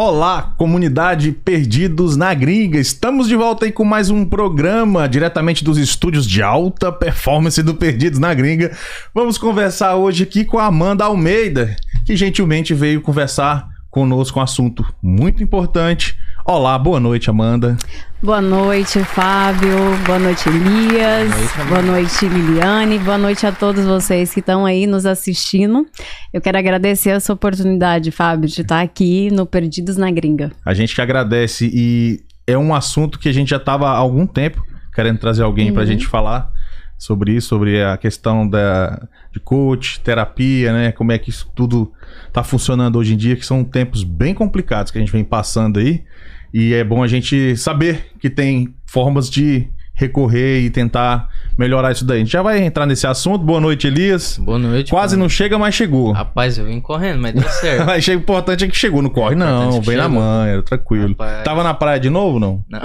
Olá, comunidade Perdidos na Gringa. Estamos de volta aí com mais um programa diretamente dos estúdios de alta performance do Perdidos na Gringa. Vamos conversar hoje aqui com a Amanda Almeida, que gentilmente veio conversar conosco um assunto muito importante. Olá, boa noite, Amanda. Boa noite, Fábio. Boa noite, Elias. Boa noite, boa noite, Liliane. Boa noite a todos vocês que estão aí nos assistindo. Eu quero agradecer essa oportunidade, Fábio, de estar aqui no Perdidos na Gringa. A gente que agradece e é um assunto que a gente já estava há algum tempo querendo trazer alguém uhum. para a gente falar sobre isso, sobre a questão da, de coach, terapia, né? Como é que isso tudo está funcionando hoje em dia, que são tempos bem complicados que a gente vem passando aí. E é bom a gente saber que tem formas de recorrer e tentar melhorar isso daí. A gente já vai entrar nesse assunto. Boa noite, Elias. Boa noite. Quase mano. não chega, mas chegou. Rapaz, eu vim correndo, mas deu certo. mas o importante é que chegou. Não corre, não. Vem na manhã, tranquilo. Rapaz... Tava na praia de novo, não? Não.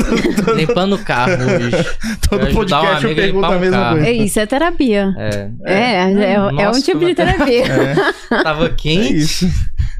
Limpando o carro hoje. Todo podcast eu pergunto a mesma coisa. É, isso é terapia. É. É, é, é, Nossa, é um tipo de terapia. É. Tava quente. É isso.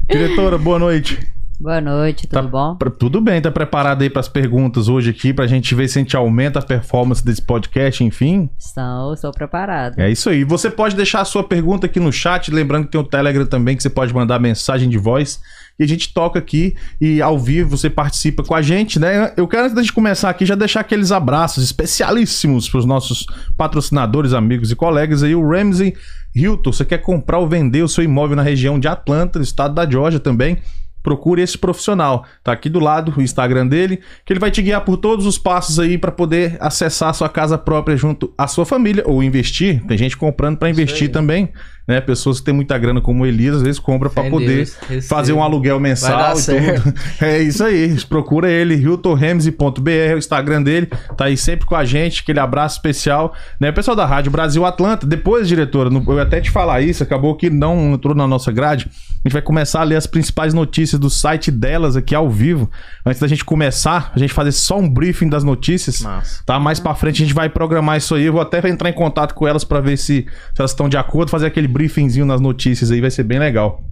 Diretora, boa noite. Boa noite, tudo tá, bom? Pra, tudo bem, tá preparado aí para as perguntas hoje aqui, pra gente ver se a gente aumenta a performance desse podcast, enfim? Estou, estou preparado. É isso aí. Você pode deixar a sua pergunta aqui no chat, lembrando que tem o Telegram também, que você pode mandar mensagem de voz e a gente toca aqui e ao vivo você participa com a gente, né? Eu quero, antes de começar aqui, já deixar aqueles abraços especialíssimos para os nossos patrocinadores, amigos e colegas aí, o Ramsey Hilton. Você quer comprar ou vender o seu imóvel na região de Atlanta, no estado da Georgia também? Procure esse profissional. Tá aqui do lado o Instagram dele, que ele vai te guiar por todos os passos aí para poder acessar a sua casa própria junto à sua família ou investir. Tem gente comprando para investir também né? Pessoas que têm muita grana como o Elias, às vezes compra para poder Deus, fazer um aluguel mensal e certo. tudo. É isso aí. Procura ele, hiltonramsey.br, é o Instagram dele, tá aí sempre com a gente, aquele abraço especial, né? Pessoal da Rádio Brasil Atlanta, depois, diretora, eu até te falar isso, acabou que não entrou na nossa grade. A gente vai começar a ler as principais notícias do site delas aqui ao vivo. Antes da gente começar, a gente fazer só um briefing das notícias, Massa. tá? Mais para frente a gente vai programar isso aí. Eu vou até entrar em contato com elas para ver se, se elas estão de acordo, fazer aquele briefingzinho nas notícias aí, vai ser bem legal.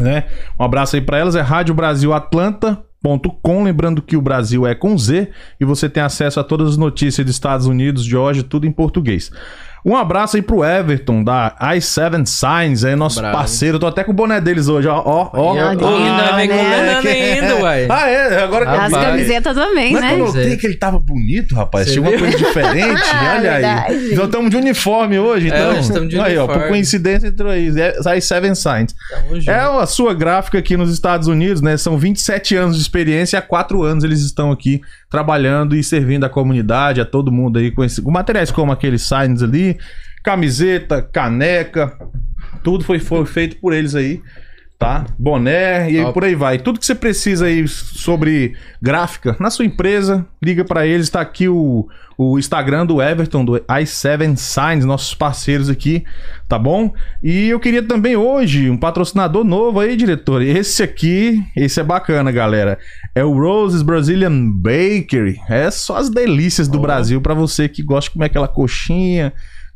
Né? Um abraço aí para elas, é Rádio Brasil Atlanta. Com, lembrando que o Brasil é com Z e você tem acesso a todas as notícias dos Estados Unidos, de hoje, tudo em português. Um abraço aí pro Everton, da i7 Signs, aí, nosso Bravo. parceiro. Tô até com o boné deles hoje, ó. Ó, ó. Ainda, vem combinando ainda, ué. Ah, é? Agora que As camisetas também, né? Eu notei que ele tava bonito, rapaz. Você Tinha uma coisa diferente. olha aí. Então estamos de uniforme hoje, é, então. É, estamos de aí, uniforme. ó, por coincidência entrou aí. i7 Signs. É a sua gráfica aqui nos Estados Unidos, né? São 27 anos de experiência e há 4 anos eles estão aqui trabalhando e servindo a comunidade, a todo mundo aí com, esse, com materiais como aqueles signs ali, camiseta, caneca, tudo foi, foi feito por eles aí tá? Boné e por aí vai. Tudo que você precisa aí sobre gráfica na sua empresa, liga para eles. Está aqui o, o Instagram do Everton, do i7 Signs, nossos parceiros aqui, tá bom? E eu queria também hoje um patrocinador novo aí, diretor. Esse aqui, esse é bacana, galera. É o Roses Brazilian Bakery. É só as delícias do oh. Brasil para você que gosta de comer aquela coxinha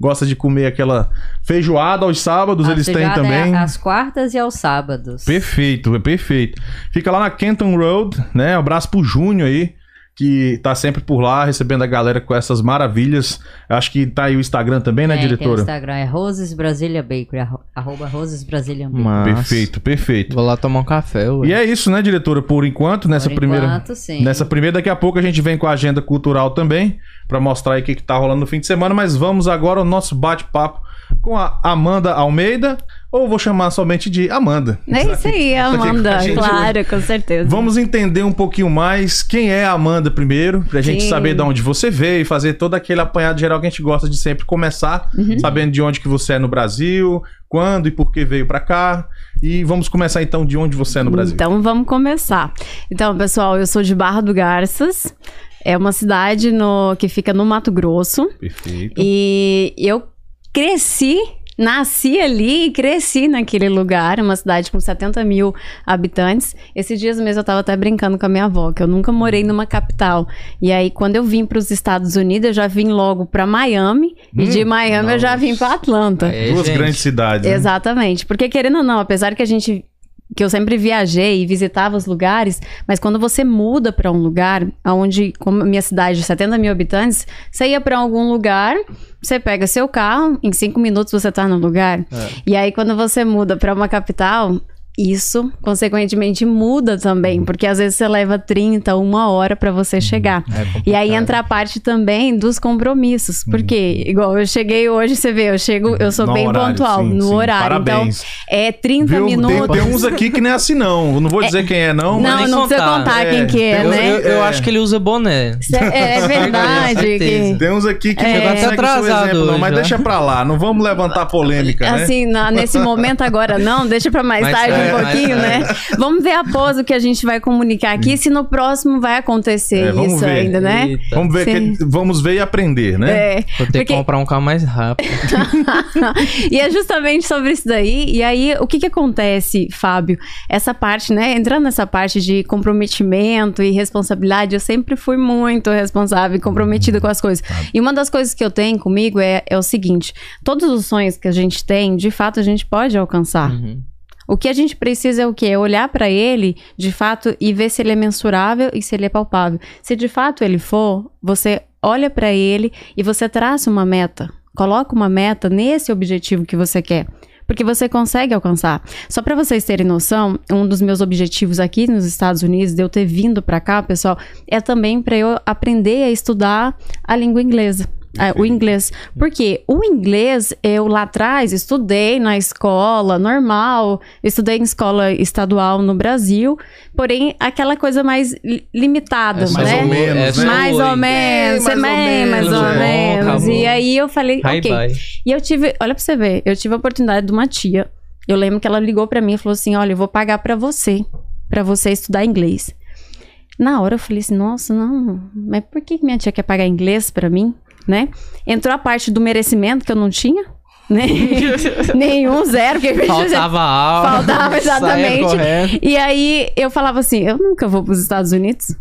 gosta de comer aquela feijoada aos sábados, a eles têm é também. É às quartas e aos sábados. Perfeito, é perfeito. Fica lá na Kenton Road, né? Um abraço pro Júnior aí que tá sempre por lá, recebendo a galera com essas maravilhas. Acho que tá aí o Instagram também, né, é, diretora? o Instagram é Roses Brasília Bakery, arroba Roses Brasília Bakery. Perfeito, perfeito. Vou lá tomar um café. Ué. E é isso, né, diretora? Por enquanto, nessa por primeira. Enquanto, sim. Nessa primeira, daqui a pouco a gente vem com a agenda cultural também, para mostrar aí o que, que tá rolando no fim de semana, mas vamos agora ao nosso bate-papo com a Amanda Almeida, ou vou chamar somente de Amanda. É isso aí, Amanda, claro, com certeza. Vamos entender um pouquinho mais quem é a Amanda primeiro, pra gente Sim. saber de onde você veio e fazer todo aquele apanhado geral que a gente gosta de sempre começar, uhum. sabendo de onde que você é no Brasil, quando e por que veio para cá. E vamos começar então de onde você é no Brasil. Então vamos começar. Então, pessoal, eu sou de Barra do Garças. É uma cidade no, que fica no Mato Grosso. Perfeito. E eu cresci Nasci ali e cresci naquele lugar, uma cidade com 70 mil habitantes. Esses dias mesmo eu estava até brincando com a minha avó, que eu nunca morei numa capital. E aí, quando eu vim para os Estados Unidos, eu já vim logo para Miami. Hum, e de Miami nossa. eu já vim para Atlanta. Duas gente. grandes cidades. Né? Exatamente. Porque, querendo ou não, apesar que a gente que eu sempre viajei e visitava os lugares, mas quando você muda para um lugar, onde, como a minha cidade de 70 mil habitantes, você ia para algum lugar, você pega seu carro, em cinco minutos você tá no lugar. É. E aí, quando você muda para uma capital, isso, consequentemente, muda também, porque às vezes você leva 30, uma hora para você chegar. É E aí entra a parte também dos compromissos. Porque, igual eu cheguei hoje, você vê, eu chego, eu sou No bem horário, pontual sim, no sim. horário. Parabéns. Então, é 30 Viu? Tem, minutos. tem uns aqui que não é assim, não. Não vou dizer quem é, não. Não, mas... não precisa contar É, quem que é, tem- Eu, né? eu, eu É. acho que ele usa boné. É, é verdade. que- Tem uns aqui que É. não seu atrasado exemplo, não. Mas deixa pra lá. Não vamos levantar polêmica, né? Assim, na- nesse momento agora não, deixa pra mais, Mais tarde tarde, um mais pouquinho, né? Vamos ver após o que a gente vai comunicar aqui, se no próximo vai acontecer É, isso ver. ainda, né? Eita. Vamos ver, que- vamos ver e aprender, né? É. Vou ter Porque- que comprar um carro mais rápido. e é justamente sobre isso daí. E aí, o que que acontece, Fábio? Essa parte, né? Entrando nessa parte de comprometimento e responsabilidade, eu sempre fui muito responsável e comprometida com as coisas. E uma das coisas que eu tenho comigo é, é o seguinte: todos os sonhos que a gente tem, de fato, a gente pode alcançar. Uhum. O que a gente precisa é o quê? É olhar para ele, de fato, e ver se ele é mensurável e se ele é palpável. Se de fato ele for, você olha para ele e você traça uma meta. Coloca uma meta nesse objetivo que você quer. Porque você consegue alcançar. Só para vocês terem noção, um dos meus objetivos aqui nos Estados Unidos, de eu ter vindo para cá, pessoal, é também para eu aprender a estudar a língua inglesa. É, o inglês. Porque o inglês, eu lá atrás estudei na escola normal, estudei em escola estadual no Brasil, porém aquela coisa mais li- limitada, É só né? mais ou menos, é né? Mais ou menos, É, mais ou mais menos, ou é. menos. Acabou. E aí eu falei, Bye ok. bye. E eu tive, olha pra você ver, eu tive a oportunidade de uma tia. Eu lembro que ela ligou pra mim e falou assim: "Olha, eu vou pagar pra você, pra você estudar inglês". Na hora eu falei assim: "Nossa, não, mas por que que minha tia quer pagar inglês pra mim?", né? Entrou a parte do merecimento que eu não tinha, né? Nenhum, zero, porque Faltava aula. Faltava, exatamente. E aí eu falava assim: eu nunca vou pros Estados Unidos.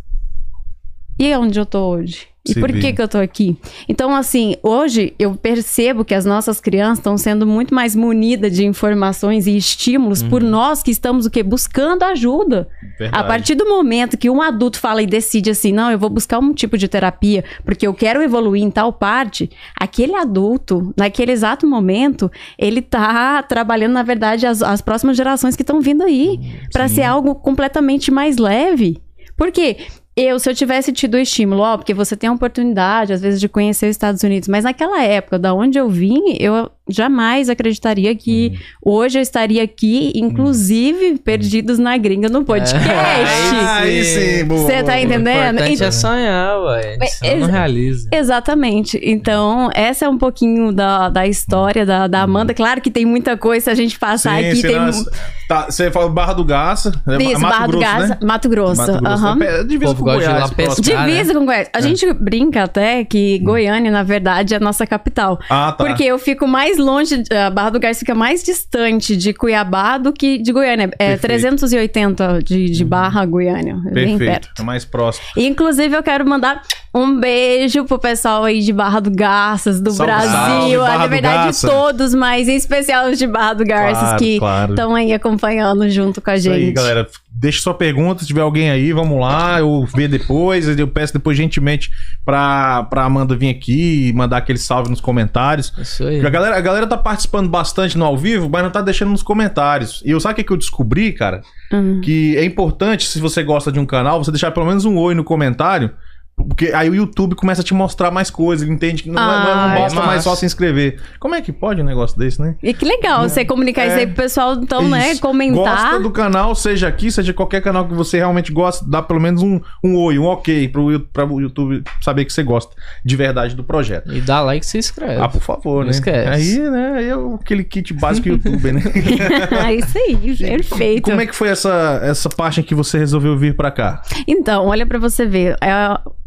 E onde eu tô hoje? E por que que eu tô aqui? Então, assim, hoje eu percebo que as nossas crianças estão sendo muito mais munidas de informações e estímulos por nós que estamos o quê? Buscando ajuda. Verdade. A partir do momento que um adulto fala e decide assim, não, eu vou buscar um tipo de terapia porque eu quero evoluir em tal parte, aquele adulto, naquele exato momento, ele tá trabalhando, na verdade, as, as próximas gerações que estão vindo aí, para ser algo completamente mais leve. Por quê? Eu, se eu tivesse tido o estímulo, ó, porque você tem a oportunidade, às vezes, de conhecer os Estados Unidos, mas naquela época, da onde eu vim, eu jamais acreditaria que hoje eu estaria aqui, inclusive, perdidos na gringa no podcast. Ah, aí sim. Você tá boa. O entendendo? importante Então- é sonhar, ué. Senão não ex- realiza. Exatamente. Então, essa é um pouquinho da, da história da, da Amanda. Claro que tem muita coisa, se a gente passar Sim, aqui, tem senão- tá, você fala Barra do Garça. é Isso, Mato Barra do Grosso, Garça, né? Mato Grosso. Mato Grosso. aham. É, divisa com Goiás, pescar. Divisa com Goiás. A gente brinca até que Goiânia, na verdade, é a nossa capital. Ah, tá. Porque eu fico mais longe, a Barra do Garça fica mais distante de Cuiabá do que de Goiânia. É Perfeito. 380 de, de Barra a Goiânia. É bem Perfeito. perto. É mais próximo. Inclusive, eu quero mandar um beijo pro pessoal aí de Barra do Garças, do Salve, salve, Brasil. Barra Na verdade, Garça. todos, mas em especial os de Barra do Garças, Claro, que claro. estão aí acompanhando junto com a Isso gente. aí, galera. Deixa sua pergunta, se tiver alguém aí, vamos lá, eu ver depois, eu peço depois gentilmente pra, pra Amanda vir aqui e mandar aquele salve nos comentários. Isso aí. A galera, a galera tá participando bastante no ao vivo, mas não tá deixando nos comentários. E eu sabe o que, que eu descobri, cara? Hum. Que é importante, se você gosta de um canal, você deixar pelo menos um oi no comentário. Porque aí o YouTube começa a te mostrar mais coisas, ele entende que não, não, não Ah, é basta mais só se inscrever. Como é que pode um negócio desse, né? E que legal você comunicar isso aí pro pessoal, então, né, Isso. comentar. Gosta do canal, seja aqui, seja qualquer canal que você realmente gosta, dá pelo menos um, um oi, um ok pro, pra o YouTube saber que você gosta de verdade do projeto. E dá like e se inscreve. Ah, por favor, Não né? esquece. Aí, né, aí é aquele kit básico YouTube, né? isso aí, perfeito. Como é que foi essa, essa parte em que você resolveu vir pra cá? Então, olha pra você ver. é,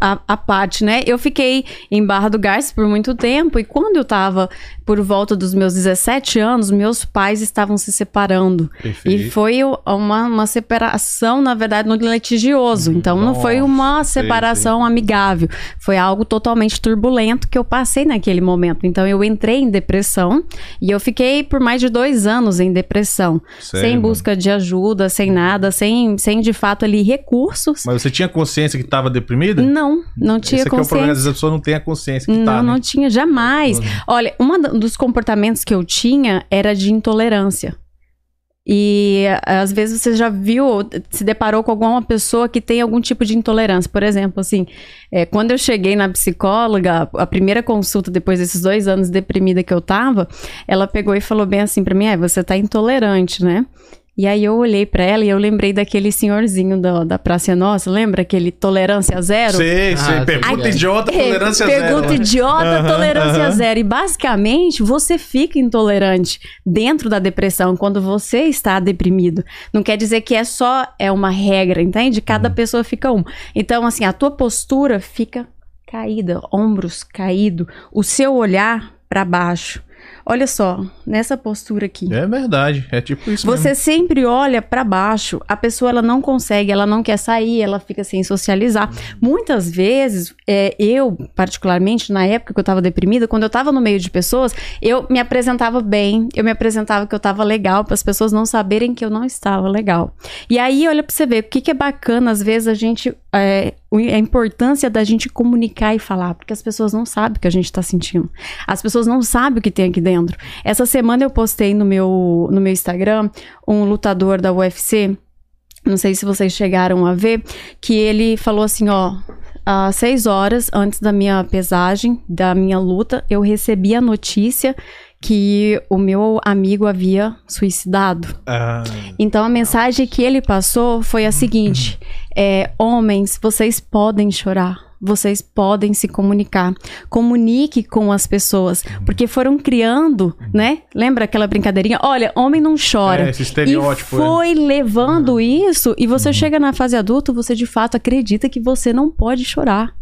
a, a parte, né? Eu fiquei em Barra do Garça por muito tempo e quando eu tava por volta dos meus 17 anos, meus pais estavam se separando. Perfeito. E foi uma, uma separação, na verdade, no litigioso. Então não foi uma Nossa, sei, separação amigável. Foi algo totalmente turbulento que eu passei naquele momento. Então eu entrei em depressão e eu fiquei por mais de dois anos em depressão. Sério, sem mano? busca de ajuda, sem nada, sem, sem de fato ali recursos. Mas você tinha consciência que estava deprimida? Não, não tinha Esse aqui é o problema, às consciência. vezes a pessoa não tem a consciência que Não, tá, né? não tinha, jamais. Olha, um dos comportamentos que eu tinha era de intolerância. E às vezes você já viu, se deparou com alguma pessoa que tem algum tipo de intolerância. Por exemplo, assim, eh, quando eu cheguei na psicóloga, a primeira consulta depois desses dois anos deprimida que eu tava, ela pegou e falou bem assim pra mim: é, você tá intolerante, né? E aí eu olhei pra ela e eu lembrei daquele senhorzinho da, da Praça Nossa, lembra aquele tolerância zero? Sei, sei. Ah, Pergunta idiota, É, tolerância Pergunta zero. idiota, tolerância aham. zero. E basicamente, você fica intolerante dentro da depressão quando você está deprimido. Não quer dizer que é só é uma regra, entende? Cada Uhum. pessoa fica um. Então, assim, a tua postura fica caída, ombros caído, o seu olhar para baixo. Olha só, nessa postura aqui. É verdade, é tipo isso Você sempre olha pra baixo, a pessoa ela não consegue, ela não quer sair, ela fica sem socializar. Muitas vezes, é, eu, particularmente, na época que eu tava deprimida, quando eu tava no meio de pessoas, eu me apresentava bem, eu me apresentava que eu tava legal, para as pessoas não saberem que eu não estava legal. E aí, olha pra você ver, o que, que é bacana, às vezes, a gente. é, a importância da gente comunicar e falar, porque as pessoas não sabem o que a gente tá sentindo. As pessoas não sabem o que tem aqui dentro. Essa semana eu postei no meu, no meu Instagram um lutador da UFC, não sei se vocês chegaram a ver, que ele falou assim, ó, às seis horas antes da minha pesagem, da minha luta, eu recebi a notícia que o meu amigo havia suicidado. Ah, Então a mensagem que ele passou foi a seguinte: é, homens, vocês podem chorar. Vocês podem se comunicar. Comunique com as pessoas. Porque foram criando, né? Lembra aquela brincadeirinha? Olha, homem não chora. É, esse estereótipo, E foi levando isso. E você chega na fase adulta, você de fato acredita que você não pode chorar.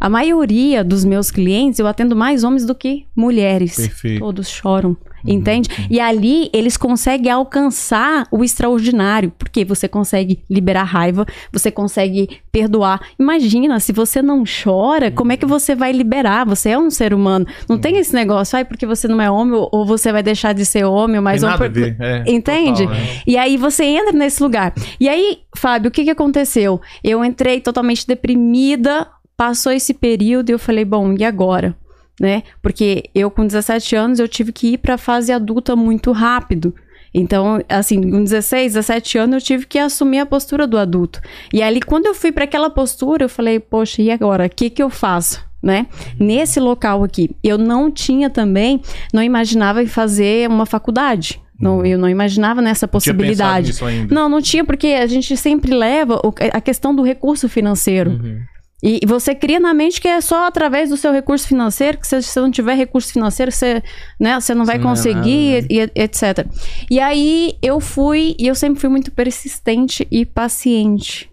A maioria dos meus clientes, eu atendo mais homens do que mulheres. Perfeito. Todos choram. Entende? E ali eles conseguem alcançar o extraordinário, porque você consegue liberar raiva, você consegue perdoar. Imagina, se você não chora, como é que você vai liberar? Você é um ser humano. Não tem esse negócio, ai, porque você não é homem, ou- ou você vai deixar de ser homem, ou tem homem. nada por-. É, Entende? total, né? E aí você entra nesse lugar. E aí, Fábio, o que, que aconteceu? Eu entrei totalmente deprimida, passou esse período e eu falei, bom, e agora? Né? Porque eu com 17 anos eu tive que ir para a fase adulta muito rápido. Então, assim, com 16, 17 anos eu tive que assumir a postura do adulto. E ali quando eu fui para aquela postura, eu falei, poxa, e agora? O que que eu faço? Né? Nesse local aqui, eu não tinha também, não imaginava em fazer uma faculdade. Não, eu não imaginava nessa Não tinha pensado possibilidade. Não, não tinha, porque a gente sempre leva a questão do recurso financeiro. Uhum. E você cria na mente que é só através do seu recurso financeiro, que se você não tiver recurso financeiro, você, né, você não vai é conseguir, e, e etc. E aí eu fui, e eu sempre fui muito persistente e paciente.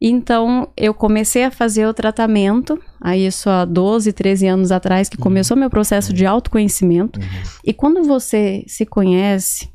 Então eu comecei a fazer o tratamento, aí isso há 12, 13 anos atrás, que começou meu processo de autoconhecimento. E quando você se conhece,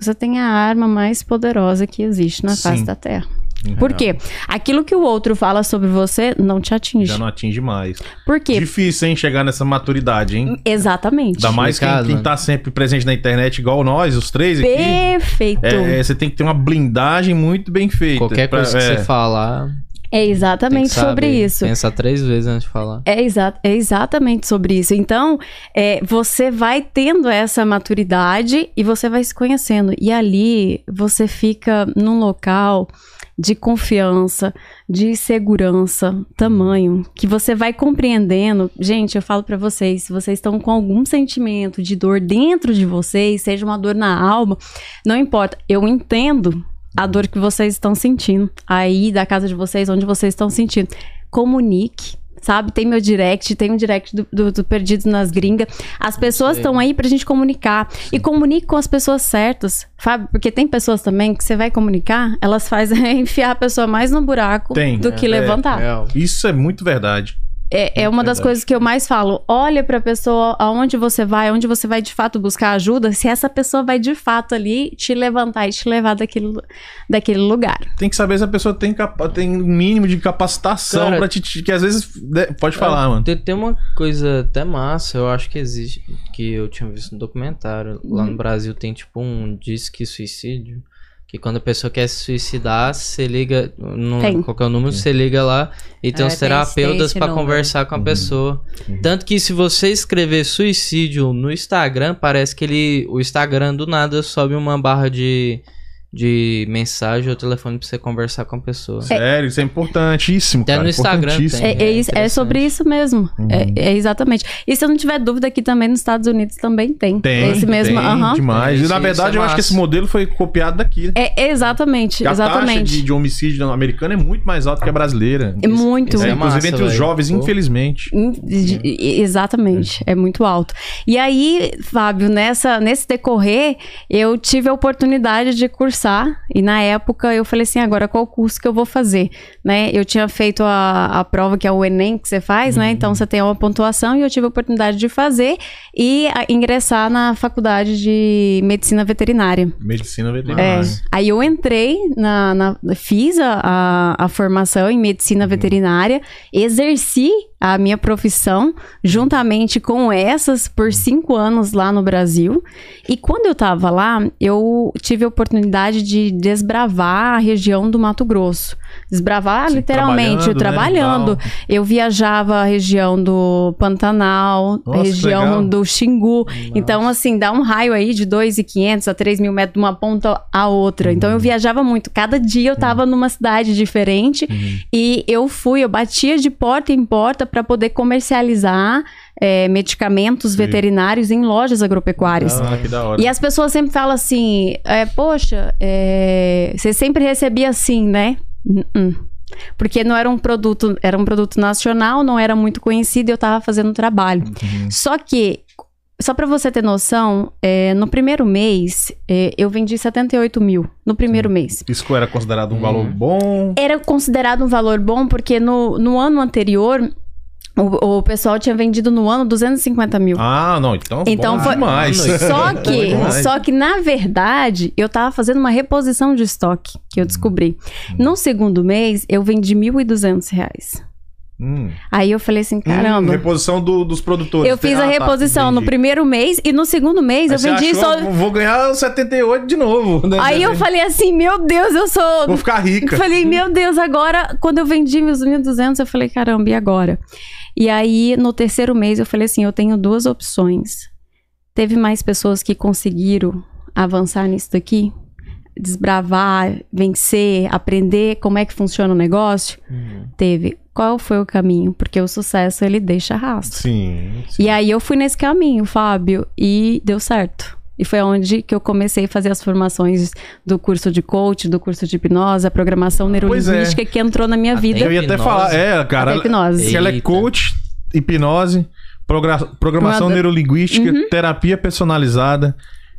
você tem a arma mais poderosa que existe na face Sim. da Terra. Em Por quê? Aquilo que o outro fala sobre você não te atinge. Já não atinge mais. Por quê? Difícil, hein, chegar nessa maturidade, hein? Exatamente. Ainda mais quem, quem tá sempre presente na internet, igual nós, os três aqui. Perfeito. É, é, você tem que ter uma blindagem muito bem feita. Qualquer pra- coisa que é. você falar, É tem exatamente sobre isso. Pensar três vezes antes de falar. É, exa é exatamente sobre isso. Então, é, você vai tendo essa maturidade e você vai se conhecendo. E ali você fica num local de confiança, de segurança, tamanho, que você vai compreendendo. Gente, eu falo pra vocês, se vocês estão com algum sentimento de dor dentro de vocês, seja uma dor na alma, não importa, eu entendo a dor que vocês estão sentindo aí da casa de vocês, onde vocês estão sentindo. Comunique. Sabe? Tem meu direct, tem o direct do, do, do Perdidos nas Gringas. As pessoas estão aí pra gente comunicar. E comunique com as pessoas certas, sabe? Porque tem pessoas também que você vai comunicar, elas fazem enfiar a pessoa mais no buraco Tem, do é, que é, levantar. Real. Isso é muito verdade. É, é uma das coisas que eu mais falo. Olha pra pessoa aonde você vai, onde você vai de fato buscar ajuda, se essa pessoa vai de fato ali te levantar e te levar daquele, daquele lugar. Tem que saber se a pessoa tem, capa- tem um mínimo de capacitação pra te, te- Que às vezes. né, Pode falar, É, mano. Tem, tem uma coisa até massa, eu acho que existe, que eu tinha visto no documentário. Lá no Brasil tem tipo um disque suicídio. Que quando a pessoa quer se suicidar, você liga. No, Tem. Qualquer número, você liga lá e tem É, uns terapeutas número. conversar com a pessoa. Tanto que se você escrever suicídio no Instagram, parece que ele. O Instagram do nada sobe uma barra de, de mensagem ou telefone pra você conversar com a pessoa. Sério, isso é importantíssimo. Até cara, no Instagram importantíssimo. tem. É, é É isso- é sobre isso mesmo. Uhum. É, é exatamente. E se eu não tiver dúvida aqui também nos Estados Unidos também tem. Tem, Esse mesmo. tem aham. demais. Isso- e na verdade, é eu acho que esse modelo foi copiado daqui. É exatamente, A taxa exatamente. de, de homicídio americano é muito mais alta que a brasileira. É muito. É, é inclusive massa, entre os velho. jovens, Pô. infelizmente. In- de- e- Exatamente, é muito alto. E aí, Fábio, nessa, nesse decorrer, eu tive a oportunidade de cursar, e na época eu falei assim: agora qual curso que eu vou fazer? Né? Eu tinha feito a, a prova que é o Enem que você faz, né? Então você tem uma pontuação, e eu tive a oportunidade de fazer e a- ingressar na faculdade de medicina veterinária. Medicina É, veterinária. aí eu entrei na, na- fiz a, a, a formação em medicina veterinária, exerci a minha profissão juntamente com essas por cinco anos lá no Brasil. E quando eu tava lá, eu tive a oportunidade de desbravar a região do Mato Grosso. Desbravar Sim, literalmente, trabalhando, trabalhando. né, Eu viajava a região do Pantanal, Nossa, região do Xingu. Então, assim, dá um raio aí de 2.500 a 3 mil metros de uma ponta a outra. Então, Uhum. eu viajava muito. Cada dia eu tava numa cidade diferente. Uhum. E eu fui, eu batia de porta em porta para poder comercializar é, medicamentos Sim. veterinários em lojas agropecuárias. Ah, que da hora. E as pessoas sempre falam assim: é, Poxa, é, você sempre recebia assim, né? Uh-uh. Porque não era um produto, era um produto nacional, não era muito conhecido e eu tava fazendo trabalho. Uhum. Só que, só pra você ter noção, é, no primeiro mês, é, eu vendi 78 mil. No primeiro mês. Isso era considerado um valor bom. Era considerado um valor bom porque no, no ano anterior, o, o pessoal tinha vendido no ano 250 mil. Ah, não, então, Então foi- demais. Só que, só que na verdade, eu tava fazendo uma reposição de estoque que eu descobri. No segundo mês, eu vendi 1.200 reais. Hum. Aí eu falei assim, Hum, caramba. reposição do- dos produtores. eu fiz a Ah, tá, reposição no entendi. primeiro mês e no segundo mês Aí eu vendi achou, só. Vou ganhar 78 de novo. né? Aí eu falei assim, meu Deus, eu sou. Vou ficar rica. Eu falei, meu Deus, agora, quando eu vendi meus 1.200, eu falei, caramba, e agora? E aí, no terceiro mês, eu falei assim, eu tenho duas opções. Teve mais pessoas que conseguiram avançar nisso daqui? Desbravar, vencer, aprender como é que funciona o negócio? Uhum. Teve. Qual foi o caminho? Porque o sucesso, ele deixa rastro. Sim. sim. E aí eu fui nesse caminho, Fábio, e deu certo. E foi onde que eu comecei a fazer as formações do curso de coach, do curso de hipnose, a programação é. neurolinguística que entrou na minha Até vida. Eu ia até falar, é, cara. Até hipnose. Se ela é coach, hipnose, progra- programação Programa- neurolinguística, terapia personalizada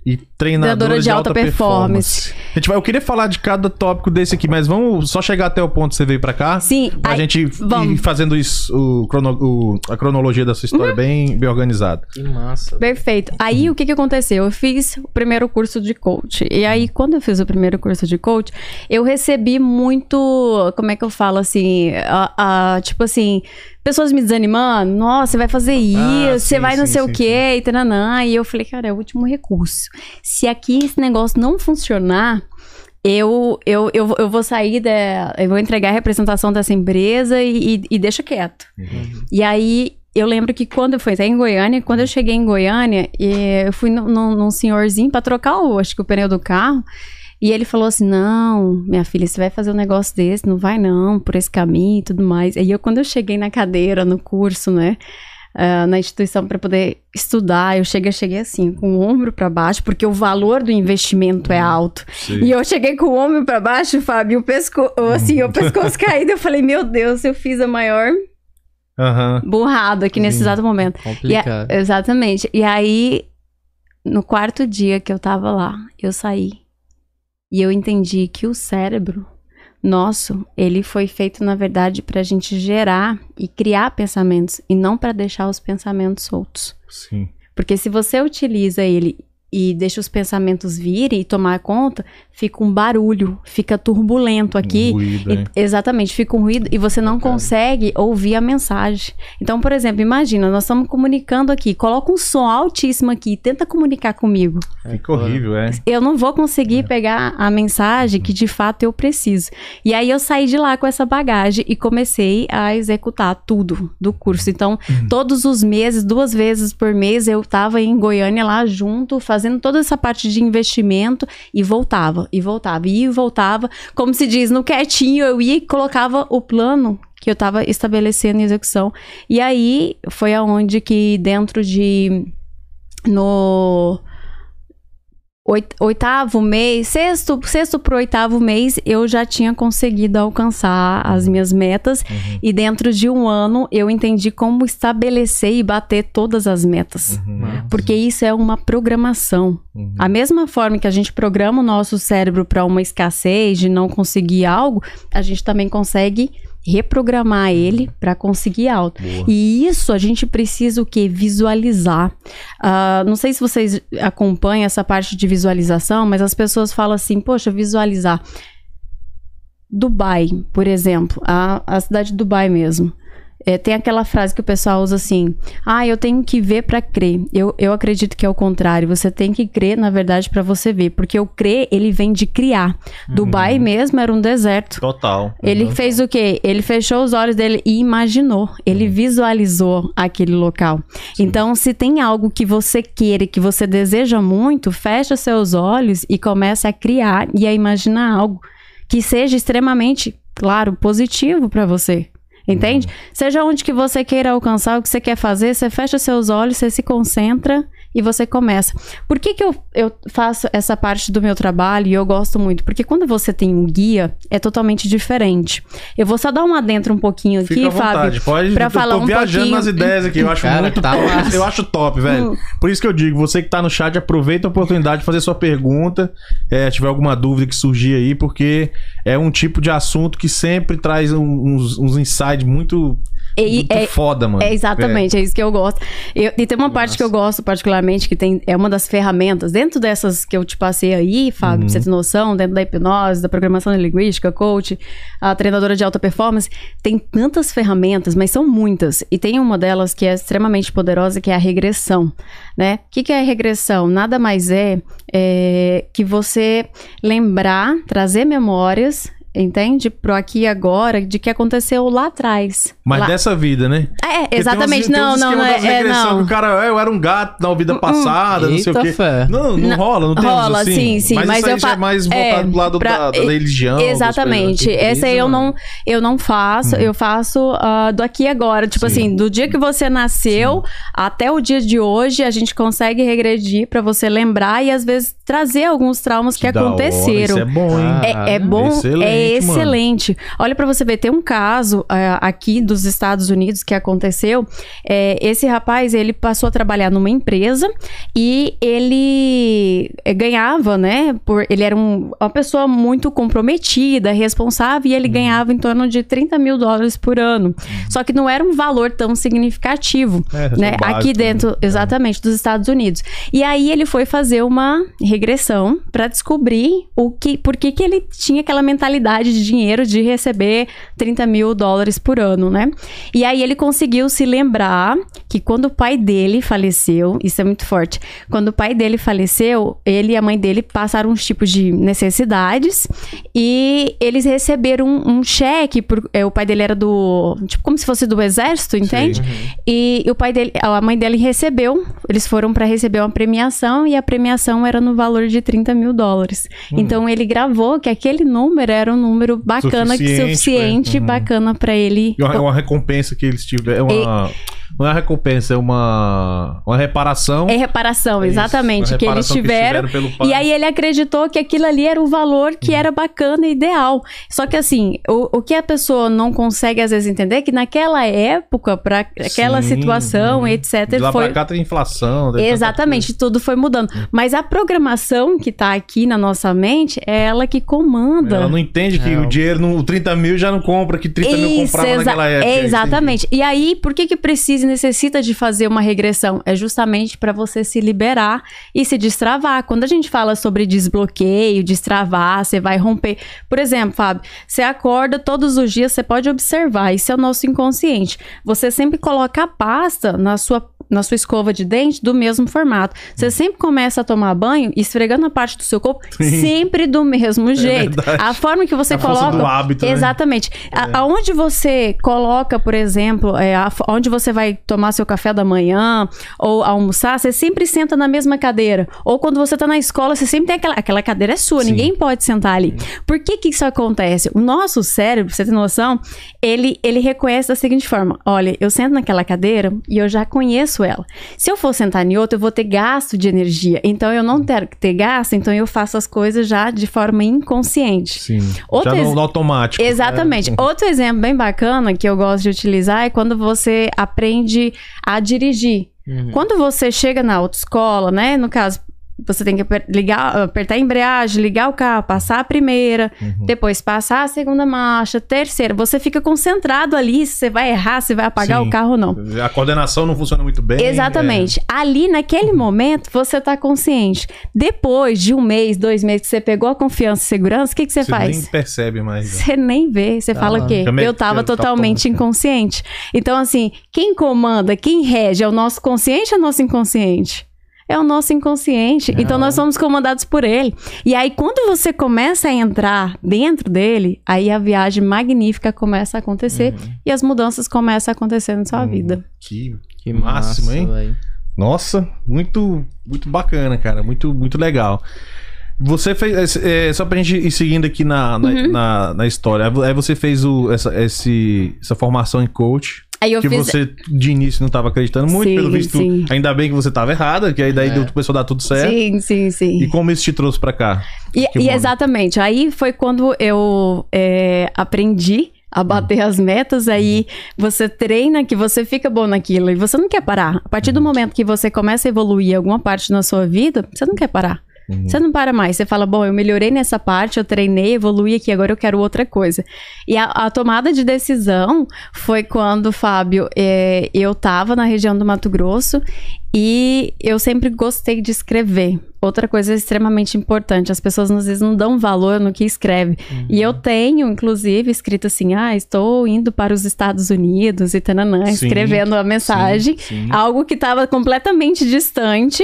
e treinadora de, alta, performance. A gente vai, eu queria falar de cada tópico desse aqui, mas vamos só chegar até o ponto que você veio pra cá. Sim, Pra aí- gente ir vamos. fazendo isso, o crono- o- a cronologia da sua história Uhum. bem, bem organizada. Que massa. Perfeito. Aí o que que aconteceu? Eu fiz o primeiro curso de coach. E aí, quando eu fiz o primeiro curso de coach, eu recebi muito. Como é que eu falo assim? a- a- tipo assim. Pessoas me desanimando, nossa, você vai fazer isso, Ah, você sim, vai não sim, sei sim, o quê, e tananã. E eu falei, cara, é o último recurso. Se aqui esse negócio não funcionar, eu, eu, eu, eu vou sair da. Eu vou entregar a representação dessa empresa e, e, e deixa quieto. E aí, eu lembro que quando eu fui até em Goiânia, quando eu cheguei em Goiânia, eh, eu fui num, num- num senhorzinho pra trocar o, acho que o pneu do carro. E ele falou assim: Não, minha filha, você vai fazer um negócio desse, não vai não, por esse caminho e tudo mais. Aí eu, quando eu cheguei na cadeira, no curso, né? ah, na instituição para poder estudar, eu cheguei, cheguei assim, com o ombro para baixo, porque o valor do investimento é alto. E eu cheguei com o ombro para baixo, Fábio, o pescoço, assim, o pescoço caído. Eu falei, meu Deus, eu fiz a maior Aham. burrado aqui nesse Sim. exato momento. E exatamente. E aí, no quarto dia que eu tava lá, eu saí. E eu entendi que o cérebro nosso, ele foi feito, na verdade, pra gente gerar e criar pensamentos, e não pra deixar os pensamentos soltos. Sim. Porque se você utiliza ele e deixa os pensamentos virem e tomar conta, fica um barulho, fica turbulento aqui. Um ruído, E- exatamente, fica um ruído e você não consegue ouvir a mensagem. Então, por exemplo, imagina, nós estamos comunicando aqui, coloca um som altíssimo aqui e tenta comunicar comigo. Fica horrível, é. Eu não vou conseguir pegar a mensagem que de fato eu preciso. E aí eu saí de lá com essa bagagem e comecei a executar tudo do curso. Então, todos os meses, duas vezes por mês, eu tava em Goiânia lá junto, fazendo toda essa parte de investimento e voltava, e voltava, e voltava. Como se diz, no quietinho eu ia e colocava o plano que eu tava estabelecendo em execução. E aí foi aonde que dentro de no oitavo mês, sexto, sexto pro oitavo mês, eu já tinha conseguido alcançar as minhas metas. E dentro de um ano, eu entendi como estabelecer e bater todas as metas. Uhum. Porque isso é uma programação. Uhum. A mesma forma que a gente programa o nosso cérebro para uma escassez de não conseguir algo, a gente também consegue reprogramar ele para conseguir. Boa. E isso a gente precisa o quê? Visualizar. Ah, não sei se vocês acompanham essa parte de visualização, mas as pessoas falam assim, poxa, visualizar. Dubai, por exemplo, a, a cidade de Dubai mesmo. É, tem aquela frase que o pessoal usa assim: Ah, eu tenho que ver para crer. Eu, eu acredito que é o contrário. Você tem que crer, na verdade, para você ver. Porque o crer, ele vem de criar. Dubai mesmo era um deserto. Total. Ele Uhum. fez o quê? Ele fechou os olhos dele e imaginou. Ele visualizou aquele local. Então, se tem algo que você queira e que você deseja muito, fecha seus olhos e comece a criar e a imaginar algo que seja extremamente, claro, positivo para você. Entende? Seja onde que você queira alcançar, o que você quer fazer, você fecha seus olhos, você se concentra e você começa. Por que, que eu, eu faço essa parte do meu trabalho e eu gosto muito? Porque quando você tem um guia, é totalmente diferente. Eu vou só dar um adentro um pouquinho aqui, Fica à Fábio. vontade, pode. pra eu tô falar um viajando pouquinho. nas ideias aqui, eu acho Cara, muito tá top. Eu acho top, velho. Hum. Por isso que eu digo, você que tá no chat, aproveita a oportunidade de fazer sua pergunta, é, tiver alguma dúvida que surgir aí, porque é um tipo de assunto que sempre traz um- uns, uns insights muito, E- muito é- foda, mano. É exatamente, é. isso que eu gosto. Eu- e tem uma parte que eu gosto particularmente, que tem, é uma das ferramentas, dentro dessas que eu te passei aí, Fábio, pra você ter noção, dentro da hipnose, da programação linguística, coach, a treinadora de alta performance, tem tantas ferramentas, mas são muitas. E tem uma delas que é extremamente poderosa, que é a regressão, né? O que, que é a regressão? Nada mais é, é que você lembrar, trazer memórias, entende? Pro aqui e agora, de que aconteceu lá atrás. Mas lá... dessa vida, né? É, exatamente. tem não, não, não, esquema das é, é, regressão não. que o cara, é, eu era um gato na vida passada, não sei o quê. fé. Não, não, Não, rola, não tem rola, assim. sim, sim, Mas, mas isso aí eu já é fa- mais voltado é, pro lado pra- da, da religião. Exatamente. coisas. Esse aí eu não, eu não faço, Uhum. eu faço ah, do aqui e agora. Tipo Sim. assim, do dia que você nasceu até o dia de hoje, a gente consegue regredir pra você lembrar e às vezes trazer alguns traumas que, hora, aconteceram. Isso é bom, hein? É, é bom, Excelente, é mano. excelente. Olha pra você ver, tem um caso ah, aqui dos Estados Unidos que aconteceu. É, esse rapaz, ele passou a trabalhar numa empresa e ele eh, ganhava, né? Por, ele era um- uma pessoa muito comprometida, responsável, e Uhum. ele ganhava em torno de 30 mil dólares por ano. Só que não era um valor tão significativo É, né? básico, Aqui dentro, né? exatamente, dos Estados Unidos. E aí ele foi fazer uma regressão para descobrir o que, por que, que ele tinha aquela mentalidade de dinheiro de receber 30 mil dólares por ano, né? E aí ele conseguiu se lembrar que quando o pai dele faleceu, isso é muito forte, quando o pai dele faleceu, ele e a mãe dele passaram uns tipos de necessidades e eles receberam um, um cheque, por, é, o pai dele era do, tipo, como se fosse do exército, entende? E, e o pai dele, a mãe dele recebeu, eles foram para receber uma premiação e a premiação era no valor de 30 mil dólares. Hum. Então ele gravou que aquele número era um número bacana, que Suficiente, suficiente, né? Uhum. bacana para ele. E uma- É uma recompensa que eles tiveram. É uma, Não é uma recompensa, é uma, uma reparação. É reparação, É exatamente, que reparação que eles tiveram. tiveram pelo pai. E aí ele acreditou que aquilo ali era o valor que Uhum. era bacana e ideal. Só que assim, o, o que a pessoa não consegue às vezes entender é que naquela época, para aquela Sim, situação, uhum. etc, De lá foi pra cá tem inflação. Exatamente, tudo foi mudando. Uhum. Mas a programação que tá aqui na nossa mente é ela que comanda. Ela não entende que É, o dinheiro, no, o 30 mil já não compra, que 30 mil Isso, comprava exa- naquela época. exatamente. E aí, por que que precisa e necessita de fazer uma regressão? É justamente para você se liberar e se destravar. Quando a gente fala sobre desbloqueio, destravar, você vai romper. Por exemplo, Fábio, você acorda todos os dias, você pode observar, isso é o nosso inconsciente. Você sempre coloca a pasta na sua na sua escova de dente do mesmo formato. Você sempre começa a tomar banho esfregando a parte do seu corpo Sim. sempre do mesmo jeito. verdade. a forma que você A força coloca do hábito, né? Exatamente. A- aonde você coloca, por exemplo, é, a- onde você vai tomar seu café da manhã ou almoçar, você sempre senta na mesma cadeira. Ou quando você tá na escola, você sempre tem aquela, aquela cadeira é sua, Sim. ninguém pode sentar ali. Por que que isso acontece? O nosso cérebro, pra você ter noção, ele, ele reconhece da seguinte forma: olha, eu sento naquela cadeira e eu já conheço ela. Se eu for sentar em outra, eu vou ter gasto de energia. Então eu não quero ter gasto, então eu faço as coisas já de forma inconsciente. Sim. Outro já no, no automático. Exatamente. É. Outro exemplo bem bacana que eu gosto de utilizar é quando você aprende a dirigir. Uhum. Quando você chega na autoescola, né? No caso, você tem que ligar, apertar a embreagem, ligar o carro, passar a primeira, Uhum. depois passar a segunda marcha, terceira. Você fica concentrado ali se você vai errar, se vai apagar Sim. o carro ou não. A coordenação não funciona muito bem. Exatamente. Ali, naquele momento, você tá consciente. Depois de um mês, dois meses que você pegou a confiança e segurança, o que, que é. você, faz? nem percebe mais. né? Você nem vê, você Tá fala lá. o quê? Eu tava fica totalmente tapão. inconsciente. Então, assim, quem comanda, quem rege é o nosso consciente ou o nosso inconsciente? É o nosso inconsciente. Não. Então, nós somos comandados por ele. E aí, quando você começa a entrar dentro dele, aí a viagem magnífica começa a acontecer e as mudanças começam a acontecer na sua Hum. vida. Que Que Máximo, massa, hein? velho. Nossa, muito, muito bacana, cara. Muito, muito legal. Você fez. é, só pra gente ir seguindo aqui na, na, Uhum. na, na história. Aí você fez o, essa, esse, essa formação em coach. Aí eu que fiz. você de início não estava acreditando muito, Sim, pelo visto. sim. Ainda bem que você estava errada, que aí daí É. deu pessoal dar tudo certo. Sim, sim, sim. E como isso te trouxe pra cá? E, e exatamente, aí foi quando eu é, aprendi a bater as metas, aí você treina que você fica bom naquilo e você não quer parar. A partir do momento que você começa a evoluir alguma parte na sua vida, você não quer parar. Uhum. Você não para mais. Você fala, bom, eu melhorei nessa parte, eu treinei, evoluí aqui, agora eu quero outra coisa. E a, a tomada de decisão foi quando, Fábio, é, eu tava na região do Mato Grosso e eu sempre gostei de escrever. Outra coisa extremamente importante, as pessoas às vezes não dão valor no que escreve. E eu tenho, inclusive, escrito assim: ah, estou indo para os Estados Unidos e tananã, Sim, escrevendo a mensagem. Sim, sim. Algo que estava completamente distante.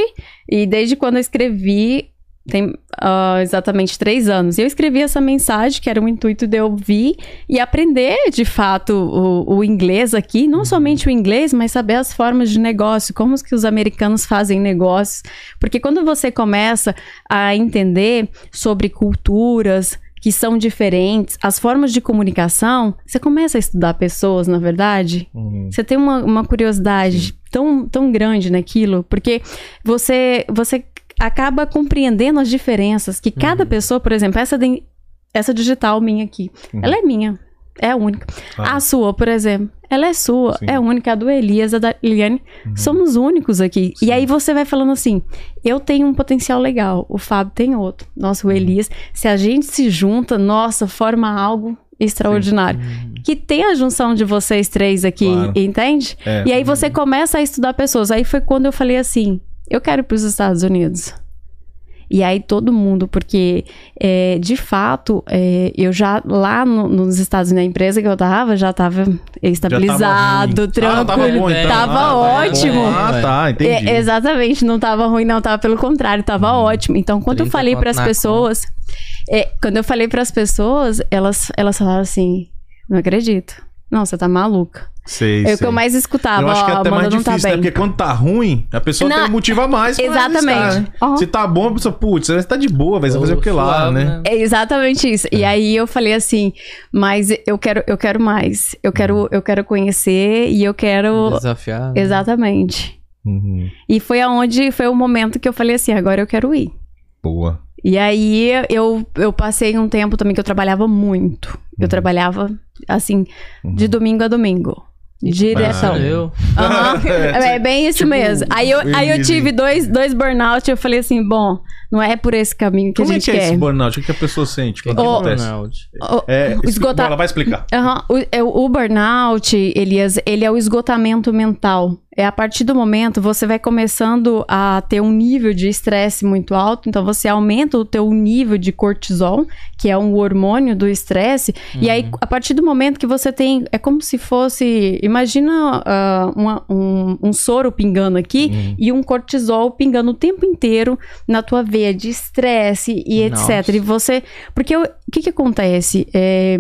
E desde quando eu escrevi, tem ah, exatamente três anos. E eu escrevi essa mensagem, que era o intuito de eu ouvir e aprender, de fato, o, o inglês aqui. Não somente o inglês, mas saber as formas de negócio, como que os americanos fazem negócios. Porque quando você começa a entender sobre culturas, que são diferentes, as formas de comunicação, você começa a estudar pessoas, na verdade. Uhum. Você tem uma, uma curiosidade tão, tão grande naquilo, porque você, você acaba compreendendo as diferenças que cada pessoa, por exemplo, essa, de- essa digital minha aqui, Uhum. ela é minha, é única. Ah. A sua, por exemplo, ela é sua, Sim. é única. A do Elias, a da Liliane, somos únicos aqui. Sim. E aí você vai falando assim: eu tenho um potencial legal, o Fábio tem outro, nossa, o Uhum. Elias. Se a gente se junta, nossa, forma algo extraordinário. Que tem a junção de vocês três aqui, Claro. entende? É. E aí você começa a estudar pessoas. Aí foi quando eu falei assim: eu quero ir para os Estados Unidos. E aí todo mundo, porque é, de fato, é, eu já lá no- nos Estados Unidos, na empresa que eu tava, já tava estabilizado. Ah, tava tranquilo. bom, então. Tava Ah, ótimo. bom. Ah, tá, entendi. É, exatamente, não tava ruim, não, tava pelo contrário, tava Uhum. ótimo. Então, quando eu 30 falei para as pessoas, é, quando eu falei para as pessoas, elas, elas falaram assim: não acredito. Não, você tá maluca. Sei, É o que sei. eu mais escutava. Eu acho que é até mais não difícil, tá né? Porque quando tá ruim, a pessoa Não, tem um motivo a mais pra exatamente. Aham. Se tá bom, a pessoa, putz, você tá de boa, vai fazer o que lá, né? É exatamente isso. E aí eu falei assim, mas eu quero, eu quero mais. Eu quero, eu quero conhecer e eu quero. Desafiar. né? Exatamente. Uhum. E foi aonde foi o momento que eu falei assim, agora eu quero ir. Boa. E aí eu, eu passei um tempo também que eu trabalhava muito. Eu trabalhava assim, de domingo a domingo. Direção. Aham. É bem isso Tipo, mesmo. Aí eu, aí eu tive dois, dois burnout e eu falei assim, bom, não é por esse caminho que Como a é gente que é esse burnout? O que a pessoa sente quando Ô, acontece? Burnout. O- É, esgotar- Ela vai explicar. Aham, O, é, o burnout, Elias, ele é o esgotamento mental. É a partir do momento você vai começando a ter um nível de estresse muito alto, então você aumenta o teu nível de cortisol, que é um hormônio do estresse, e aí a partir do momento que você tem, é como se fosse, imagina ah, uma- um, um soro pingando aqui e um cortisol pingando o tempo inteiro na tua veia de estresse e Nossa. etc. E você, porque o que que acontece? É,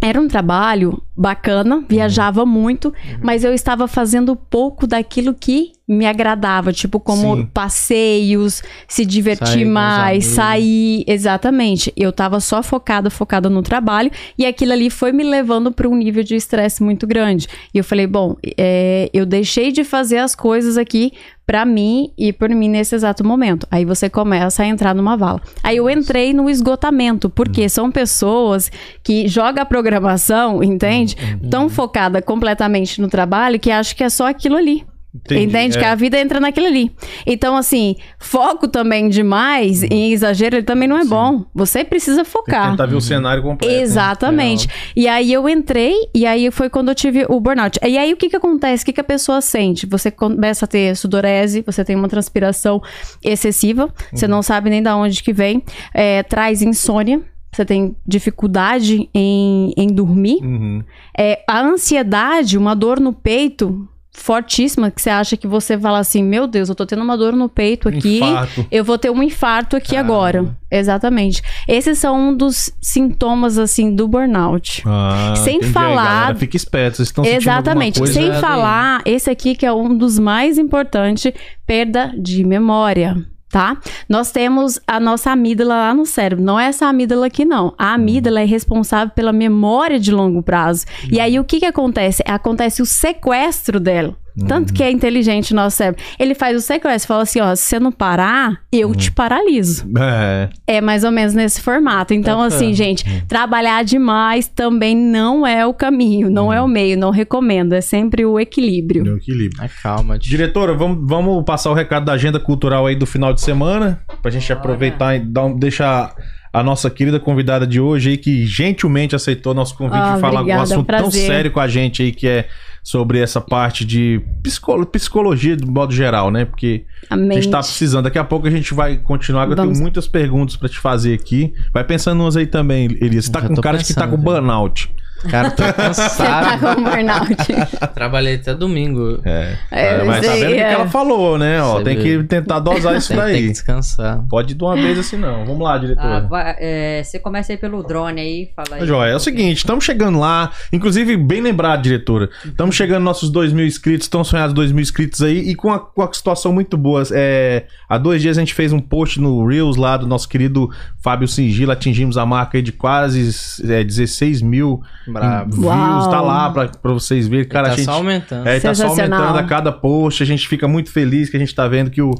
era um trabalho bacana, viajava muito, mas eu estava fazendo pouco daquilo que me agradava, tipo como Sim. passeios, se divertir Sair mais, sair, exatamente. Eu tava só focada, focada no trabalho e aquilo ali foi me levando para um nível de estresse muito grande. E eu falei, bom, é, eu deixei de fazer as coisas aqui pra mim e por mim nesse exato momento. Aí você começa a entrar numa vala. Aí eu entrei no esgotamento, porque Hum. são pessoas que jogam a programação, entende? Hum, Tão focada completamente no trabalho que acha que é só aquilo ali. Entendi, Entende? é. Que a vida entra naquilo ali. Então, assim, foco também demais, em exagero, ele também não é bom. Você precisa focar. tentar ver o cenário completo. né? Exatamente. E aí eu entrei, e aí foi quando eu tive o burnout. E aí o que que acontece? O que que a pessoa sente? Você começa a ter sudorese, você tem uma transpiração excessiva, você Uhum. não sabe nem da onde que vem, é, traz insônia. Você tem dificuldade em, em dormir. Uhum. É, a ansiedade, uma dor no peito fortíssima, que você acha que você fala assim, meu Deus, eu tô tendo uma dor no peito aqui. Infarto. Eu vou ter um infarto aqui Caramba. agora. Exatamente. Esses são um dos sintomas, assim, do burnout. Ah, Sem entendi falar-. Fica esperto, vocês estão Exatamente. coisa. Sem aí. falar, esse aqui que é um dos mais importantes, perda de memória. Tá? Nós temos a nossa amígdala lá no cérebro. Não é essa amígdala aqui, não. A amígdala é responsável pela memória de longo prazo. E aí, o que que acontece? Acontece o sequestro dela. Tanto que é inteligente o nosso cérebro. Ele faz o sequestro, fala assim, ó, se você não parar, eu te paraliso. É. É mais ou menos nesse formato. Então, assim, gente, trabalhar demais também não é o caminho, não é o meio, não recomendo. É sempre o equilíbrio. Deu equilíbrio. Mas calma, tio. Diretora, vamos, vamos passar o recado da agenda cultural aí do final de semana, pra gente Bora. aproveitar e dar um- deixar a nossa querida convidada de hoje aí, que gentilmente aceitou nosso convite Ah, de falar um assunto tão prazer. sério com a gente aí, que é sobre essa parte de psicolo- psicologia do modo geral, né? Porque A a gente tá precisando. Daqui a pouco a gente vai continuar, que eu Vamos. tenho muitas perguntas pra te fazer aqui. Vai pensando umas aí também, Elias. Você tá Já com cara de que tá pensando, com burnout. Cara, tô Você tá cansado. com burnout. Trabalhei até domingo. É. É, mas tá vendo o que é. ela falou, né? Ó, Você tem que tentar dosar isso Tem, tem que daí. descansar. Pode de uma vez assim não. Vamos lá, Ah, diretora. vai- é, você começa aí pelo drone aí, fala aí. Joia, é o seguinte, estamos chegando lá, inclusive bem lembrado, diretora, estamos chegando nossos 2 mil inscritos, estão sonhados 2 mil inscritos aí, e com a, com a situação muito boa. É, há dois dias a gente fez um post no Reels lá do nosso querido Fábio Singila, atingimos a marca aí de quase é, 16 mil Brabo. views, Uau. tá lá pra, pra vocês verem, cara, tá a gente... só aumentando. É, tá só aumentando a cada post, a gente fica muito feliz que a gente tá vendo que, o,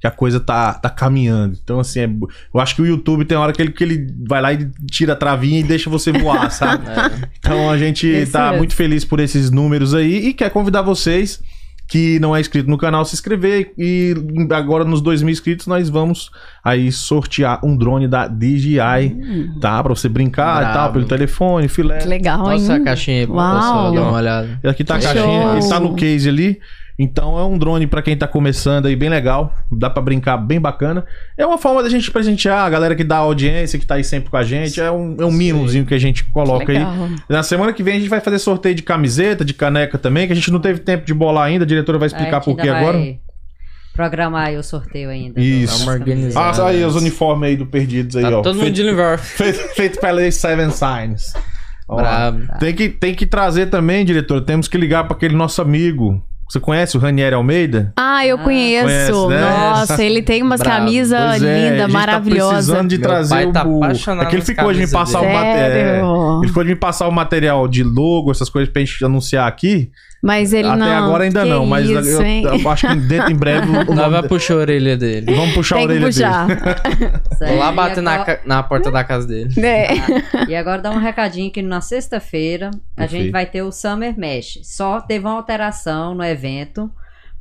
que a coisa tá, tá caminhando. Então, assim, é- eu acho que o YouTube tem hora que ele, que ele vai lá e tira a travinha e deixa você voar, sabe? É. Então a gente Isso tá mesmo. muito feliz por esses números aí e quer convidar vocês que não é inscrito no canal se inscrever e agora nos 2 mil inscritos nós vamos aí sortear um drone da DJI, tá? Pra você brincar e tal, pelo telefone, filé. Que legal, Mostra hein? a caixinha aí pra Uau. pessoa dar uma olhada. E aqui tá a Show. caixinha, ele tá no case ali. Então é um drone pra quem tá começando aí, bem legal. Dá pra brincar, bem bacana. É uma forma da gente presentear a galera que dá audiência, que tá aí sempre com a gente. É um, é um mimozinho que a gente coloca aí. Legal. Na semana que vem a gente vai fazer sorteio de camiseta, de caneca também, que a gente não teve tempo de bolar ainda. A diretora vai explicar por que agora. Programar aí o sorteio ainda. Isso. Ah, aí os uniformes aí do Perdidos aí, Tá ó. todo mundo feito, de uniforme. feito, feito pela Seven Signs. Brabo. Tem que, tem que trazer também, diretor. Temos que ligar para aquele nosso amigo. Você conhece o Ranieri Almeida? Ah, eu conheço. Conhece, né? Nossa, ele tem umas camisas é, a lindas, maravilhosas. Tá precisando de Meu trazer o. tá o- É que ele ficou de me passar o dele. material. Sério? Ele ficou de me passar o material de logo, essas coisas pra gente anunciar aqui. Mas ele Até não. agora ainda Que não, mas isso, eu, eu acho que dentro em breve o Nós vai puxar a orelha dele. Vamos puxar a Tem que orelha puxar. dele. Vou lá bater na, agora- na porta da casa dele. É. E agora dá um recadinho que na sexta-feira a gente vai ter o Summer Mesh. Só teve uma alteração no evento.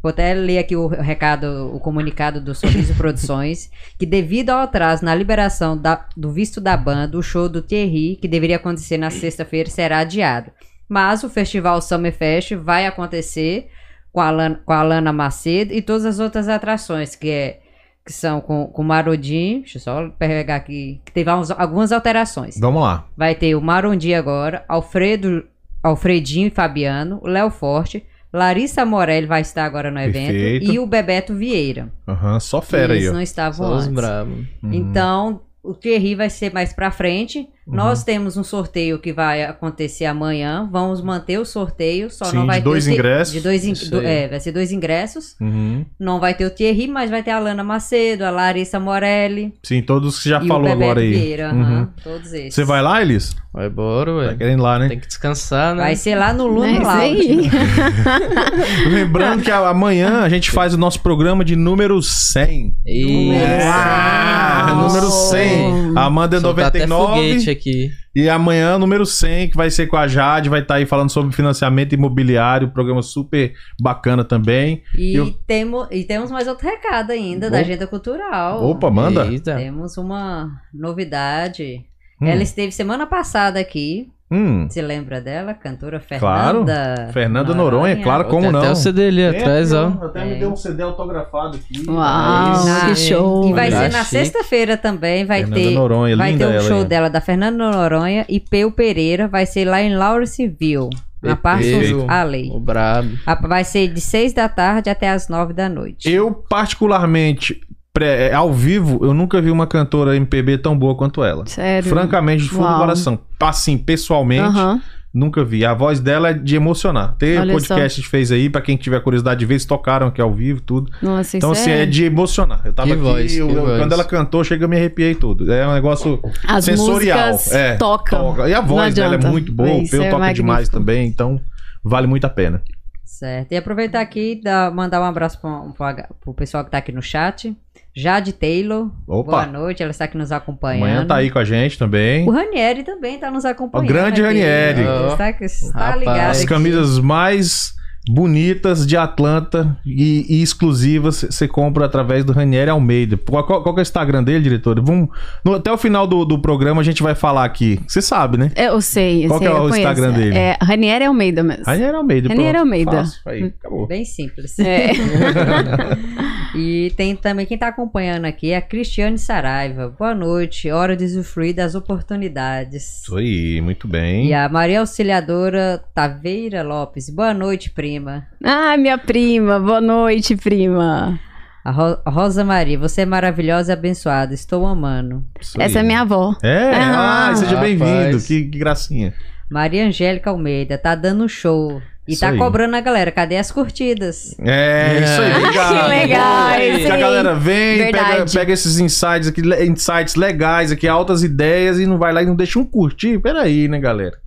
Vou até ler aqui o recado, o comunicado do Sorriso Produções, que devido ao atraso na liberação da- do visto da banda, o show do Thierry, que deveria acontecer na sexta-feira, será adiado. Mas o festival Summer Fest vai acontecer com a, Lana, com a Lana Macedo e todas as outras atrações, que é que são com, com o Marodin, deixa eu só pegar aqui, que teve uns- algumas alterações. Vamos lá. Vai ter o Marondi agora, Alfredo, Alfredinho e Fabiano, o Léo Forte, Larissa Morelli vai estar agora no evento Perfeito. e o Bebeto Vieira. Aham, só fera aí, Eles não estavam Só os antes. bravos. Uhum. Então, o Thierry vai ser mais pra frente. Uhum. Nós temos um sorteio que vai acontecer amanhã. Vamos manter o sorteio, só Sim, não vai de ter dois Thi- ingressos. De dois in- Isso do- é, vai ser dois ingressos. Uhum. Não vai ter o Thierry, mas vai ter a Lana Macedo, a Larissa Morelli Sim, todos que já e falou agora aí. Vieira. Uhum. Todos esses. Você vai lá, Elis? Vai embora, Tá ué. querendo ir lá, né? Tem que descansar, né? Vai ser lá no Luna isso Lounge. Lembrando que amanhã a gente faz o nosso programa de número 100. E... Ah, número 100. A Amanda é Soltar até 99. Aqui. E amanhã, número 100, que vai ser com a Jade, vai estar aí falando sobre financiamento imobiliário, programa super bacana também. E, Eu- temo, e temos mais outro recado ainda da agenda cultural. Opa, manda. Eita. Temos uma novidade. Hum. Ela esteve semana passada aqui. Hum, Você lembra dela? Cantora Claro. Fernanda. Fernanda Noronha, claro, como Tem não? até o CD ali atrás, ó. Até É. me deu um CD autografado aqui. Uau, que show. E vai ser na sexta-feira também. Vai Fernanda ter, Noronha, vai linda ter o ela, show dela da Fernanda Noronha e Peu Pereira. Vai ser lá em Lawrenceville. Na Parsons. Alley. O brabo. A- Vai ser de seis da tarde até as nove da noite. Eu, particularmente, pré- é, ao vivo, eu nunca vi uma cantora MPB tão boa quanto ela. Sério. Francamente, de fundo do Uau. coração. Assim, pessoalmente, Aham. nunca vi. A voz dela é de emocionar. Tem Olha podcast que a gente fez aí, pra quem tiver curiosidade de ver, eles tocaram aqui ao vivo, tudo. Nossa, Então, assim, é de emocionar. Eu tava Que aqui, voz, eu- que eu- voz. quando ela cantou, chega, eu me arrepiei tudo. É um negócio As sensorial. músicas é, tocam. toca. E a voz dela é muito boa, o Peu é toca demais também, então vale muito a pena. Certo. E aproveitar aqui e dar- mandar um abraço para o pessoal que tá aqui no chat. Jade Taylor. Opa. Boa noite, ela está aqui nos acompanhando. Amanhã tá aí com a gente também. O Ranieri também está nos acompanhando. O grande aqui. Ranieri. Está, está Rapaz. ligado. As aqui. camisas mais bonitas de Atlanta e, e exclusivas você compra através do Ranieri Almeida. Qual, qual- qual que é o Instagram dele, diretor? Vamos, no- até o final do, do programa a gente vai falar aqui. Você sabe, né? Eu sei. Qual sei, é eu o conheço. Instagram dele? É Ranieri Almeida mesmo. Ranieri Almeida. Ranieri pronto. Almeida. Fácil. Aí, acabou. Bem simples. É. E tem também quem está acompanhando aqui é a Cristiane Saraiva. Boa noite, hora de usufruir das oportunidades. Isso aí, muito bem. E a Maria Auxiliadora Taveira Lopes. Boa noite, prima. Ah, minha prima. Boa noite, prima. A, Ro- Rosa Maria, você é maravilhosa e abençoada. Estou amando. Isso aí. Essa é minha avó. É? Ah. Ah, seja bem-vindo. Que, que gracinha. Maria Angélica Almeida tá dando show. E Isso tá aí. cobrando a galera. Cadê as curtidas? É, isso aí, É. obrigado. Que legal, Que a galera vem, pega, pega esses insights aqui, insights legais aqui, altas ideias e não vai lá e não deixa um curtir. Peraí, né, galera?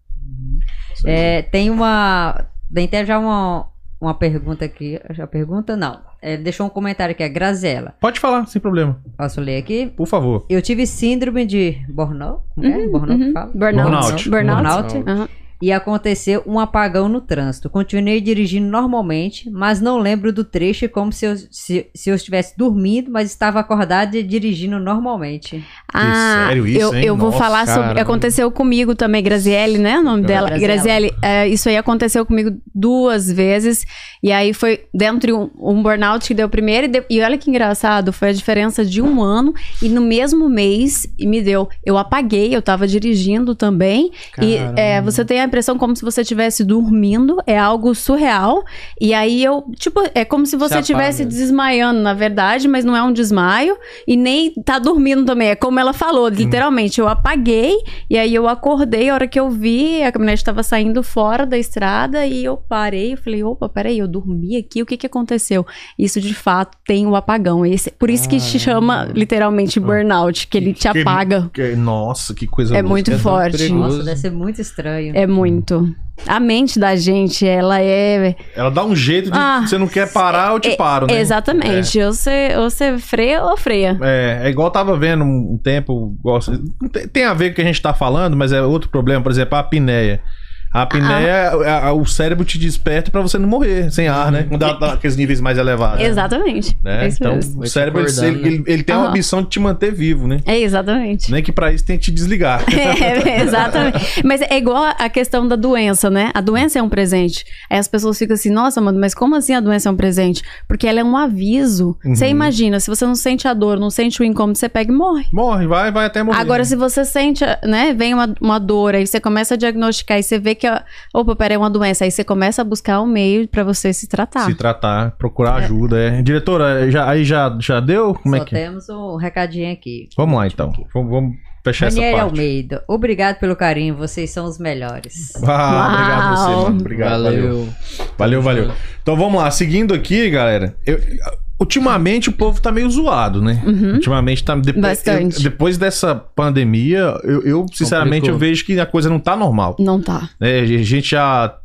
É, tem uma. Tem até já uma, uma pergunta aqui. Já pergunta? Não. É, deixou um comentário aqui, a Graziella. Pode falar, sem problema. Posso ler aqui? Por favor. Eu tive síndrome de Burnout. Como é? Burnout que fala? Burnout. Burnout. Burnout. Burnout. Aham. E aconteceu um apagão no trânsito. Continuei dirigindo normalmente, mas não lembro do trecho como se eu, se, se eu estivesse dormindo, mas estava acordada e dirigindo normalmente. Ah, sério isso, eu, hein? eu vou Nossa, falar sobre. caramba. Aconteceu comigo também, Graziele, né? O nome dela. Graziella. Graziele, é, isso aí aconteceu comigo duas vezes. E aí foi dentro de um, um burnout que deu primeiro. E, de- e olha que engraçado, foi a diferença de um ano. E no mesmo mês me deu. Eu apaguei, eu tava dirigindo também. E Caramba. é, você tem a impressão como se você estivesse dormindo, é algo surreal. E aí eu, tipo, é como se você Se estivesse desmaiando, na verdade, mas não é um desmaio. E nem tá dormindo também. É como ela falou, literalmente. Eu apaguei e aí eu acordei. A hora que eu vi, a caminhonete estava saindo fora da estrada e eu parei. Eu falei, opa, peraí, eu dormi aqui, o que que aconteceu? Isso de fato tem o apagão. Esse, por isso que se chama literalmente burnout, que ele te Que- apaga. que- nossa, que coisa É muito é forte. Nossa, deve ser muito estranho. É muito. A mente da gente, ela é. Ela dá um jeito de. Ah, você não quer parar, eu te é- paro, né? Exatamente. Ou, você, ou você freia ou freia. É, é igual eu tava vendo um tempo. Tem a ver com o que a gente tá falando, mas é outro problema. Por exemplo, a apneia. A apneia, a- a- o cérebro te desperta pra você não morrer sem ar, né? Quando dá, aqueles níveis mais elevados. Exatamente. Né? É isso então, mesmo. o cérebro ele, ele, ele- ele tem uma Aham. missão de te manter vivo, né? É, exatamente. Nem que pra isso tem que te desligar. É, exatamente. Mas é igual a questão da doença, né? A doença é um presente. Aí as pessoas ficam assim, nossa, mano, mas como assim a doença é um presente? Porque ela é um aviso. Uhum. Você imagina, se você não sente a dor, não sente o incômodo, você pega e morre. Morre, vai, vai até morrer. Agora, se você sente, né, vem uma, uma dor, aí você começa a diagnosticar e você vê que, ó, opa, peraí, é uma doença. Aí você começa a buscar um meio pra você se tratar. Se tratar, procurar ajuda. É. Diretora, já, aí já, já deu? Como Só é que é? temos um recadinho aqui. Vamos lá então. Vamos, vamos fechar Daniel essa parte. Almeida, obrigado pelo carinho, vocês são os melhores. Ah, obrigado você, mano. Obrigado, valeu. Valeu. Valeu, valeu. Então vamos lá, seguindo aqui, galera. eu- ultimamente o povo tá meio zoado, né? Ultimamente tá. depois- Uhum. Bastante. eu- depois dessa pandemia, eu, eu, sinceramente Complicou. eu vejo que a coisa não tá normal. Não tá. né? A gente já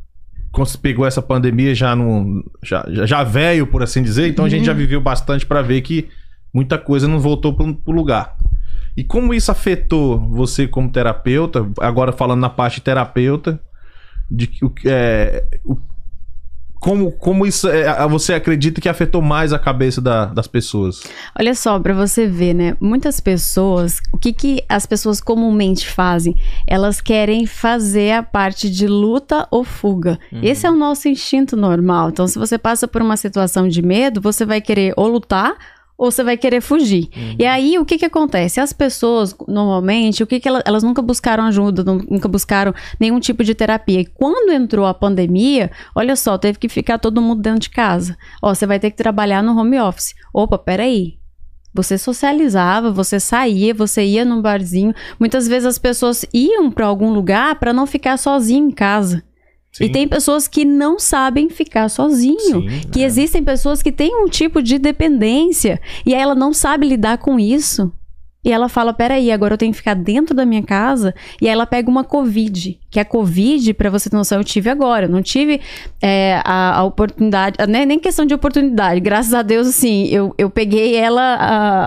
cons- pegou essa pandemia já no já, já, velho, por assim dizer, então a gente Uhum. já viveu bastante pra ver que muita coisa não voltou pro, pro lugar. E como isso afetou você como terapeuta, agora falando na parte terapeuta, de o é o- como, como isso é, você acredita que afetou mais a cabeça da- das pessoas? Olha só, pra você ver, né? Muitas pessoas, o que, que as pessoas comumente fazem? Elas querem fazer a parte de luta ou fuga. Esse é o nosso instinto normal. Então, se você passa por uma situação de medo, você vai querer ou lutar ou você vai querer fugir. E aí, o que que acontece? As pessoas, normalmente, o que que elas, elas nunca buscaram ajuda, nu- nunca buscaram nenhum tipo de terapia. E quando entrou a pandemia, olha só, teve que ficar todo mundo dentro de casa. Ó, você vai ter que trabalhar no home office. Opa, peraí. Você socializava, você saía, você ia num barzinho. Muitas vezes as pessoas iam para algum lugar para não ficar sozinho em casa. Sim. E tem pessoas que não sabem ficar sozinho. Sim, que é. existem pessoas que têm um tipo de dependência e aí ela não sabe lidar com isso. E ela fala: peraí, agora eu tenho que ficar dentro da minha casa. E aí ela pega uma Covid. Que a Covid, pra você ter noção, eu tive agora. Eu não tive é, a, a oportunidade, nem, nem questão de oportunidade. Graças a Deus, assim, eu, eu peguei ela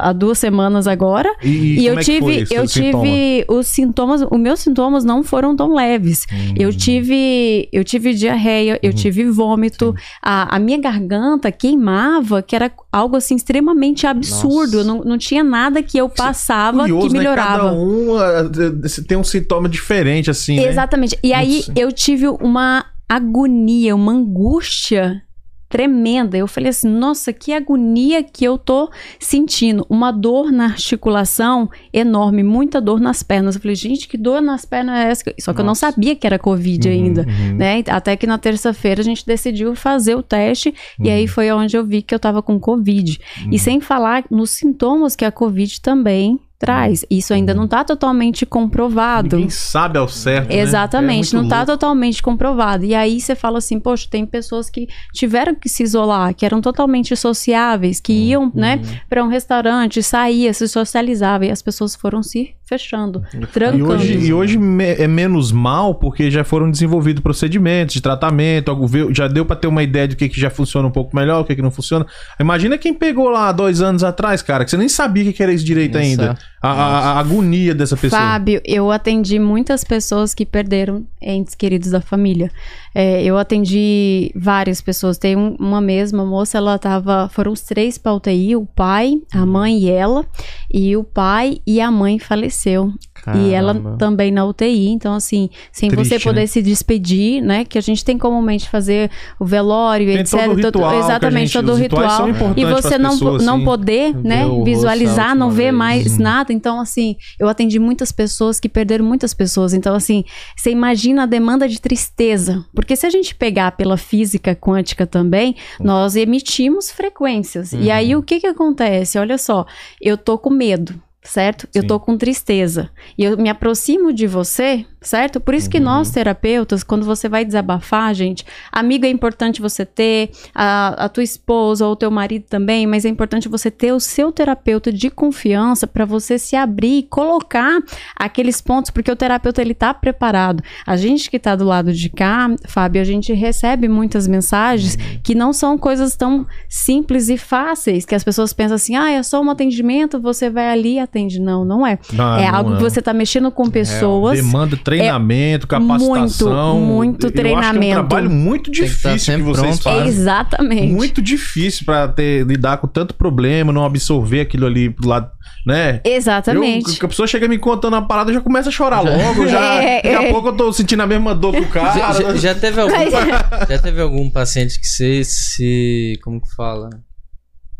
há, duas semanas agora. E, e eu é tive, eu sintoma? tive os sintomas, os meus sintomas não foram tão leves. Hum. Eu tive, eu tive diarreia, eu tive vômito, a, a minha garganta queimava, que era algo assim extremamente absurdo. Não, não tinha nada que eu passava Curioso, que né? melhorava. Cada um de- tem um sintoma diferente, assim, né? Exatamente. E aí Nossa. eu tive uma agonia, uma angústia tremenda. Eu falei assim, nossa, que agonia que eu tô sentindo. Uma dor na articulação enorme, muita dor nas pernas. Eu falei, gente, que dor nas pernas é essa? Só que eu não Nossa. sabia que era Covid Uhum, ainda. uhum. Né? Até que na terça-feira a gente decidiu fazer o teste e Uhum. aí foi onde eu vi que eu tava com Covid. E sem falar nos sintomas que a Covid também traz. Isso ainda não tá totalmente comprovado. Ninguém sabe ao certo. né? Exatamente, É não tá louco. totalmente comprovado. E aí você fala assim, poxa, tem pessoas que tiveram que se isolar, que eram totalmente sociáveis, que Uhum. iam, né, para um restaurante, saía, se socializava e as pessoas foram se fechando, E trancando. hoje, e hoje me- é menos mal porque já foram desenvolvidos procedimentos de tratamento, já deu pra ter uma ideia do que, que já funciona um pouco melhor, o que, que não funciona. Imagina quem pegou lá dois anos atrás, cara, que você nem sabia o que, que era isso direito Isso, ainda. A, a- a agonia dessa pessoa. Fábio, eu atendi muitas pessoas que perderam entes queridos da família. É, eu atendi várias pessoas. Tem um- uma mesma moça, ela tava. Foram os três pra UTI: o pai, a mãe e ela. E o pai e a mãe faleceu. E ela Caramba. também na UTI, então assim, sem Triste, você poder né? se despedir, né? Que a gente tem comumente fazer o velório, Tem etc. todo o ritual exatamente, gente- todo o ritual. E você não, pessoas, não sim. poder, né, visualizar, não ver mais Uhum. nada. Então, assim, eu atendi muitas pessoas que perderam muitas pessoas. Então, assim, você imagina a demanda de tristeza. Porque se a gente pegar pela física quântica também, nós emitimos frequências. E Uhum. aí, o que que acontece? Olha só, eu tô com medo. Certo? Eu Sim. tô com tristeza. E eu me aproximo de você, certo? Por isso que Uhum. nós, terapeutas, quando você vai desabafar, gente, amigo é importante você ter, a, a tua esposa ou o teu marido também, mas é importante você ter o seu terapeuta de confiança para você se abrir e colocar aqueles pontos, porque o terapeuta ele tá preparado. A gente que tá do lado de cá, Fábio, a gente recebe muitas mensagens que não são coisas tão simples e fáceis, que as pessoas pensam assim: "Ah, é só um atendimento, você vai ali e atende". Não, não é. Não, é não algo é. que você tá mexendo com pessoas. Demanda treinamento, capacitação. muito, muito Eu acho que é um treinamento. trabalho muito que estar difícil que, sempre vocês pronto. fazem. Exatamente. Muito difícil pra ter, lidar com tanto problema, não absorver aquilo ali pro lado, né? Exatamente. Eu, a pessoa chega me contando uma parada, eu já começa a chorar logo. Já, É, daqui a é. pouco eu tô sentindo a mesma dor que o cara. Já, já- já teve algum, já teve algum paciente que você se. Como que fala?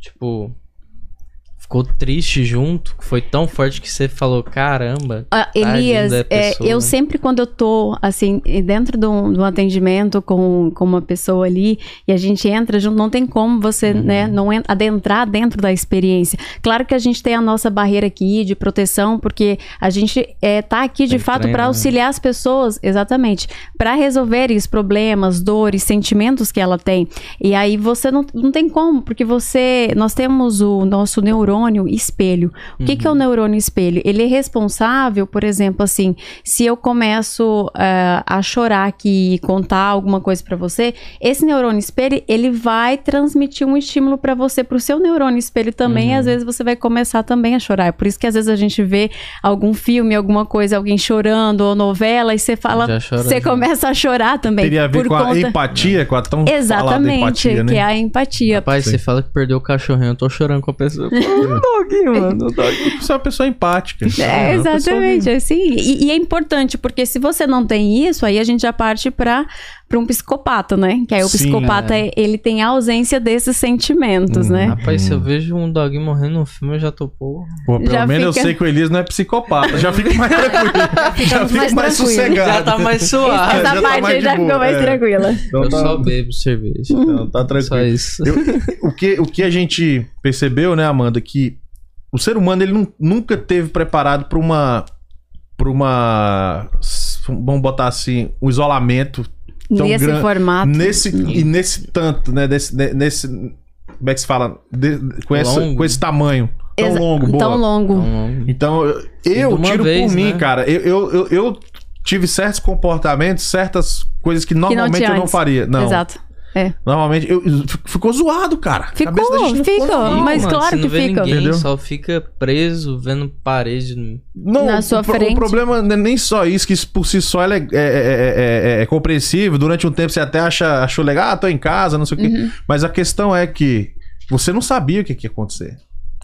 Tipo. Ficou triste junto, foi tão forte que você falou, caramba. Ah, Elias, é, eu sempre quando eu tô, assim, dentro de um, de um atendimento com, com uma pessoa ali, e a gente entra junto, não tem como você, Uhum. né, não en- adentrar dentro da experiência. Claro que a gente tem a nossa barreira aqui de proteção, porque a gente é, tá aqui de Tem fato para treinar. auxiliar as pessoas, exatamente, para resolverem os problemas, dores, sentimentos que ela tem. E aí você não, não tem como, porque você, nós temos o nosso neurônio espelho. O que, que é o neurônio espelho? Ele é responsável, por exemplo, assim, se eu começo eh, a chorar aqui e contar alguma coisa pra você, esse neurônio espelho, ele vai transmitir um estímulo pra você, pro seu neurônio espelho também, e às vezes você vai começar também a chorar. É por isso que às vezes a gente vê algum filme, alguma coisa, alguém chorando, ou novela, e você fala, você começa a chorar também. Teria a ver por com a conta... empatia, com a tão Exatamente, empatia, né? que é a empatia. Rapaz, Sim. você fala que perdeu o cachorrinho, eu tô chorando com a pessoa. mano. Você é uma pessoa empática. É, pessoa exatamente, assim. E, e é importante, porque se você não tem isso, aí a gente já parte para para um psicopata, né? Que aí o Sim, psicopata, ele tem a ausência desses sentimentos, Hum, né? Rapaz, se eu vejo um dog morrendo no filme, eu já tô, porra. Pô, pelo Já menos eu fica- sei que o Elias não é psicopata. Já fica mais tranquilo. já ficamos fica mais mais, sossegado. Já tá mais suave. já Essa tá parte mais aí já ficou mais é. tranquila. Então eu tá- só bebo cerveja. Não, tá Só tranquilo. isso. o, que, o que a gente percebeu, né, Amanda, que o ser humano ele nu- nunca teve preparado para uma para uma vamos botar assim, um isolamento Nesse gran- formato. nesse e nesse tanto, né, desse, ne- nesse como é que se fala, De- com, essa, com esse tamanho tão Exa- longo, boa. Tão longo. Então, eu, tiro vez, por mim, né? cara. Eu, eu, eu, eu tive certos comportamentos, certas coisas que normalmente tinha eu não faria. Não. Exato. Normalmente, eu, ficou zoado, cara. A cabeça da Ficou, gente não fica. ficou assim. Mas mano, claro você não que vê fica. Ninguém, Entendeu? só fica preso vendo parede. Não, Na o sua pro- frente. O problema não é nem só isso, que isso por si só é, é, é, é- é compreensível. Durante um tempo você até acha, achou legal, ah, tô em casa, não sei o quê. Uhum. Mas a questão é que você não sabia o que, que ia acontecer.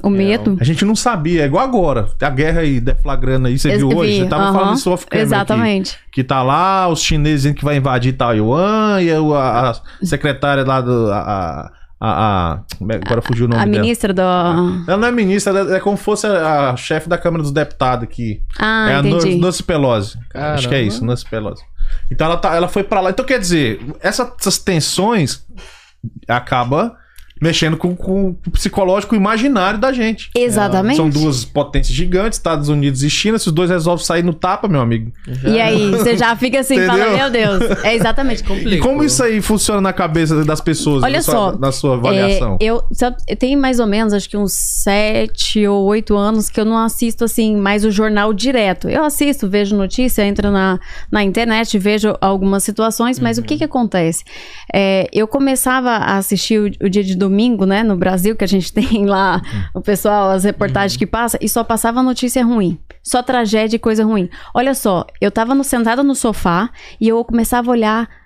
O medo. A gente não sabia. É igual agora. A guerra aí deflagrando aí, você Eu viu vi, hoje? Você tava aham. falando isso off camera aqui. Exatamente. que tá lá, os chineses dizendo que vai invadir Taiwan, e a, a- a secretária lá do. A, a, a- a- como é- agora fugiu o nome A dela. ministra do. Ah, Ela não é ministra, ela é como se fosse a, a chefe da Câmara dos Deputados aqui. é a entendi. Nan- Nancy Pelosi. Caramba. Acho que é isso, Nancy Pelosi. Então ela, tá, ela foi pra lá. Então quer dizer, essa- essas tensões acaba mexendo com, com o psicológico imaginário da gente. Exatamente. São duas potências gigantes, Estados Unidos e China. Se os dois resolvem sair no tapa, meu amigo. E aí, você já fica assim, fala, meu Deus. É exatamente. E como isso aí funciona na cabeça das pessoas? Olha na sua, só, Na sua avaliação. É, eu, sabe, tenho mais ou menos, acho que uns sete ou oito anos que eu não assisto, assim, mais o jornal direto. Eu assisto, vejo notícia, entro na, na internet, vejo algumas situações, mas o que que acontece? É, eu começava a assistir o, o dia de domingo, né, no Brasil, que a gente tem lá, o pessoal, as reportagens que passa, e só passava notícia ruim. Só tragédia e coisa ruim. Olha só, eu tava no, sentada no sofá e eu começava a olhar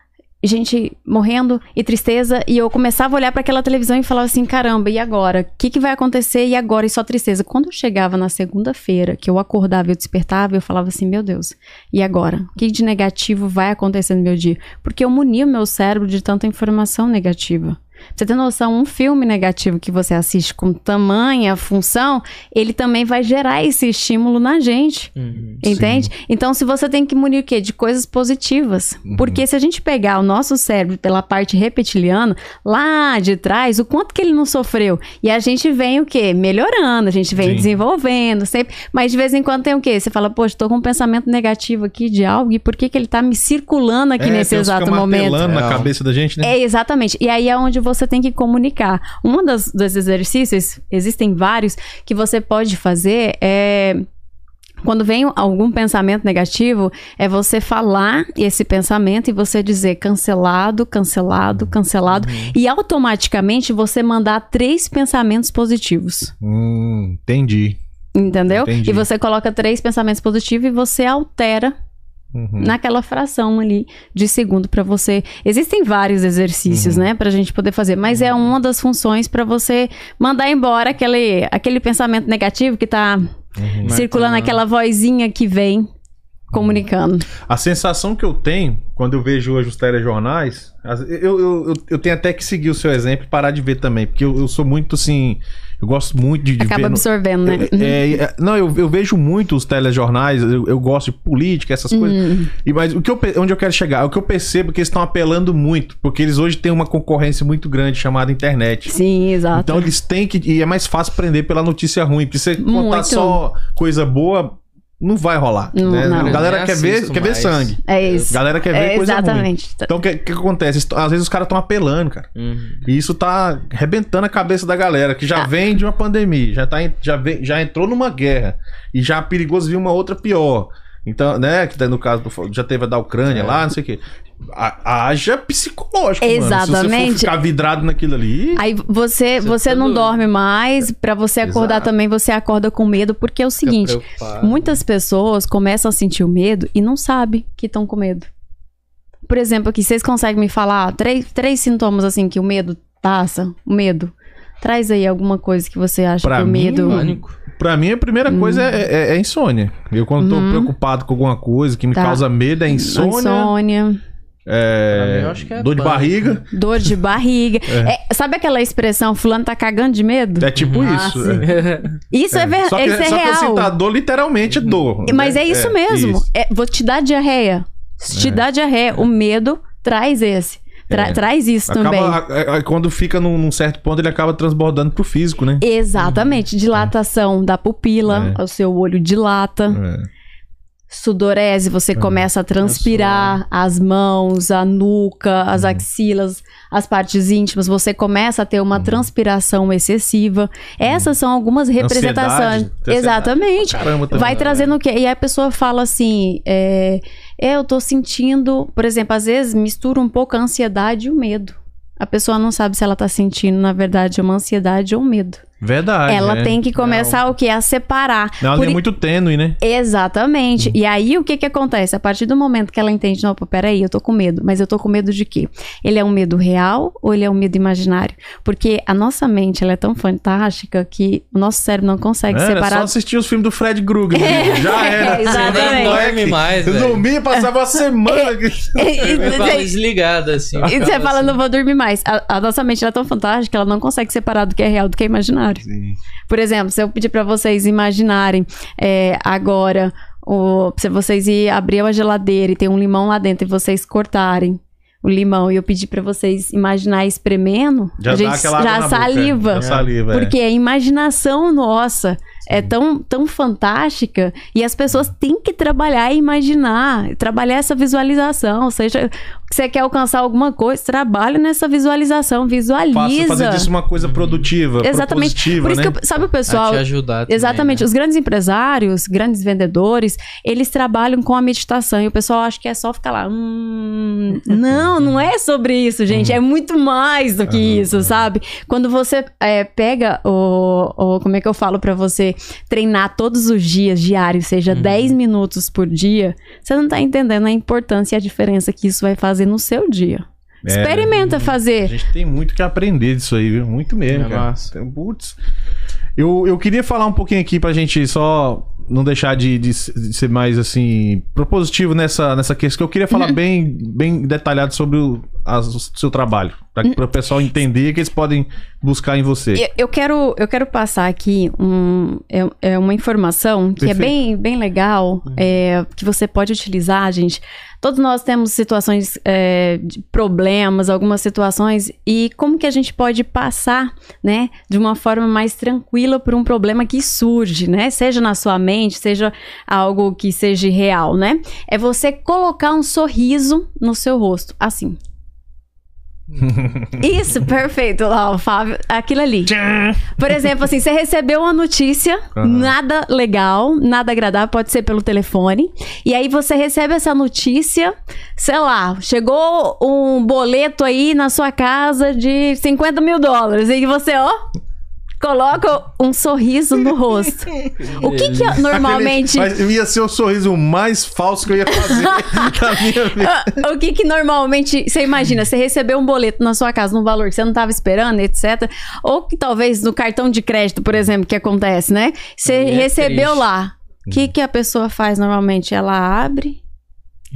gente morrendo e tristeza e eu começava a olhar para aquela televisão e falava assim, caramba, e agora? O que, que vai acontecer? E agora? E só tristeza. Quando eu chegava na segunda-feira, que eu acordava e eu despertava, eu falava assim, meu Deus, e agora? O que de negativo vai acontecer no meu dia? Porque eu munia o meu cérebro de tanta informação negativa. Pra você ter noção, um filme negativo que você assiste com tamanha função, ele também vai gerar esse estímulo na gente. Uhum. Entende? Então, se você tem que munir o quê? De coisas positivas. Uhum. Porque se a gente pegar o nosso cérebro pela parte reptiliana, lá de trás, o quanto que ele não sofreu. E a gente vem o quê? Melhorando, a gente vem Sim. desenvolvendo, sempre. Mas de vez em quando tem o quê? Você fala, poxa, tô com um pensamento negativo aqui de algo, e por que que ele tá me circulando aqui É, nesse exato momento? martelando na cabeça da gente, né? É, exatamente. E aí é onde você tem que comunicar. Um das, dos exercícios, existem vários, que você pode fazer é. Quando vem algum pensamento negativo, é você falar esse pensamento e você dizer cancelado, cancelado, cancelado. E automaticamente você mandar três pensamentos positivos. Hum, entendi. Entendeu? Entendi. E você coloca três pensamentos positivos e você altera Uhum. naquela fração ali de segundo para você. Existem vários exercícios, Uhum. né, pra gente poder fazer, mas é uma das funções para você mandar embora aquele, aquele pensamento negativo que tá Uhum. circulando Martelando. aquela vozinha que vem comunicando. A sensação que eu tenho quando eu vejo hoje os telejornais, eu, eu, eu, eu tenho até que seguir o seu exemplo e parar de ver também, porque eu, eu sou muito assim. Eu gosto muito de, de Acaba ver. no- absorvendo, né? É, é, não, eu, eu vejo muito os telejornais, eu, eu gosto de política, essas coisas. Hum, E, mas o que eu, onde eu quero chegar? O que eu percebo é que eles estão apelando muito, porque eles hoje têm uma concorrência muito grande chamada internet. sim, exato. Então eles têm que. E é mais fácil prender pela notícia ruim. Porque você contar só coisa boa, não vai rolar. Não, né? não. A galera quer ver, quer ver sangue. é isso. A galera quer ver É, coisa ruim. exatamente. Então o que, que acontece? Às vezes os caras estão apelando, cara. Uhum. E isso tá arrebentando a cabeça da galera, que já Ah. vem de uma pandemia, já, tá, já, vem, já entrou numa guerra. E já é perigoso vir uma outra pior. Então, né, que tá no caso do, já teve a da Ucrânia É. lá, não sei o quê. A- Haja psicológico, mano. Se você Exatamente. for ficar vidrado naquilo ali. Aí você, Você você tá não doido. dorme mais, pra você acordar Exato. também, você acorda com medo, porque é o seguinte. Muitas pessoas começam a sentir o medo e não sabem que estão com medo. Por exemplo, aqui, vocês conseguem me falar três, três sintomas assim que o medo passa? O medo. Traz aí alguma coisa que você acha Pra que o mim, medo. Pânico. Pra mim, a primeira coisa é, é- é insônia. Eu, quando tô Uhum. preocupado com alguma coisa que me Tá. causa medo, é insônia, Insônia, é, Pra mim, eu acho que é dor de pânico. barriga. dor de barriga. É, sabe aquela expressão, fulano tá cagando de medo? É tipo Ah, isso. é. Isso é, Só verdade. que, Isso é só que real. assim, tá, dor literalmente é dor. Mas né? é isso mesmo. isso. É, vou te dar diarreia. Se te É. dá diarreia, o medo traz esse. Tra- É. Traz isso também. Acaba, a- a- quando fica num, num certo ponto, ele acaba transbordando pro físico, né? Exatamente. Dilatação da pupila, É. o seu olho dilata. É. Sudorese, você É. começa a transpirar as mãos, a nuca, as Uhum. axilas, as partes íntimas, você começa a ter uma transpiração excessiva. Essas são algumas representações. Uhum. Ansiedade, Exatamente. Caramba, também. Vai trazendo o quê? E aí a pessoa fala assim: é, é, eu tô sentindo, por exemplo, às vezes mistura um pouco a ansiedade e o medo. A pessoa não sabe se ela tá sentindo, na verdade, uma ansiedade ou um medo. Verdade. ela é. tem que começar o quê? A separar. É uma Por linha i- muito tênue, né? Exatamente. E aí o que que acontece? A partir do momento que ela entende, não, pô, peraí, eu tô com medo. Mas eu tô com medo de quê? Ele é um medo real ou ele é um medo imaginário? Porque a nossa mente, ela é tão fantástica que o nosso cérebro não consegue Era separar... só assistir os filmes do Fred Krueger. né? Já era. Exatamente. Dorme mais, Eu velho. dormia, passava uma semana. Desligado, assim. E você Fala fala, assim, não vou dormir mais. A, a nossa mente ela é tão fantástica que ela não consegue separar do que é real do que é imaginário. Por exemplo, se eu pedir pra vocês imaginarem é, agora, o, se vocês ir abrir uma geladeira e tem um limão lá dentro e vocês cortarem o limão e eu pedir pra vocês imaginar espremendo, Já a dá gente já saliva. Saliva, é. Porque a imaginação nossa é tão, tão fantástica e as pessoas têm que trabalhar e imaginar, trabalhar essa visualização. Ou seja, você quer alcançar alguma coisa, trabalha nessa visualização, visualiza. Faça fazer disso uma coisa produtiva, Exatamente. propositiva, Por isso né? que, eu- sabe o A pessoal, te ajudar também, Exatamente. né? Os grandes empresários, grandes vendedores, eles trabalham com a meditação e o pessoal acha que é só ficar lá. Hum, não, não é sobre isso, gente. Uhum. É muito mais do que isso, sabe? Quando você é, pega o, o- Como é que eu falo pra você? Você treinar todos os dias, diário, seja Uhum. 10 minutos por dia, você não tá entendendo a importância e a diferença que isso vai fazer no seu dia. É, Experimenta A fazer. gente tem muito que aprender disso aí, viu? Muito mesmo, É cara. massa. Putz. Eu, eu queria falar um pouquinho aqui pra gente só não deixar de, de de ser mais, assim, propositivo nessa, nessa questão. que Eu queria falar bem, bem detalhado sobre o, as- o seu trabalho. Para o pessoal entender que eles podem buscar em você. Eu, quero, eu quero passar aqui um, é, é uma informação que Perfeito. é bem, bem legal, é, que você pode utilizar, gente. Todos nós temos situações é, de problemas, algumas situações, e como que a gente pode passar, né, de uma forma mais tranquila por um problema que surge, né? Seja na sua mente, seja algo que seja real, né? É você colocar um sorriso no seu rosto, assim. Isso, perfeito, lá, o Fábio. Aquilo ali. Por exemplo, assim, você recebeu uma notícia, Aham. nada legal, nada agradável, pode ser pelo telefone. E aí você recebe essa notícia, sei lá, chegou um boleto aí na sua casa de 50 mil dólares. E você, ó, coloca um sorriso no rosto. O que que é normalmente. Mas ia ser o sorriso mais falso que eu ia fazer na minha vida. Ah, o que que normalmente você imagina? Você recebeu um boleto na sua casa num valor que você não estava esperando, etc. Ou que talvez no cartão de crédito, por exemplo, que acontece, né? Você é recebeu triste. lá. O que que a pessoa faz normalmente? Ela abre,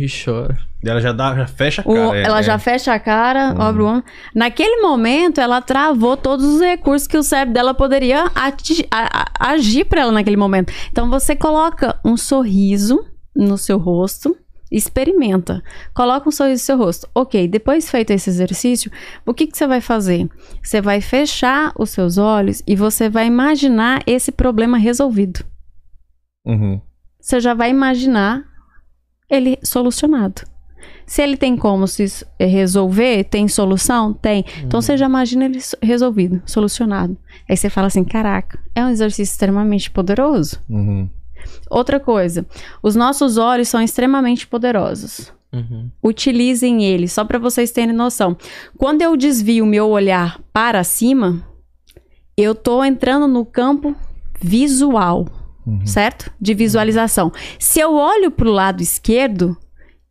E chora. E ela já, dá, já fecha a o- cara. é- ela é. já fecha a cara, Uhum. abre o olho. Naquele momento, ela travou todos os recursos que o cérebro dela poderia ati- a- a- agir para ela naquele momento. Então você coloca um sorriso no seu rosto. Experimenta. Coloca um sorriso no seu rosto. Ok, depois feito esse exercício, o que, que você vai fazer? Você vai fechar os seus olhos e você vai imaginar esse problema resolvido. Uhum. Você já vai imaginar ele solucionado. Se ele tem como se eh, resolver, tem solução? Tem. Então você já imagina ele so- resolvido, solucionado. Aí você fala assim: caraca, é um exercício extremamente poderoso. Uhum. Outra coisa, os nossos olhos são extremamente poderosos. Uhum. Utilizem eles, só para vocês terem noção. Quando eu desvio meu olhar para cima, eu tô entrando no campo visual, certo? De visualização. Se eu olho para o lado esquerdo,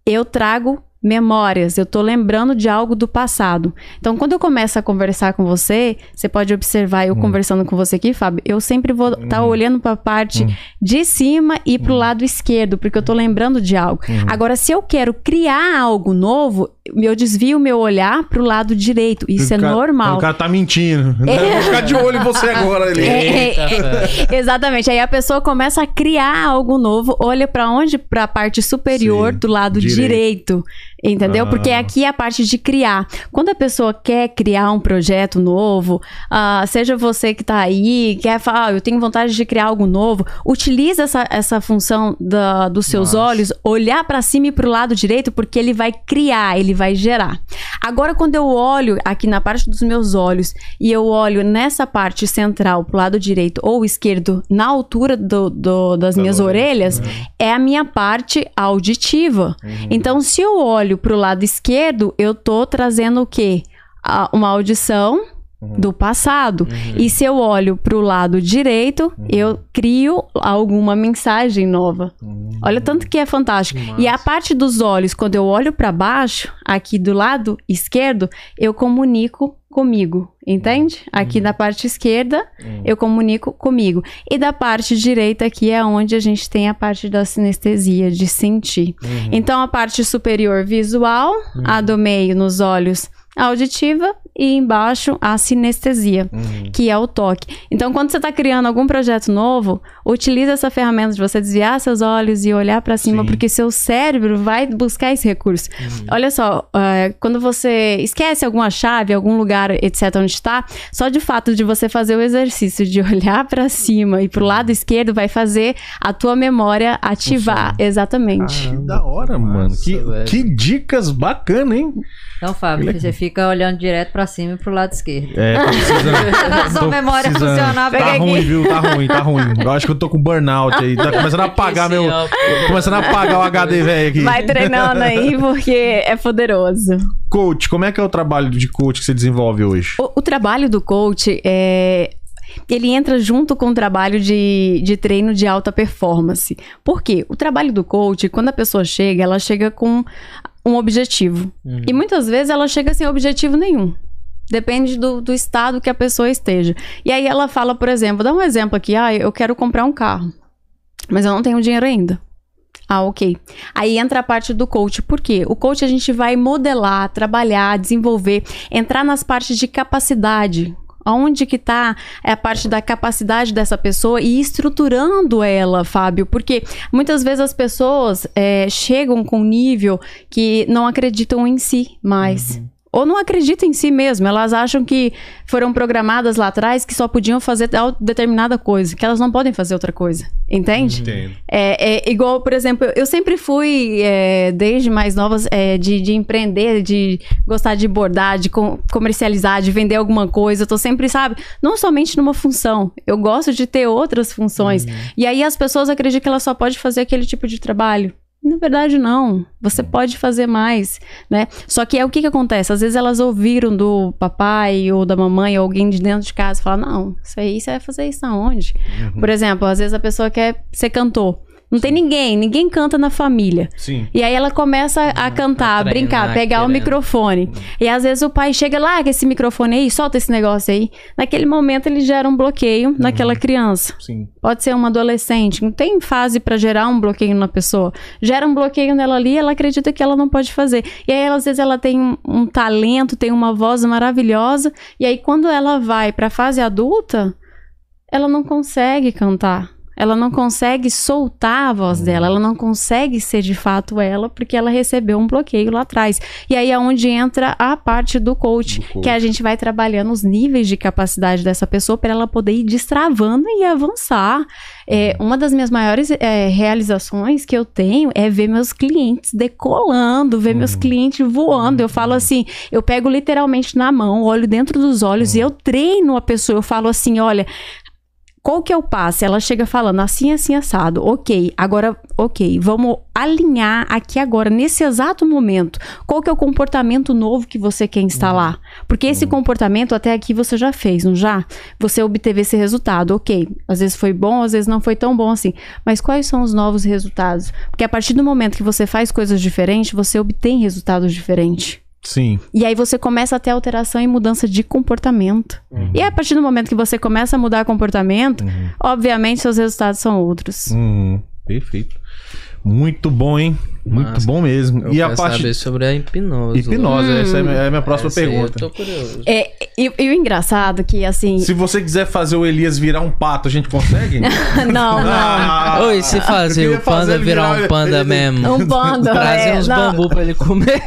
eu trago memórias, eu tô lembrando de algo do passado. Então, quando eu começo a conversar com você, você pode observar eu conversando com você aqui, Fábio, eu sempre vou estar olhando para a parte de cima e para o lado esquerdo, porque eu tô lembrando de algo. Agora, se eu quero criar algo novo, eu desvio meu olhar para o lado direito. Isso O é cara- normal. O cara tá mentindo. É. Vou ficar de olho em você agora. Ele... É, Eita, fé. Exatamente. Aí a pessoa começa a criar algo novo, olha pra onde? Pra parte superior Sim, do lado direito. direito. Entendeu? Ah. Porque aqui é a parte de criar. Quando a pessoa quer criar um projeto novo, ah, seja você que tá aí, quer falar, ah, eu tenho vontade de criar algo novo, utiliza essa, essa função da- dos seus Nossa. olhos, olhar pra cima e pro lado direito, porque ele vai criar, ele vai gerar. Agora, quando eu olho aqui na parte dos meus olhos e eu olho nessa parte central, pro lado direito ou esquerdo, na altura do- do- das minhas orelhas, é a minha parte auditiva. Então, se eu olho pro lado esquerdo, eu tô trazendo o quê? Uma audição do passado. E se eu olho pro lado direito, eu crio alguma mensagem nova. Olha o tanto que é fantástico. E a parte dos olhos, quando eu olho para baixo, aqui do lado esquerdo, eu comunico comigo, entende? Aqui na parte esquerda, eu comunico comigo. E da parte direita aqui é onde a gente tem a parte da sinestesia, de sentir. Uhum. Então a parte superior visual, a do meio nos olhos auditiva e embaixo a sinestesia, Uhum. que é o toque. Então quando você está criando algum projeto novo, utilize essa ferramenta de você desviar seus olhos e olhar para cima, Sim. porque seu cérebro vai buscar esse recurso. Olha só, é, quando você esquece alguma chave, algum lugar, etc, onde está, só de fato de você fazer o exercício de olhar para cima e pro lado esquerdo vai fazer a tua memória ativar. Exatamente. Que da hora, mano. Massa, Que, que dicas bacanas, hein? Então, Fábio, você fica olhando direto pra cima e pro lado esquerdo. É, tô precisando. Sua memória precisando. funcionar Tá bem. ruim, viu? Tá ruim, tá ruim. Eu acho que eu tô com burnout aí. Tá começando a apagar meu. Começando a apagar o HD velho aqui. Vai treinando aí porque é poderoso. Coach, como é que é o trabalho de coach que você desenvolve hoje? O, o trabalho do coach é ele entra junto com o trabalho de, de treino de alta performance. Por quê? O trabalho do coach, quando a pessoa chega, ela chega com um objetivo. Uhum. E muitas vezes ela chega sem objetivo nenhum. Depende do, do estado que a pessoa esteja. E aí ela fala, por exemplo, dá um exemplo aqui, ah, eu quero comprar um carro, mas eu não tenho dinheiro ainda. Ah, ok. Aí entra a parte do coach. Por quê? O coach a gente vai modelar, trabalhar, desenvolver, entrar nas partes de capacidade. Onde que tá é a parte da capacidade dessa pessoa e estruturando ela, Fábio? Porque muitas vezes as pessoas é, chegam com um nível que não acreditam em si mais. Ou não acreditam em si mesmo. Elas acham que foram programadas lá atrás que só podiam fazer tal determinada coisa, que elas não podem fazer outra coisa. Entende? Entendo. É, é igual, por exemplo, eu sempre fui, é, desde mais novas, é, de, de empreender, de gostar de bordar, de com- comercializar, de vender alguma coisa. Eu tô sempre, sabe, não somente numa função. Eu gosto de ter outras funções. E aí as pessoas acreditam que ela só pode fazer aquele tipo de trabalho. Na verdade, não. Você pode fazer mais, né? Só que é o que que acontece? Às vezes elas ouviram do papai ou da mamãe ou alguém de dentro de casa falar, não, isso aí você vai fazer isso aonde? Por exemplo, às vezes a pessoa quer ser cantor. Não tem ninguém, ninguém canta na família. Sim. E aí ela começa a cantar, a treinar, brincar, pegar o querendo. microfone. E às vezes o pai chega lá, com esse microfone aí, solta esse negócio aí. Naquele momento ele gera um bloqueio naquela criança. Sim. Pode ser uma adolescente, não tem fase pra gerar um bloqueio na pessoa. Gera um bloqueio nela ali, ela acredita que ela não pode fazer. E aí às vezes ela tem um, um talento, tem uma voz maravilhosa, e aí quando ela vai pra fase adulta, ela não consegue cantar. Ela não consegue soltar a voz dela, ela não consegue ser de fato ela, porque ela recebeu um bloqueio lá atrás. E aí é onde entra a parte do coach, Do coach. que a gente vai trabalhando os níveis de capacidade dessa pessoa para ela poder ir destravando e avançar. É, uma das minhas maiores é, realizações que eu tenho é ver meus clientes decolando, ver meus clientes voando. Eu falo assim, eu pego literalmente na mão, olho dentro dos olhos e eu treino a pessoa. Eu falo assim, olha, qual que é o passo? Ela chega falando assim, assim, assado. Ok, agora, ok, vamos alinhar aqui agora, nesse exato momento. Qual que é o comportamento novo que você quer instalar? Porque esse comportamento até aqui você já fez, não já? Você obteve esse resultado, ok. Às vezes foi bom, às vezes não foi tão bom assim. Mas quais são os novos resultados? Porque a partir do momento que você faz coisas diferentes, você obtém resultados diferentes. Sim. E aí você começa a ter alteração e mudança de comportamento. E a partir do momento que você começa a mudar comportamento, obviamente seus resultados são outros. Uhum. Perfeito. Muito bom, hein? Muito bom mesmo. Eu e a parte. saber sobre a hipnose. Hipnose, essa é a minha- é próxima pergunta. Eu tô curioso. É, e, e o engraçado que, assim... Se você quiser fazer o Elias virar um pato, a gente consegue? não, não. Ah, Oi, se fazer o queria fazer panda ele virar um panda mesmo. Um panda, Trazer é, uns não. bambu pra ele comer.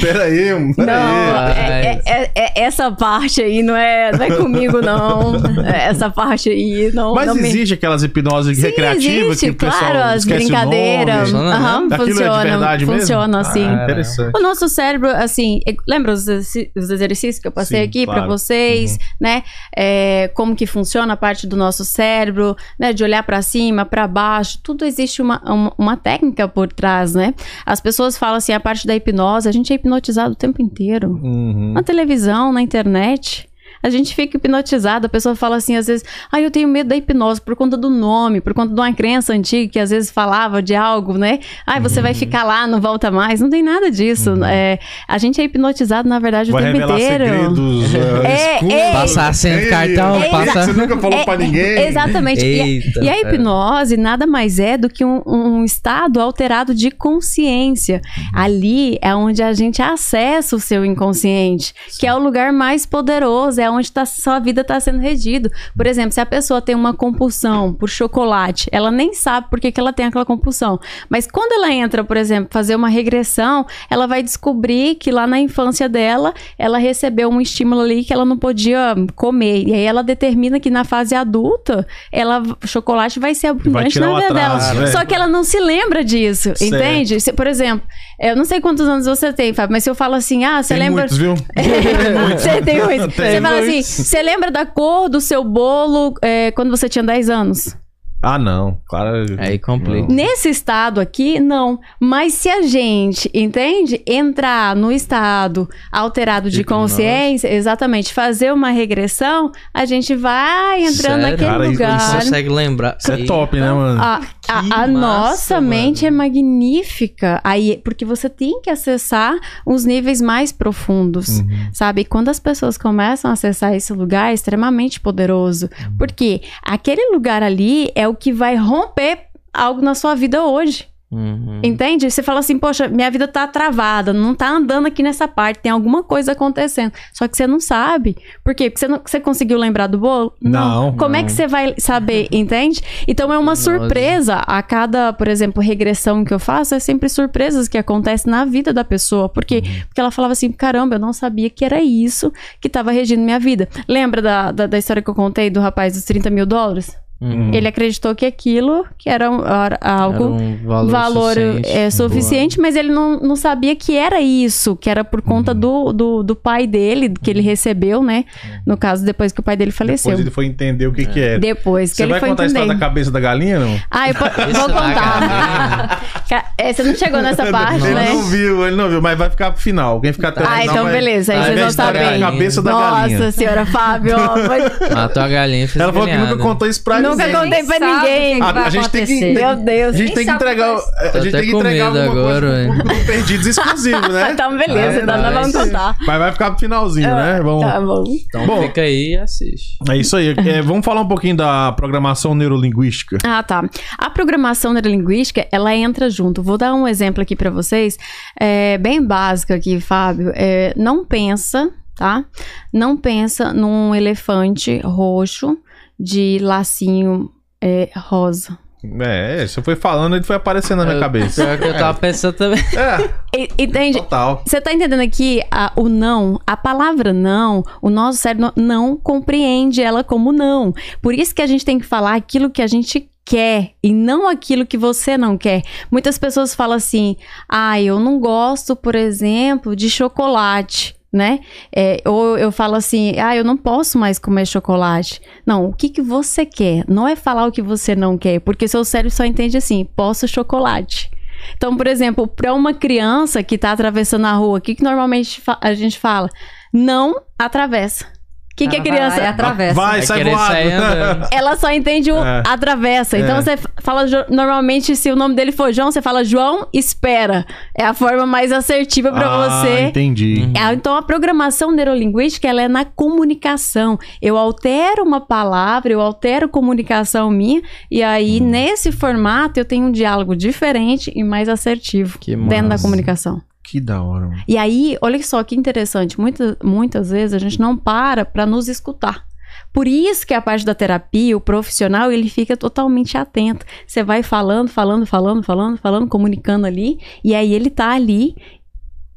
Pera aí, pera Não, é- é- é- é- essa parte aí não é, não é comigo, não. É, Essa parte aí não, Mas não me... existe aquelas hipnoses Sim, recreativas existe, que o pessoal claro, as esquece o brincadeiras. nome. Funciona Aham, Aquilo é de funciona, verdade mesmo? funciona assim. Ah, interessante. O nosso cérebro, assim, é- lembra os, os exercícios que eu passei Sim, aqui claro. pra vocês, né? É, como que funciona a parte do nosso cérebro, né? De olhar pra cima, pra baixo, tudo existe uma, uma, uma técnica por trás, né? As pessoas falam assim, a parte da hipnose, a gente é hipnotizado o tempo inteiro. Uhum. Na televisão, na internet. A gente fica hipnotizado, a pessoa fala assim, às vezes, ah, eu tenho medo da hipnose por conta do nome, por conta de uma crença antiga que às vezes falava de algo, né? Ah, você vai ficar lá, não volta mais. Não tem nada disso. É, a gente é hipnotizado, na verdade, Vai o tempo inteiro. segredos uh, É, escuros. é. Passar sem Ei, cartão, é, passa- Você nunca falou É, pra ninguém. Exatamente. E a- Eita, E a é. hipnose nada mais é do que um, um estado alterado de consciência. Ali é onde a gente acessa o seu inconsciente, que é o lugar mais poderoso, é onde tá, sua vida está sendo regido. Por exemplo, se a pessoa tem uma compulsão por chocolate, ela nem sabe por que, que ela tem aquela compulsão. Mas quando ela entra, por exemplo, fazer uma regressão, ela vai descobrir que lá na infância dela, ela recebeu um estímulo ali que ela não podia comer. E aí ela determina que na fase adulta, ela chocolate vai ser abundante tirar na vida atraso, dela. né? Só que ela não se lembra disso, Certo. entende? Se- por exemplo, eu não sei quantos anos você tem, Fábio, mas se eu falo assim, ah, você Tem lembra muitos, viu? você tem muito. Tem Você fala assim, você lembra da cor do seu bolo é, quando você tinha 10 anos? Ah, não. Claro. Aí complica. Não. Nesse estado aqui, não. Mas se a gente, entende? Entrar no estado alterado de Hipnose. consciência, exatamente, fazer uma regressão, a gente vai entrando Sério? naquele Cara, lugar. isso Consegue lembrar. Isso é top, né, mano? A, a- a massa, nossa mano. mente é magnífica. Aí, porque você tem que acessar os níveis mais profundos, Uhum. sabe? E quando as pessoas começam a acessar esse lugar, é extremamente poderoso. Uhum. Porque aquele lugar ali é o que vai romper algo na sua vida hoje. Uhum. Entende? Você fala assim, poxa, minha vida tá travada, não tá andando aqui nessa parte, tem alguma coisa acontecendo. Só que você não sabe. Por quê? Porque você, não, você conseguiu lembrar do bolo? Não, Como é não. que você vai saber, entende? Então é uma Hipnose. surpresa. A cada, por exemplo, regressão que eu faço, é sempre surpresas que acontecem na vida da pessoa. Por quê? Uhum. Porque ela falava assim, caramba, eu não sabia que era isso que tava regindo minha vida. Lembra da, da, da história que eu contei do rapaz dos 30 mil dólares? Uhum. Ele acreditou que aquilo que era, um- era algo Era um valor, valor suficiente. é, suficiente, mas ele não, não sabia que era isso, que era por conta Uhum. do, do, do pai dele, que ele recebeu, né? No caso, depois que o pai dele faleceu. Depois ele foi entender o que que é. Depois que Você ele vai foi contar a história da cabeça da galinha, não? Ah, eu vou contar. É, você não chegou nessa parte, ele né? não viu, ele não viu, mas vai ficar pro final. Quem ficar até o Ah, final então vai- beleza, aí vai vocês a vão história saber. da cabeça da Nossa galinha. senhora, Fábio. ó, foi- Matou a galinha fez Ela falou que nunca contou isso pra Nunca contei pra ninguém. A- a gente tem que-. Meu Deus. A gente tem que entregar, a gente tem que entregar alguma coisa agora, pro público do Perdidos exclusivo, né? Então, beleza, Vai, então nós vamos contar. Mas vai ficar pro finalzinho, né? Vamos... Tá bom. Então Bom. fica aí e assiste. É isso aí. É, vamos falar um pouquinho da programação neurolinguística. Ah, tá. A programação neurolinguística, ela entra junto. Vou dar um exemplo aqui pra vocês, é, bem básico aqui, Fábio. É, não pensa, tá? Não pensa num elefante roxo de lacinho é, rosa. É, você foi falando, ele foi aparecendo na minha Eu- cabeça. Pior que eu tava pensando também. É, E- Entende? total. Você tá entendendo aqui a- o não, a palavra não, o nosso cérebro não, não compreende ela como não. Por isso que a gente tem que falar aquilo que a gente quer e não aquilo que você não quer. Muitas pessoas falam assim: ah, eu não gosto, por exemplo, de chocolate. Né? É, ou eu falo assim, ah, eu não posso mais comer chocolate. Não, o que, que você quer? Não é falar o que você não quer, porque seu cérebro só entende assim, posso chocolate. Então, por exemplo, para uma criança que está atravessando a rua, o que, que normalmente a gente fala? Não atravessa. O que, que a vai lá criança. e atravessa. Vai, Vai sai voado. Ela só entende o É. atravessa. Então É. você fala normalmente se o nome dele for João, você fala João, espera. É a forma mais assertiva para Ah, você. entendi. É, Então a programação neurolinguística ela é na comunicação. Eu altero uma palavra, eu altero comunicação minha e aí Hum. nesse formato eu tenho um diálogo diferente e mais assertivo Que dentro da massa. comunicação. Que da hora, mano. E aí, olha só que interessante, muitas, muitas vezes a gente não para para nos escutar. Por isso que a parte da terapia, o profissional, ele fica totalmente atento. Você vai falando, falando, falando, falando, falando, comunicando ali, e aí ele tá ali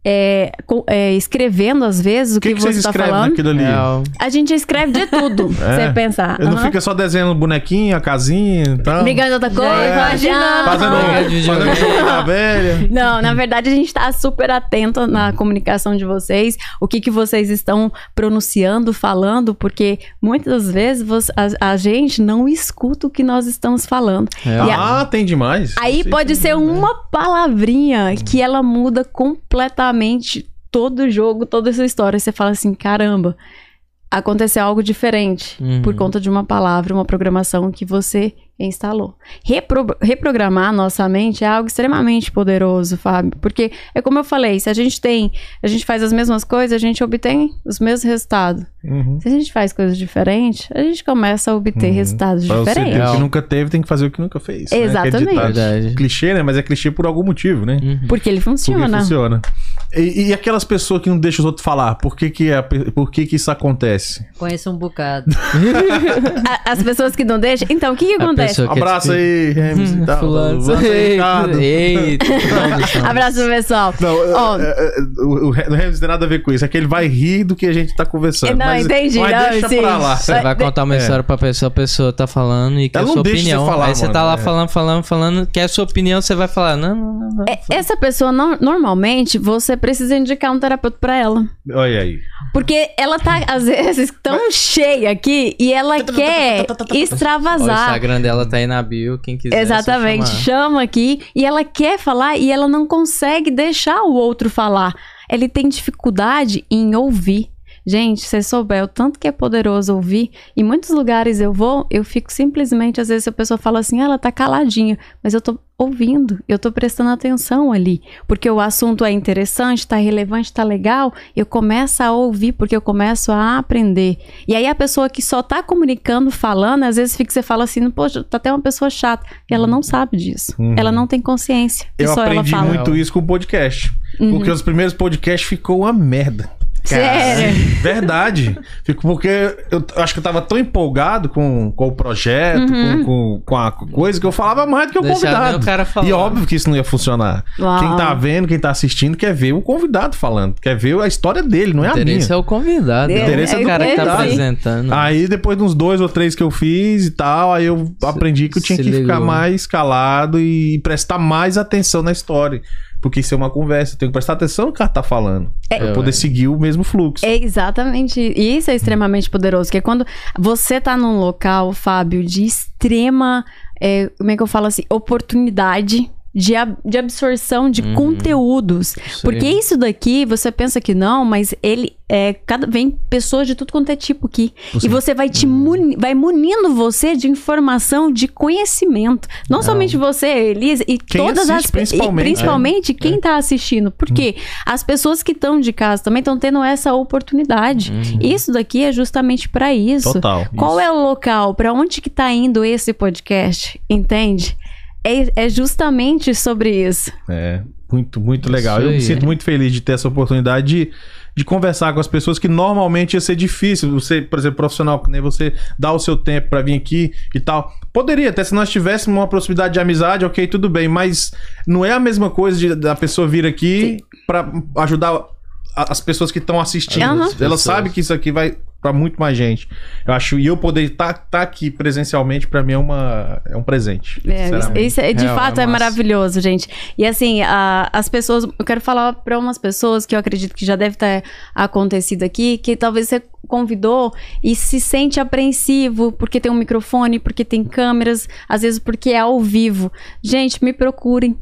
é, é, escrevendo às vezes o que, que, que você vocês tá escrevem falando. naquilo ali? Real. A gente escreve de tudo, É? você pensar. Ele não fica só desenhando bonequinho, a casinha e tal. Ligando outra coisa, É. imaginando. Fazendo, Jogar fazendo jogo da velha. Não, na verdade a gente está super atento na comunicação de vocês, o que, que vocês estão pronunciando, falando, porque muitas vezes você- a, a gente não escuta o que nós estamos falando. Real. E a- Ah, tem demais. Aí pode ser uma palavrinha que ela muda completamente todo o jogo, toda essa história. Você fala assim, caramba, aconteceu algo diferente Uhum. por conta de uma palavra, uma programação que você instalou. Repro- reprogramar a nossa mente é algo extremamente poderoso, Fábio, porque é como eu falei, se a gente tem, a gente faz as mesmas coisas, a gente obtém os mesmos resultados. Uhum. Se a gente faz coisas diferentes, a gente começa a obter Uhum. resultados Pra você ter diferentes. o que nunca teve, tem que fazer o que nunca fez. né? Exatamente. Que é. Clichê, né? Mas é clichê por algum motivo, né? Uhum. Porque ele Porque funciona. funciona. E, e aquelas pessoas que não deixam os outros falar, por que que, pe- por que, que isso acontece? Conheço um bocado. A- As pessoas que não deixam. Então, o que, que acontece? que é Abraço tipo- aí, Remes e tal. Fulano. Abraço aí. Abraço pro pessoal. Não, Ó. é, é, é, o, o o Remes tem nada a ver com isso. É que ele vai rir do que a gente tá conversando. Não, mas, entendi, Mas não, deixa sim. pra lá. Você vai contar uma É. história pra pessoa, a pessoa tá falando e quer Ela a não sua opinião. falar, Aí você tá lá é. falando, falando, falando, quer a sua opinião, você vai falar, não, não, não, não. É, Essa pessoa, no- normalmente, você precisa indicar um terapeuta pra ela. Olha aí. Porque ela tá, às vezes, tão cheia aqui e ela quer Ó, o extravasar. Instagram dela tá aí na bio, quem quiser. é Exatamente, chama aqui e ela quer falar e ela não consegue deixar o outro falar. Ele tem dificuldade em ouvir. Gente, se você souber o tanto que é poderoso ouvir, em muitos lugares eu vou, eu fico simplesmente, às vezes a pessoa fala assim, ah, ela tá caladinha, mas eu tô ouvindo, eu tô prestando atenção ali, porque o assunto é interessante, tá relevante, tá legal, eu começo a ouvir, porque eu começo a aprender. E aí a pessoa que só tá comunicando, falando, às vezes fica, você fala assim, poxa, tá até uma pessoa chata, e ela não sabe disso, Uhum. ela não tem consciência, Eu aprendi. Uhum. muito isso com o podcast. Porque os primeiros podcasts ficou uma merda. Sério? Verdade. Fico porque eu acho que eu tava tão empolgado com, com o projeto, Uhum. com, com, com a coisa, que eu falava mais do que o Deixar convidado. o cara falar. E óbvio que isso não ia funcionar. Uau. Quem tá vendo, quem tá assistindo, quer ver o convidado falando. Quer ver a história dele, não é O a minha. interesse é o convidado. É, não interesse é o do cara que tá apresentando. Aí depois de uns dois ou três que eu fiz e tal, aí eu aprendi que eu tinha que ficar ligou. mais calado e prestar mais atenção na história. Porque isso é uma conversa, eu tenho que prestar atenção no que o cara tá falando. É. pra eu poder seguir o mesmo fluxo. É exatamente. E isso é extremamente poderoso. Que é quando você tá num local, Fábio, de extrema. é, como é que eu falo assim? Oportunidade. De, ab- de absorção de Uhum. conteúdos. Isso Porque isso daqui, você pensa que não, mas ele é. Cada, vem pessoas de tudo quanto é tipo aqui. E você vai te muni, vai munindo você de informação, de conhecimento. Não somente você, Elisa, e Quem todas as principalmente, E principalmente quem tá assistindo. Porque as pessoas que estão de casa também estão tendo essa oportunidade. Isso daqui é justamente para isso. Total. Qual é o local? Para onde que tá indo esse podcast? Entende? É, é justamente sobre isso. É, muito, muito legal. Eu me sinto muito feliz de ter essa oportunidade de, de conversar com as pessoas que normalmente ia ser difícil. Você, por exemplo, profissional, que nem você dá o seu tempo pra vir aqui e tal. Poderia, até se nós tivéssemos uma proximidade de amizade, ok, tudo bem, mas não é a mesma coisa de, da pessoa vir aqui pra ajudar a- as pessoas que estão assistindo. Aham. Ela sabe que isso aqui vai pra muito mais gente. Eu acho, e eu poder estar aqui presencialmente, pra mim é, uma, é um presente. É, isso é- de Real, fato é é, maravilhoso, gente. E assim, a- as pessoas, eu quero falar para umas pessoas que eu acredito que já deve ter acontecido aqui, que talvez você convidou e se sente apreensivo porque tem um microfone, porque tem câmeras, às vezes porque é ao vivo. Gente, me procurem.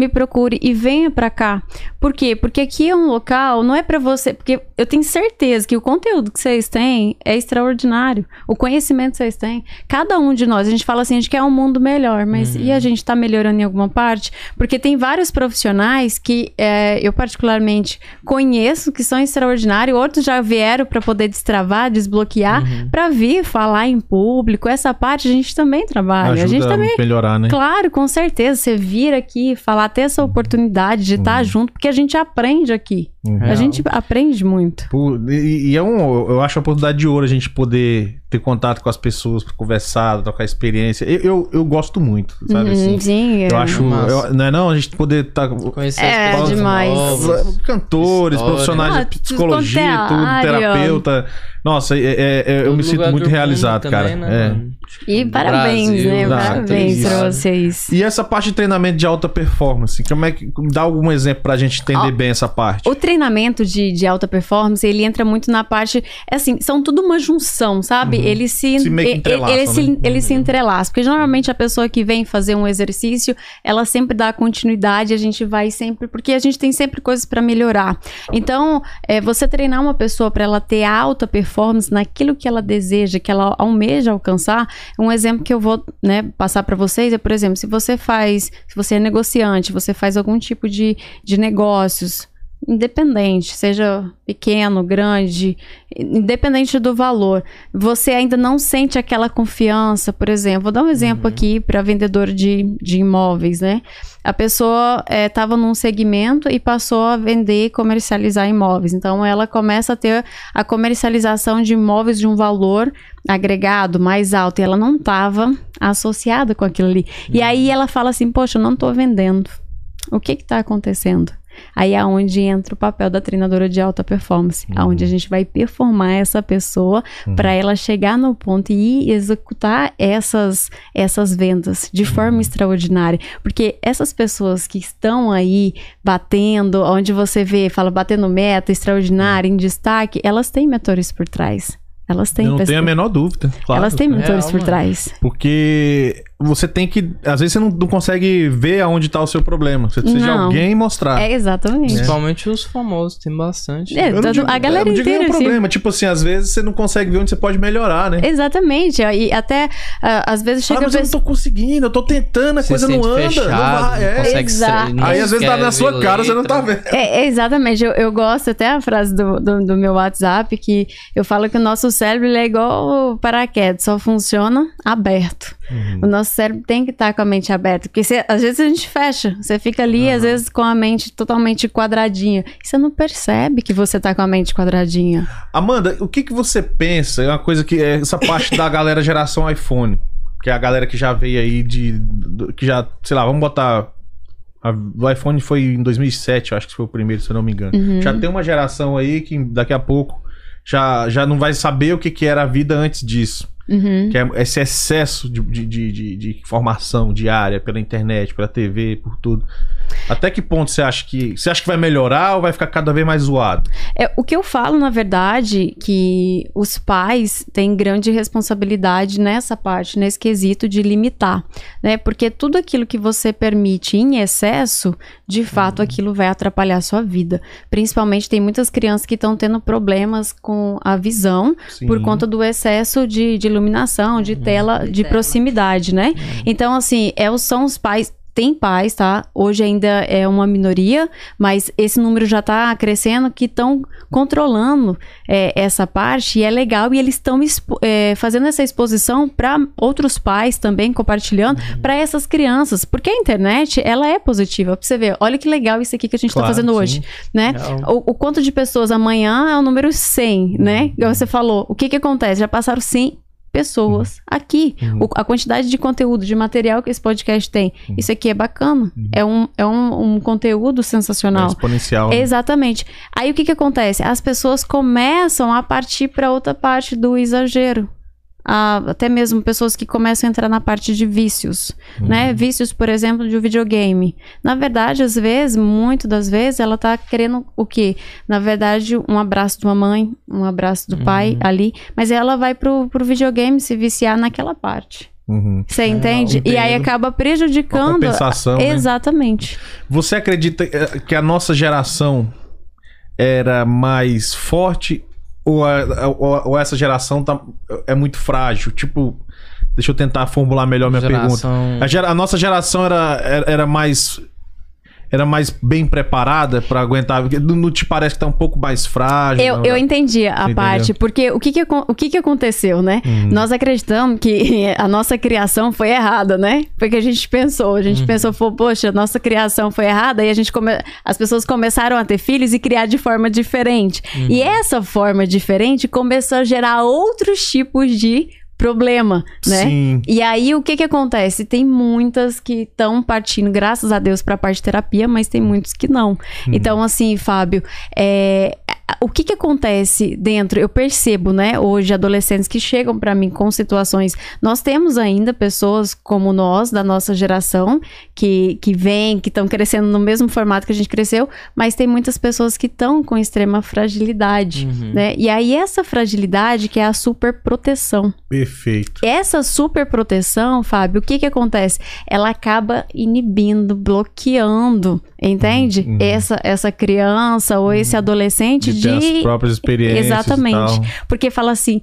Me procure e venha pra cá. Por quê? Porque aqui é um local, não é pra você. Porque eu tenho certeza que o conteúdo que vocês têm é extraordinário. O conhecimento que vocês têm. Cada um de nós, a gente fala assim, a gente quer um mundo melhor, mas e a gente tá melhorando em alguma parte? Porque tem vários profissionais que é, eu, particularmente, conheço que são extraordinários, outros já vieram pra poder destravar, desbloquear, pra vir falar em público. Essa parte a gente também trabalha. Ajuda a gente também melhorar, né? Claro, com certeza. Você vir aqui falar, ter essa oportunidade de estar junto, porque a gente aprende aqui. Uhum. A gente aprende muito. E, e é um, eu acho a oportunidade de ouro a gente poder ter contato com as pessoas, conversar, trocar experiência. Eu, eu, eu gosto muito, sabe Uhum, assim? sim, é. Eu acho. Massa. eu- não é não? A gente poder estar. Conhecer É, as pessoas demais. novas. Cantores, História. profissionais Ah, de tudo psicologia, é tudo, área. terapeuta. Nossa, é- é- é- eu me sinto muito realizado, também, cara. né, É. mano? E parabéns, Brasil, né? Parabéns pra vocês. E essa parte de treinamento de alta performance, como é que. Dá algum exemplo pra gente entender Ó, bem essa parte. O treinamento de, de alta performance, ele entra muito na parte. é Assim, são tudo uma junção, sabe? Eles se, Se meio que e- e- entrelaçam, eles se, né? eles se entrelaçam. Porque normalmente a pessoa que vem fazer um exercício, ela sempre dá continuidade, a gente vai sempre. Porque a gente tem sempre coisas para melhorar. Então, é, você treinar uma pessoa para ela ter alta performance naquilo que ela deseja, que ela almeja alcançar, um exemplo que eu vou né, passar para vocês é, por exemplo, se você faz, se você é negociante, você faz algum tipo de, de negócios, independente, seja pequeno, grande, independente do valor, você ainda não sente aquela confiança, por exemplo, vou dar um exemplo aqui para vendedor de, de imóveis, né? A pessoa estava num segmento e passou a vender e comercializar imóveis. Então, ela começa a ter a comercialização de imóveis de um valor agregado mais alto e ela não estava associada com aquilo ali. E aí ela fala assim: Poxa, eu não estou vendendo. O que está acontecendo? Aí é onde entra o papel da treinadora de alta performance, Uhum. aonde a gente vai performar essa pessoa Uhum. para ela chegar no ponto e executar essas essas vendas de forma Uhum. extraordinária, porque essas pessoas que estão aí batendo, onde você vê, fala batendo meta, extraordinária, em destaque, elas têm mentores por trás. Elas têm Eu não pessoas- tenho a menor dúvida. Claro. elas têm mentores Real, por trás. Porque você tem que. Às vezes você não, não consegue ver aonde tá o seu problema. Você precisa de Não. alguém mostrar. É exatamente. Principalmente os famosos, tem bastante. É, todo- digo- a galera eu não digo inteira, nenhum assim. problema. Tipo assim, às vezes você não consegue ver onde você pode melhorar, né? Exatamente. E até ah, às vezes Ah, chega mas eu não tô conseguindo, eu tô tentando, a Você coisa não sente anda. fechado, não vai, é. consegue não Aí às vezes tá na sua cara, você não tá letra. vendo. É, é, exatamente. Eu, eu gosto até a frase do, do, do meu WhatsApp que eu falo que o nosso cérebro ele é igual o paraquedas, só funciona aberto. Uhum. O nosso cérebro tem que estar com a mente aberta. Porque você- às vezes a gente fecha. Você fica ali, às vezes, com a mente totalmente quadradinha. E você não percebe que você tá com a mente quadradinha. Amanda, o que que você pensa? É uma coisa que é essa parte da galera geração iPhone, que é a galera que já veio aí de que já, sei lá, vamos botar a- o iPhone foi em 2007, eu acho que foi o primeiro, se eu não me engano. Uhum. Já tem uma geração aí que daqui a pouco já, já não vai saber o que, que era a vida antes disso. Uhum. Que é esse excesso de, de, de, de- informação diária pela internet, pela TV, por tudo. Até que ponto você acha que. Você acha que vai melhorar ou vai ficar cada vez mais zoado? É, o que eu falo, na verdade, que os pais têm grande responsabilidade nessa parte, nesse quesito de limitar, né? Porque tudo aquilo que você permite em excesso, de fato, aquilo vai atrapalhar a sua vida. Principalmente tem muitas crianças que estão tendo problemas com a visão Sim. por conta do excesso de, de iluminação, de tela, de tela. proximidade, né? Então, assim, é, são os pais. Tem pais, tá? Hoje ainda é uma minoria, mas esse número já tá crescendo que estão controlando é, essa parte e é legal e eles estão fazendo essa exposição para outros pais também compartilhando para essas crianças, porque a internet ela é positiva. Pra você ver, olha que legal isso aqui que a gente Claro, tá fazendo sim. hoje, né? O, o quanto de pessoas amanhã é o número 100, né? Igual você falou. O que que acontece? Já passaram 100 pessoas aqui. Uhum. O- a quantidade de conteúdo, de material que esse podcast tem. Isso aqui é bacana. É, um, é um, um conteúdo É sensacional. exponencial. né? Exatamente. Aí o que que acontece? As pessoas começam a partir para outra parte do exagero. Ah, até mesmo pessoas que começam a entrar na parte de vícios, Uhum. né? Vícios, por exemplo, de um videogame. Na verdade, às vezes, muito das vezes, ela tá querendo o quê? Na verdade, um abraço de uma mãe, um abraço do pai ali, mas ela vai pro, pro videogame se viciar naquela parte. Uhum. Você entende? E aí acaba Uma prejudicando. compensação, né? Exatamente. Você acredita eh, que a nossa geração era mais forte ou, a- ou- ou essa geração tá, é muito frágil? Tipo, deixa eu tentar formular melhor minha pergunta. Geração- A, gera- a nossa geração era, era, era mais era mais bem preparada pra aguentar? Porque Não, te parece que tá um pouco mais frágil? Eu, não, eu entendi a Você parte, entendeu? porque o que que, o que que aconteceu, né? Uhum. Nós acreditamos que a nossa criação foi errada, né? Porque a gente pensou, a Uhum. gente pensou, pô, poxa, nossa criação foi errada, e a gente come... as pessoas começaram a ter filhos e criar de forma diferente. E essa forma diferente começou a gerar outros tipos de problema, né? Sim. E aí, o que que acontece? Tem muitas que estão partindo, graças a Deus, para a parte de terapia, mas tem muitos que não. Então, assim, Fábio, é, o que que acontece dentro? Eu percebo, né, hoje, adolescentes que chegam para mim com situações. Nós temos ainda pessoas como nós, da nossa geração, que, que vêm, que estão crescendo no mesmo formato que a gente cresceu, mas tem muitas pessoas que estão com extrema fragilidade, Uhum. né? E aí, essa fragilidade que é a super proteção. Perfeito. Essa super proteção, Fábio, o que que acontece? Ela acaba inibindo, bloqueando, entende? Uhum. Essa, essa criança ou esse adolescente De de. ter as próprias experiências. Exatamente. E tal. Porque fala assim: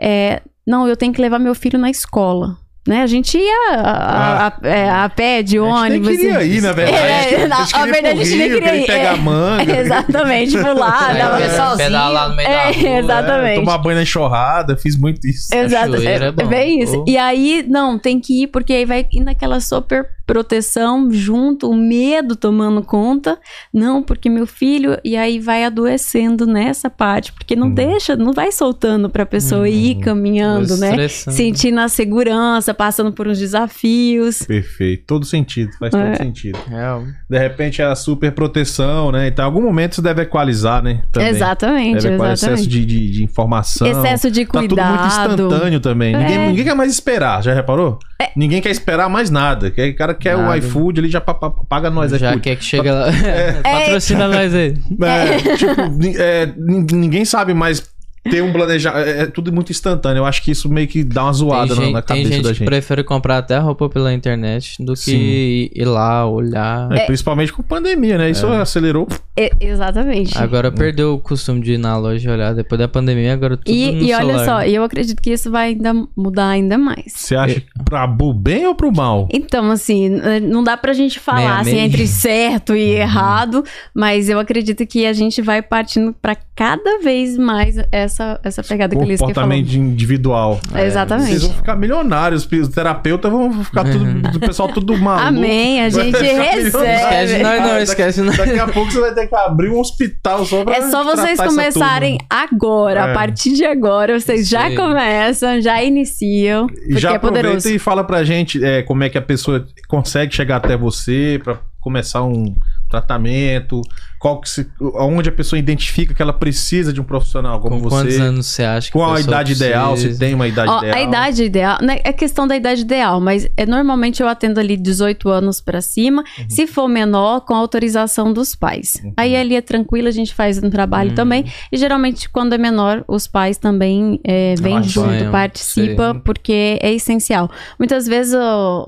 é, não, eu tenho que levar meu filho na escola. Né? A gente ia a, a- a- é, a pé, de A gente nem ônibus. queria ir, na verdade. É, na- a gente a queria ir verdade, a gente nem Rio, queria ir. pegar É. manga. Exatamente, pular, Aí dava eu sozinho. pedalar no meio da É, rua. exatamente. Tomar banho na enxurrada, fiz muito isso. Exato, Cachoeira é, é bom. bem isso. Oh. E aí, não, tem que ir, porque aí vai ir naquela super proteção junto, o medo tomando conta. Não, porque meu filho. E aí vai adoecendo nessa parte, porque não Hum. deixa, não vai soltando pra pessoa ir caminhando, né? Sentindo a segurança, passando por uns desafios. Perfeito. Todo sentido. Faz todo É. sentido. Real. De repente é a super proteção, né? Então, em algum momento isso deve equalizar, né? Também. Exatamente, Deve equalizar excesso exatamente. de, de, de informação. Excesso de Tá tudo muito cuidado. instantâneo também. Ninguém, É. ninguém quer mais esperar, já reparou? Ninguém quer esperar mais nada. Que- O cara quer o Nada. iFood, ele já pa- pa- paga nós Já iFood. quer que chega lá. Patrocina nós aí. É, tipo, é, nin- ninguém sabe mais ter um planejamento. É, é tudo muito instantâneo. Eu acho que isso meio que dá uma zoada na, gente, na tem cabeça gente da que gente. prefere comprar até roupa pela internet do que ir lá, olhar. É, principalmente com pandemia, né? Isso acelerou. E- exatamente. Agora perdeu o costume de ir na loja e olhar. Depois da pandemia, agora tudo no E, e olha celular. só, eu acredito que isso vai ainda mudar ainda mais. Você acha pra pro bem ou pro mal? Então, assim, não dá pra gente falar Meia, assim, meia. entre certo e errado, mas eu acredito que a gente vai partindo pra cada vez mais essa, essa pegada que eles. Comportamento individual. É, exatamente. Vocês vão ficar milionários. Os terapeutas vão ficar tudo. O pessoal tudo maluco. Amém, a gente recebe. Esquece nós não, esquece nós. Daqui a pouco você vai ter que abrir um hospital só pra. É só vocês essa começarem agora, É. a partir de agora, vocês já Sim. começam, já iniciam, E porque já é aproveita poderoso. e fala pra gente é, como é que a pessoa consegue chegar até você pra começar um tratamento, qual que se, onde a pessoa identifica que ela precisa de um profissional como Com quantos você. anos você acha que Qual a pessoa idade ideal, se precisa? tem uma idade Ó, ideal. A idade ideal, não é questão da idade ideal, mas é, normalmente eu atendo ali 18 anos pra cima. Uhum. Se for menor, com autorização dos pais. Aí ali é tranquilo, a gente faz um trabalho Uhum. também. E geralmente, quando é menor, os pais também é, vêm junto, participam, sim. porque é essencial. Muitas vezes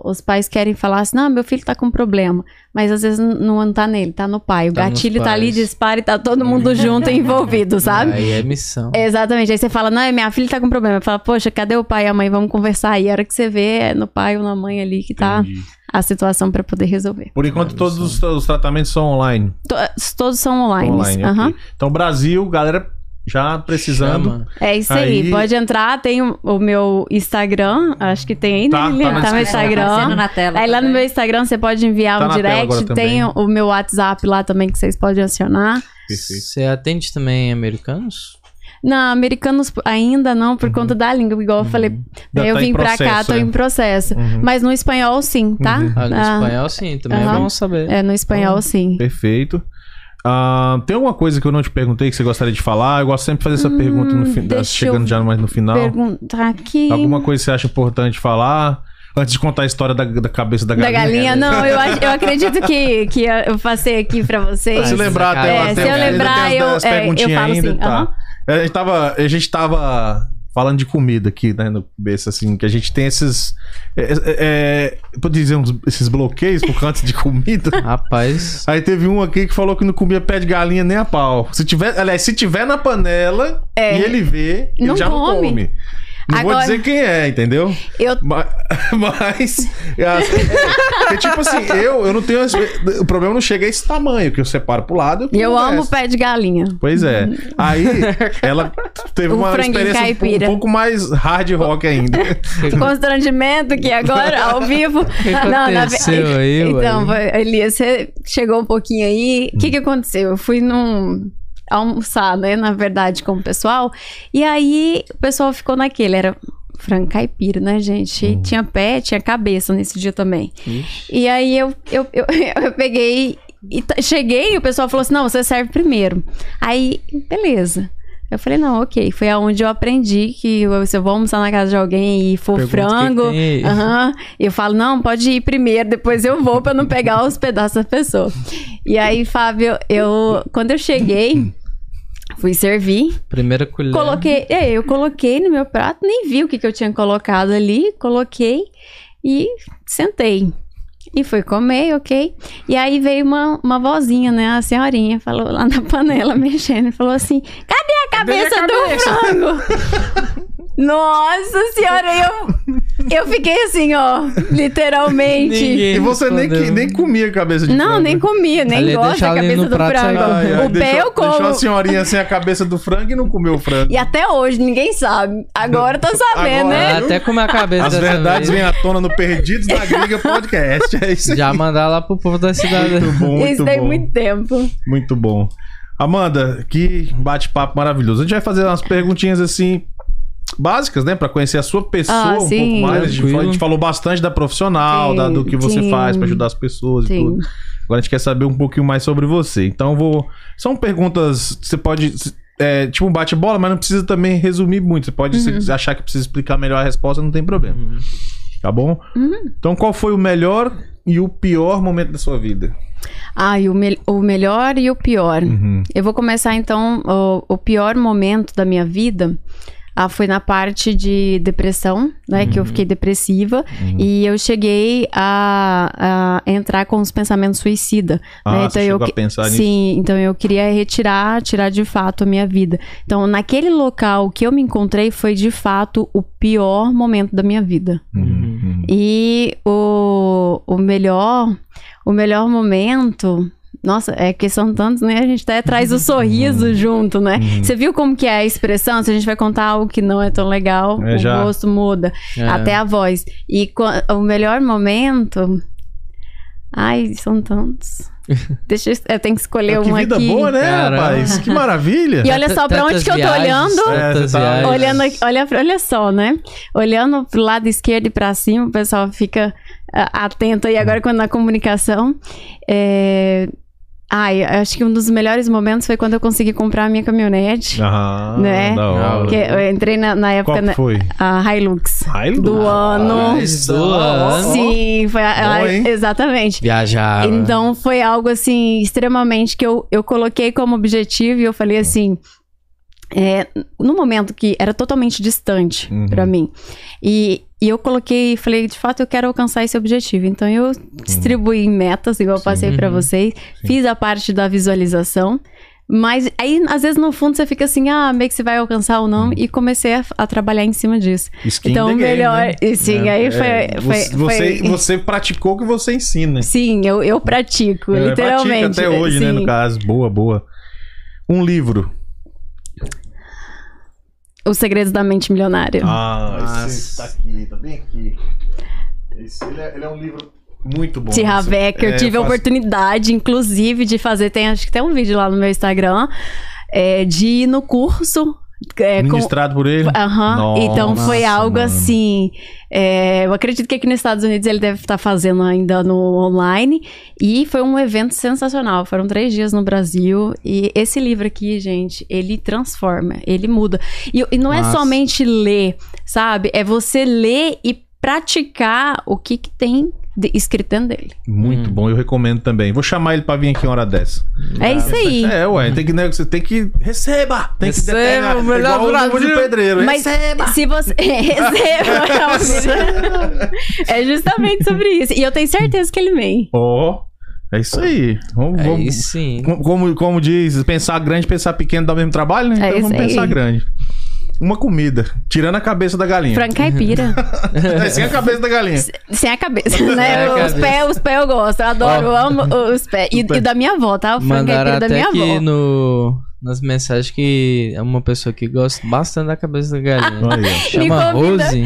os pais querem falar assim: não, meu filho tá com problema. Mas às vezes não tá nele, tá no pai. O Tá gatilho tá ali, dispara e tá todo mundo junto e envolvido, sabe? Aí é missão. Exatamente. Aí você fala, não, minha filha tá com problema. Fala, poxa, cadê o pai e a mãe? Vamos conversar. E a hora que você vê, é no pai ou na mãe ali que tá Entendi. a situação pra poder resolver. Por enquanto, todos os, os tratamentos são online. To- todos são online. Online, Aham. ok. Então, Brasil, galera já precisando. Chama. É isso aí. Aí- Pode entrar, tem o, o meu Instagram. Acho que tem aí, Tá, né, tá Tá, no. Tá aparecendo Instagram. na tela. Aí lá no meu Instagram você pode enviar Tá um na tela direct. agora também. Tem o, o meu WhatsApp lá também que vocês podem acionar. Perfeito. Você atende também americanos? Não, americanos ainda não, por conta da língua, igual eu falei. Uhum. Ainda eu tá vim pra cá, processo, tô é. em processo. Uhum. Mas no espanhol, sim, tá? Uhum. Ah, no Ah, espanhol sim, também é bom saber. É, no espanhol, sim. Perfeito. Ah, tem alguma coisa que eu não te perguntei que você gostaria de falar? Eu gosto sempre de fazer essa pergunta no fim, Hum, deixa chegando já mais no final. Perguntar aqui. Alguma coisa que você acha importante falar? Antes de contar a história da, da cabeça da Da galinha. galinha, não, eu, acho- eu acredito que, que eu passei aqui pra vocês. Se lembrar até É, até- se eu lembrar, eu- é, eu falo ainda, assim, tá. A gente tava, a gente tava falando de comida aqui, né, no começo, assim, que a gente tem esses, é, é, é, pode dizer, uns- esses bloqueios por conta de comida. Rapaz, Aí teve um aqui que falou que não comia pé de galinha nem a pau. Se tiver, aliás, se tiver na panela É. e ele vê, ele Não já não come. Não vou Agora- dizer quem é, entendeu? Eu, Ma- Mas, é é, tipo assim, eu, eu não tenho. O problema não chega a esse tamanho, que eu separo pro lado. eu o amo pé de galinha. Pois é. Aí ela teve Um uma experiência um, caipira. um pouco mais hard rock ainda. Constrangimento que agora, ao vivo. o que aconteceu aí, Então, Elias, você chegou um pouquinho aí. O que, que aconteceu? Eu fui num. Almoçar, né? Na verdade, com o pessoal. E aí o pessoal ficou naquele. Era frango caipira, né, gente? E Tinha pé, tinha cabeça nesse dia também. Ixi. E aí eu, eu, eu, eu peguei e cheguei e o pessoal falou assim: não, você serve primeiro. Aí, beleza. Eu falei, não, ok. Foi aonde eu aprendi que se eu vou almoçar na casa de alguém e for frango, que aham, eu falo, não, pode ir primeiro, depois eu vou pra não pegar os pedaços da pessoa. E aí, Fábio, eu quando eu cheguei, fui servir. Primeira colher. Coloquei, é, eu coloquei no meu prato, nem vi o que, que eu tinha colocado ali, coloquei e sentei. E fui comer, ok? E aí veio uma, uma vozinha, né? A senhorinha falou lá na panela, mexendo, e falou assim: cadê a cabeça do frango? Nossa senhora, eu, Eu fiquei assim, ó, literalmente. Ninguém E você nem, nem comia cabeça de Não, frango. nem comia, nem Ali, deixa da cabeça do prato, frango. Ai, ai, o pé eu como. Deixou a senhorinha sem a cabeça do frango e não comeu o frango. E até hoje, ninguém sabe. Agora tá sabendo, Agora, né? Até comer a cabeça As verdades vêm à tona no Perdidos da Gringa Podcast. É isso aí. Já mandar lá pro povo da cidade. Muito bom, muito Isso tem muito tempo. Muito bom. Amanda, que bate-papo maravilhoso. A gente vai fazer umas perguntinhas assim básicas, né, Pra conhecer a sua pessoa Ah, um sim. pouco mais. A gente, a gente falou bastante da profissional, Sim, da- do que você sim. faz pra ajudar as pessoas e tudo. Agora a gente quer saber um pouquinho mais sobre você. Então eu vou. São perguntas. Você pode. É, tipo um bate-bola, mas não precisa também resumir muito. Você pode Uhum. se- achar que precisa explicar melhor a resposta, não tem problema. Tá bom? Uhum. Então, qual foi o melhor e o pior momento da sua vida? Ah, e o, me- o melhor e o pior. Uhum. Eu vou começar então. O, o pior momento da minha vida ah, foi na parte de depressão, né? Que eu fiquei depressiva e eu cheguei a, a entrar com os pensamentos suicida. Ah, né? você Então eu a pensar nisso? Sim, então eu queria retirar, tirar de fato a minha vida. Então, naquele local que eu me encontrei foi de fato o pior momento da minha vida. Uhum, uhum. E o, o melhor, o melhor momento. Nossa, é que são tantos, né? A gente até traz o Uhum. sorriso junto, né? Você viu como que é a expressão? Se a gente vai contar algo que não é tão legal, É, o já. rosto muda. É. Até a voz. E o melhor momento. Ai, são tantos. Deixa eu, eu tenho que escolher que um vida aqui. boa, né, Caramba. rapaz? Que maravilha. E olha só pra onde que eu tô viagens, olhando. É, tá- viagens. Olhando, aqui- olha, olha só, né? Olhando pro lado esquerdo e pra cima, o pessoal fica ah, atento aí agora quando na comunicação. É... Ai, acho que um dos melhores momentos foi quando eu consegui comprar a minha caminhonete. Ah, Né? da hora. Que eu entrei na, na época Qual na, foi? a Hilux. Hilux? Do ano. Mas do ano. Sim, foi a, Bom, a- exatamente. Viajar. Então foi algo assim extremamente que eu, eu coloquei como objetivo e eu falei assim. É, no momento que era totalmente distante Uhum. pra mim. E, e eu coloquei, falei, de fato eu quero alcançar esse objetivo. Então eu distribuí em metas, igual eu passei pra Uhum. vocês, fiz a parte da visualização. Mas aí, às vezes, no fundo, você fica assim, ah, meio que você vai alcançar ou não, e comecei a, a trabalhar em cima disso. Skin Então, the game, melhor- né? sim, aí foi- foi- você, você, foi- você praticou o que você ensina. Sim, eu, eu pratico, É, literalmente. Pratica até hoje, né, sim. no caso. Boa, boa. Um livro. Os Segredos da Mente Milionária. Ah, Nossa. esse tá aqui, tá bem aqui. Esse, ele, é, ele é um livro muito bom. de Raveca. É, eu tive a faço- oportunidade, inclusive, de fazer. Tem acho que tem um vídeo lá no meu Instagram. é, de ir no curso. É, com, Ministrado por ele. Aham. Nossa, então foi algo mano. assim. é, eu acredito que aqui nos Estados Unidos ele deve estar fazendo ainda no online. E foi um evento sensacional. Foram três dias no Brasil. E esse livro aqui, gente, ele transforma, ele muda. E, e não é Massa. somente ler, sabe? É você ler e praticar o que, que tem de- escrito dentro dele. Muito Hum. bom, eu recomendo também. Vou chamar ele pra vir aqui uma hora dessa. É isso aí. É, ué, tem que, né, você tem que. Receba! Tem Receba, que é, o melhor igual o luva de Brasil. pedreiro. Mas Receba! se você. Receba! é justamente sobre isso. E eu tenho certeza que ele vem. Ó, é isso aí. Vamos, Aí vamos- sim. como- como, diz, pensar grande, pensar pequeno dá o mesmo trabalho, né? É Então isso vamos aí. pensar grande. Uma comida, tirando a cabeça da galinha. Frango caipira. É, sem a cabeça da galinha. Sem a cabeça, né? Sem a os pés, os pés eu gosto. Eu adoro, Ó. eu amo os pés. E, pés. e da minha avó, tá? O frango caipira da minha avó. no, nas mensagens que é uma pessoa que gosta bastante da cabeça da galinha. Chama. Rose.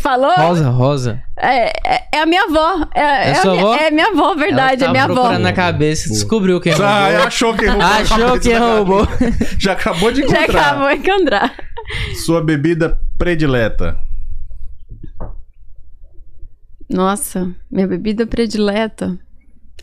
Falou? Rosa, Rosa. É, é, é a minha avó. É, é, a sua minha, avó? é minha avó, verdade. Ela É minha avó. procurando na cabeça, descobriu quem Ah, roubou. achou que roubou. Achou cabeça que da galinha. roubou. Já acabou de Já encontrar. acabou de encontrar. Sua bebida predileta. Nossa, minha bebida predileta.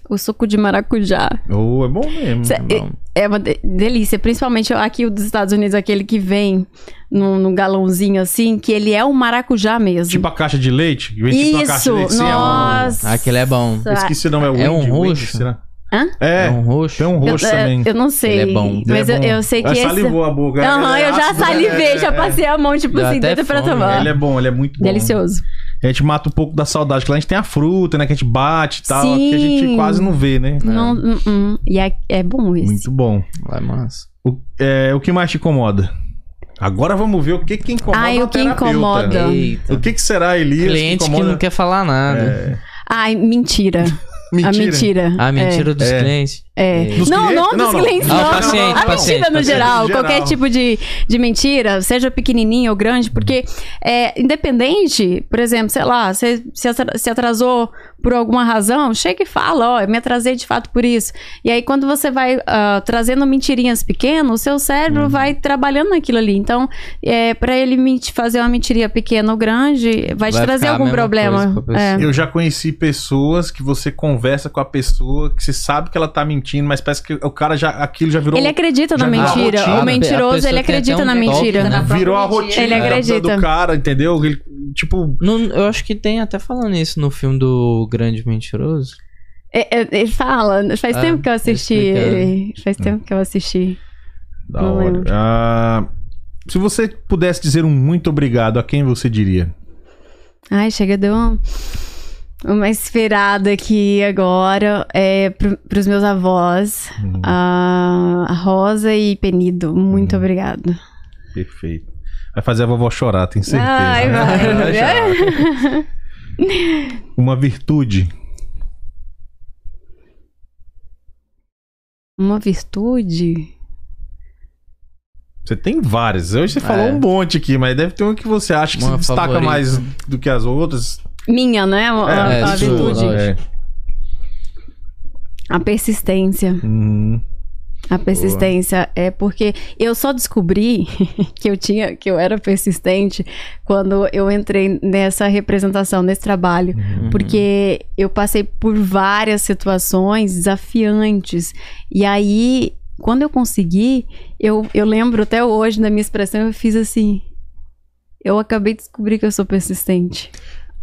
O suco de maracujá. Oh, é bom mesmo. Cê- bom. É uma de- delícia, principalmente aqui o dos Estados Unidos, aquele que vem num, num galãozinho assim, que ele é um maracujá mesmo. Tipo a caixa de leite? Vem tipo uma caixa Isso, de leite. sim, é um- nossa. Aquele é bom. Eu esqueci o nome, é o É um roxo? Windy, será? Hã? É, É um roxo. tem um Eu, roxo é, também. eu não sei. Ele é bom. Mas Ele é eu, bom. eu sei que Ah, esse. salivou a boca. Aham, Ele é eu já né? salivei, É, já é. passei a mão, tipo assim, dentro pra fome, tomar. Ele é bom, ele é muito bom. Delicioso. A gente mata um pouco da saudade, que lá a gente tem a fruta, né? Que a gente bate e tal, Sim. que a gente quase não vê, né? Não, hum, hum. E é, é bom isso. Muito bom. Vai, massa. O, é, o que mais te incomoda? Agora vamos ver o que que incomoda Ai, o que incomoda. Eita. O que que será, Elias? Cliente que, incomoda? não quer falar nada. É. Ai, mentira. A mentira. A mentira dos É. clientes. É. Dos não, clientes? não dos Não, não. clientes, Ah, não. paciente, a paciente, mentira no paciente. geral, geral. qualquer tipo de, de mentira, seja pequenininha ou grande, porque é, independente, por exemplo, sei lá, você se atra- se atrasou por alguma razão, chega e fala, ó, eu me atrasei de fato por isso. E aí quando você vai ah, trazendo mentirinhas pequenas, o seu cérebro Uhum. vai trabalhando naquilo ali. Então, é, para ele fazer uma mentirinha pequena ou grande, vai, te Vai trazer ficar a algum problema. É. Eu já conheci pessoas que você conversa com a pessoa, que você sabe que ela tá mentindo, mas parece que o cara já aquilo já virou Ele acredita na mentira. rotina. O A mentiroso, ele acredita um na toque, mentira. né? virou a rotina Ele acredita. do cara, entendeu? Ele, tipo, Não, eu acho que tem até falando isso no filme do Grande Mentiroso. É, é, Ele fala, faz Ah, tempo que eu assisti ele. Faz tempo que eu assisti. da Não hora. Ah, se você pudesse dizer um muito obrigado, a quem você diria? Ai, chega, deu uma, uma esperada aqui agora. É, pro, pros meus avós, Uhum. a, Rosa e Penido. Muito Uhum. obrigado. Perfeito. Vai fazer a vovó chorar, tenho certeza. Ai, vai. chorar. Uma virtude. Uma virtude. Você tem várias. Hoje você falou É. um monte aqui, mas deve ter uma que você acha que Uma se destaca favorita. mais do que as outras. Minha, né? Uma, É, sua, virtude. É. A persistência. Uhum. A persistência é porque eu só descobri que eu tinha, que eu era persistente quando eu entrei nessa representação, nesse trabalho, Uhum. porque eu passei por várias situações desafiantes e aí quando eu consegui, eu, eu lembro até hoje da minha expressão, eu fiz assim, eu acabei de descobrir que eu sou persistente.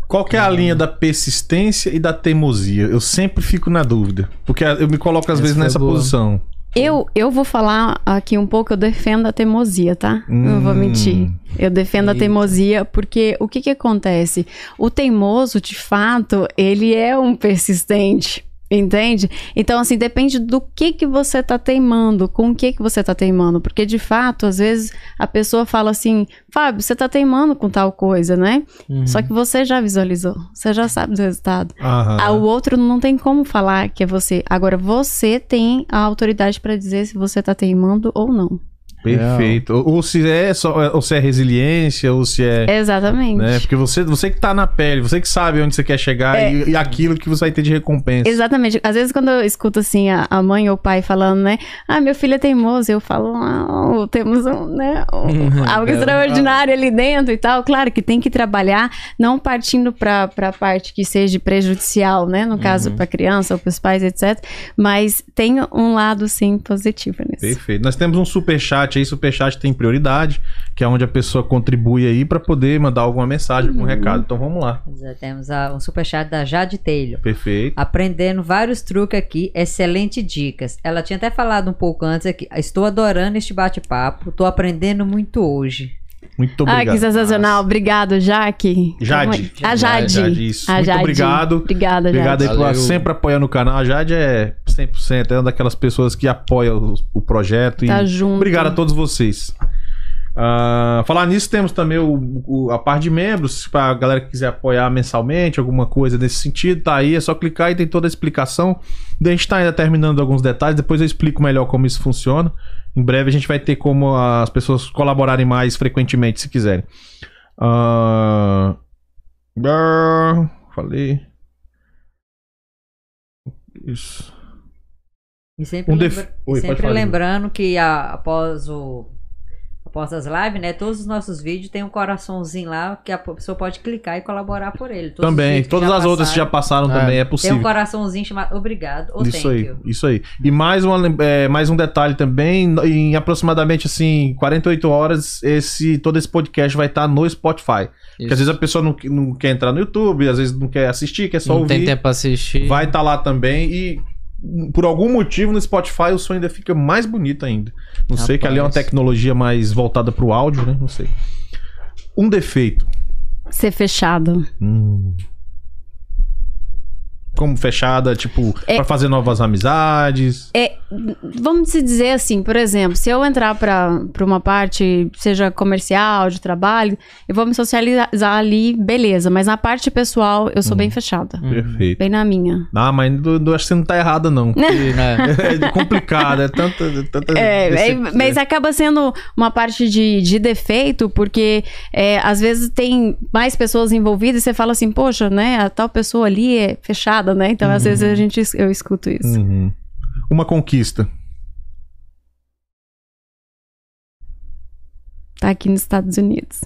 Qual que é a linha da persistência e da teimosia? Eu sempre fico na dúvida. Porque eu me coloco às Essa vezes nessa boa. posição. Eu, eu vou falar aqui um pouco, eu defendo a teimosia, tá? Não vou Hum. mentir. Eu defendo a Eita. teimosia porque o que que acontece? O teimoso, de fato, ele é um persistente. Entende? Então, assim, depende do que que você tá teimando, com o que que você tá teimando. Porque, de fato, às vezes a pessoa fala assim, Fábio, você tá teimando com tal coisa, né? Uhum. Só que você já visualizou, você já sabe do resultado. Ah, o outro não tem como falar que é você. Agora, você tem a autoridade pra dizer se você tá teimando ou não. Perfeito. Ou, ou se é só, ou se é resiliência, ou se é. Exatamente. Né? Porque você, você que tá na pele, você que sabe onde você quer chegar É. e, e aquilo que você vai ter de recompensa. Exatamente. Às vezes, quando eu escuto assim a, a mãe ou o pai falando, né? Ah, meu filho é teimoso, eu falo, ah, temos um, né, um- algo É, extraordinário ali dentro e tal. Claro que tem que trabalhar, não partindo pra, pra parte que seja prejudicial, né? No caso, Uhum. pra criança ou pros pais, etc. Mas tem um lado, sim, positivo nisso. Perfeito. Nós temos um superchat aí, superchat tem prioridade, que é onde a pessoa contribui aí pra poder mandar alguma mensagem, Uhum. algum recado. Então vamos lá. Já Temos a- um superchat da Jade Taylor. Perfeito. Aprendendo vários truques aqui, excelente dicas. Ela tinha até falado um pouco antes aqui. Estou adorando este bate-papo, estou aprendendo muito hoje. Muito Ah, obrigado. que sensacional. Obrigado, Jaque. Jade. A Jade. Jade, isso. A Muito Jade. obrigado. Obrigada, Obrigado Jade. aí por sempre apoiando o canal. A Jade é 100%, é uma daquelas pessoas que apoia o, o projeto. E Tá junto. Obrigado a todos vocês. Ah, falar nisso, temos também o, o- a parte de membros, para a galera que quiser apoiar mensalmente, alguma coisa nesse sentido, tá aí, é só clicar e tem toda a explicação. A gente tá ainda terminando alguns detalhes, depois eu explico melhor como isso funciona. Em breve a gente vai ter como as pessoas colaborarem mais frequentemente, se quiserem. Ah, falei. Isso. E sempre, Um def- lembra- Oi, sempre lembrando que a- após o após as lives, né, todos os nossos vídeos tem um coraçãozinho lá que a pessoa pode clicar e colaborar por ele. Todos os Também, todas as outras que já passaram, passaram É. também é Tem possível. um coraçãozinho chamado obrigado ou Isso thank aí, you. isso aí. E mais, uma, é, mais um detalhe também, em aproximadamente assim, 48 horas, esse, todo esse podcast vai estar no Spotify. Porque às vezes a pessoa não, não quer entrar no YouTube, às vezes não quer assistir, quer só não ouvir. tem tempo pra assistir. Vai estar lá também e por algum motivo no Spotify o som ainda fica mais bonito ainda. Não sei, que ali é uma Rapaz. tecnologia mais voltada pro áudio, né? Não sei. Um defeito. Ser fechado. Hum. Como fechada, tipo, É- pra fazer novas amizades? É, vamos se dizer assim, por exemplo, se eu entrar pra pra uma parte, seja comercial, de trabalho, eu vou me socializar ali, beleza. Mas na parte pessoal, eu sou Uhum. bem fechada. Perfeito. Bem na minha. Ah, mas não- acho que você não tá errada, não. Né? É complicado, é tanta. tanta É, é, mas acaba sendo uma parte de, de defeito, porque é, às vezes tem mais pessoas envolvidas e você fala assim, poxa, né, a tal pessoa ali é fechada, né? Então, às vezes a gente, eu escuto isso. Uhum. Uma conquista. Tá aqui nos Estados Unidos.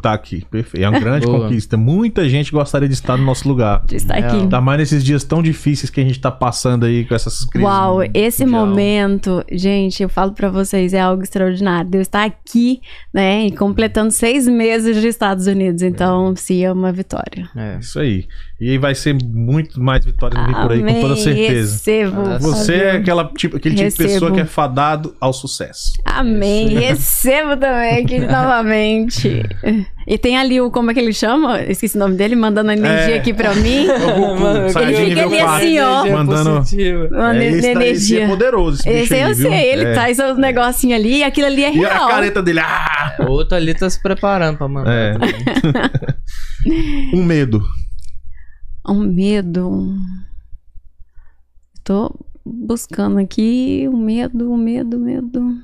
Tá aqui, perfeito. É uma grande Boa. conquista. Muita gente gostaria de estar no nosso lugar. Está Real. aqui. Tá mais nesses dias tão difíceis que a gente tá passando aí com essas crises. Uau, esse mundial. momento, gente, eu falo pra vocês, é algo extraordinário. Deus está aqui, né, e completando seis meses de Estados Unidos. Então, sim, é uma vitória. É. Isso aí. E aí vai ser muito mais vitórias vir por aí, com toda certeza. Recebo. Você é aquela, tipo, aquele tipo de pessoa que é fadado ao sucesso. Amém. Recebo também aqui novamente. E tem ali o, como é que ele chama? Esqueci o nome dele, mandando a energia É. aqui pra mim. Goku, Mano, ele fica ali 4, assim, ó. Energia mandando- positiva. É, esse, daí- esse é energia. poderoso, esse bicho Esse aí, eu viu? sei, ele É. traz o negocinho ali e aquilo ali é E a real. careta dele, ah! O outro ali tá se preparando pra mandar. É. também. Um medo. Um medo. Tô buscando aqui o medo, o medo, o medo.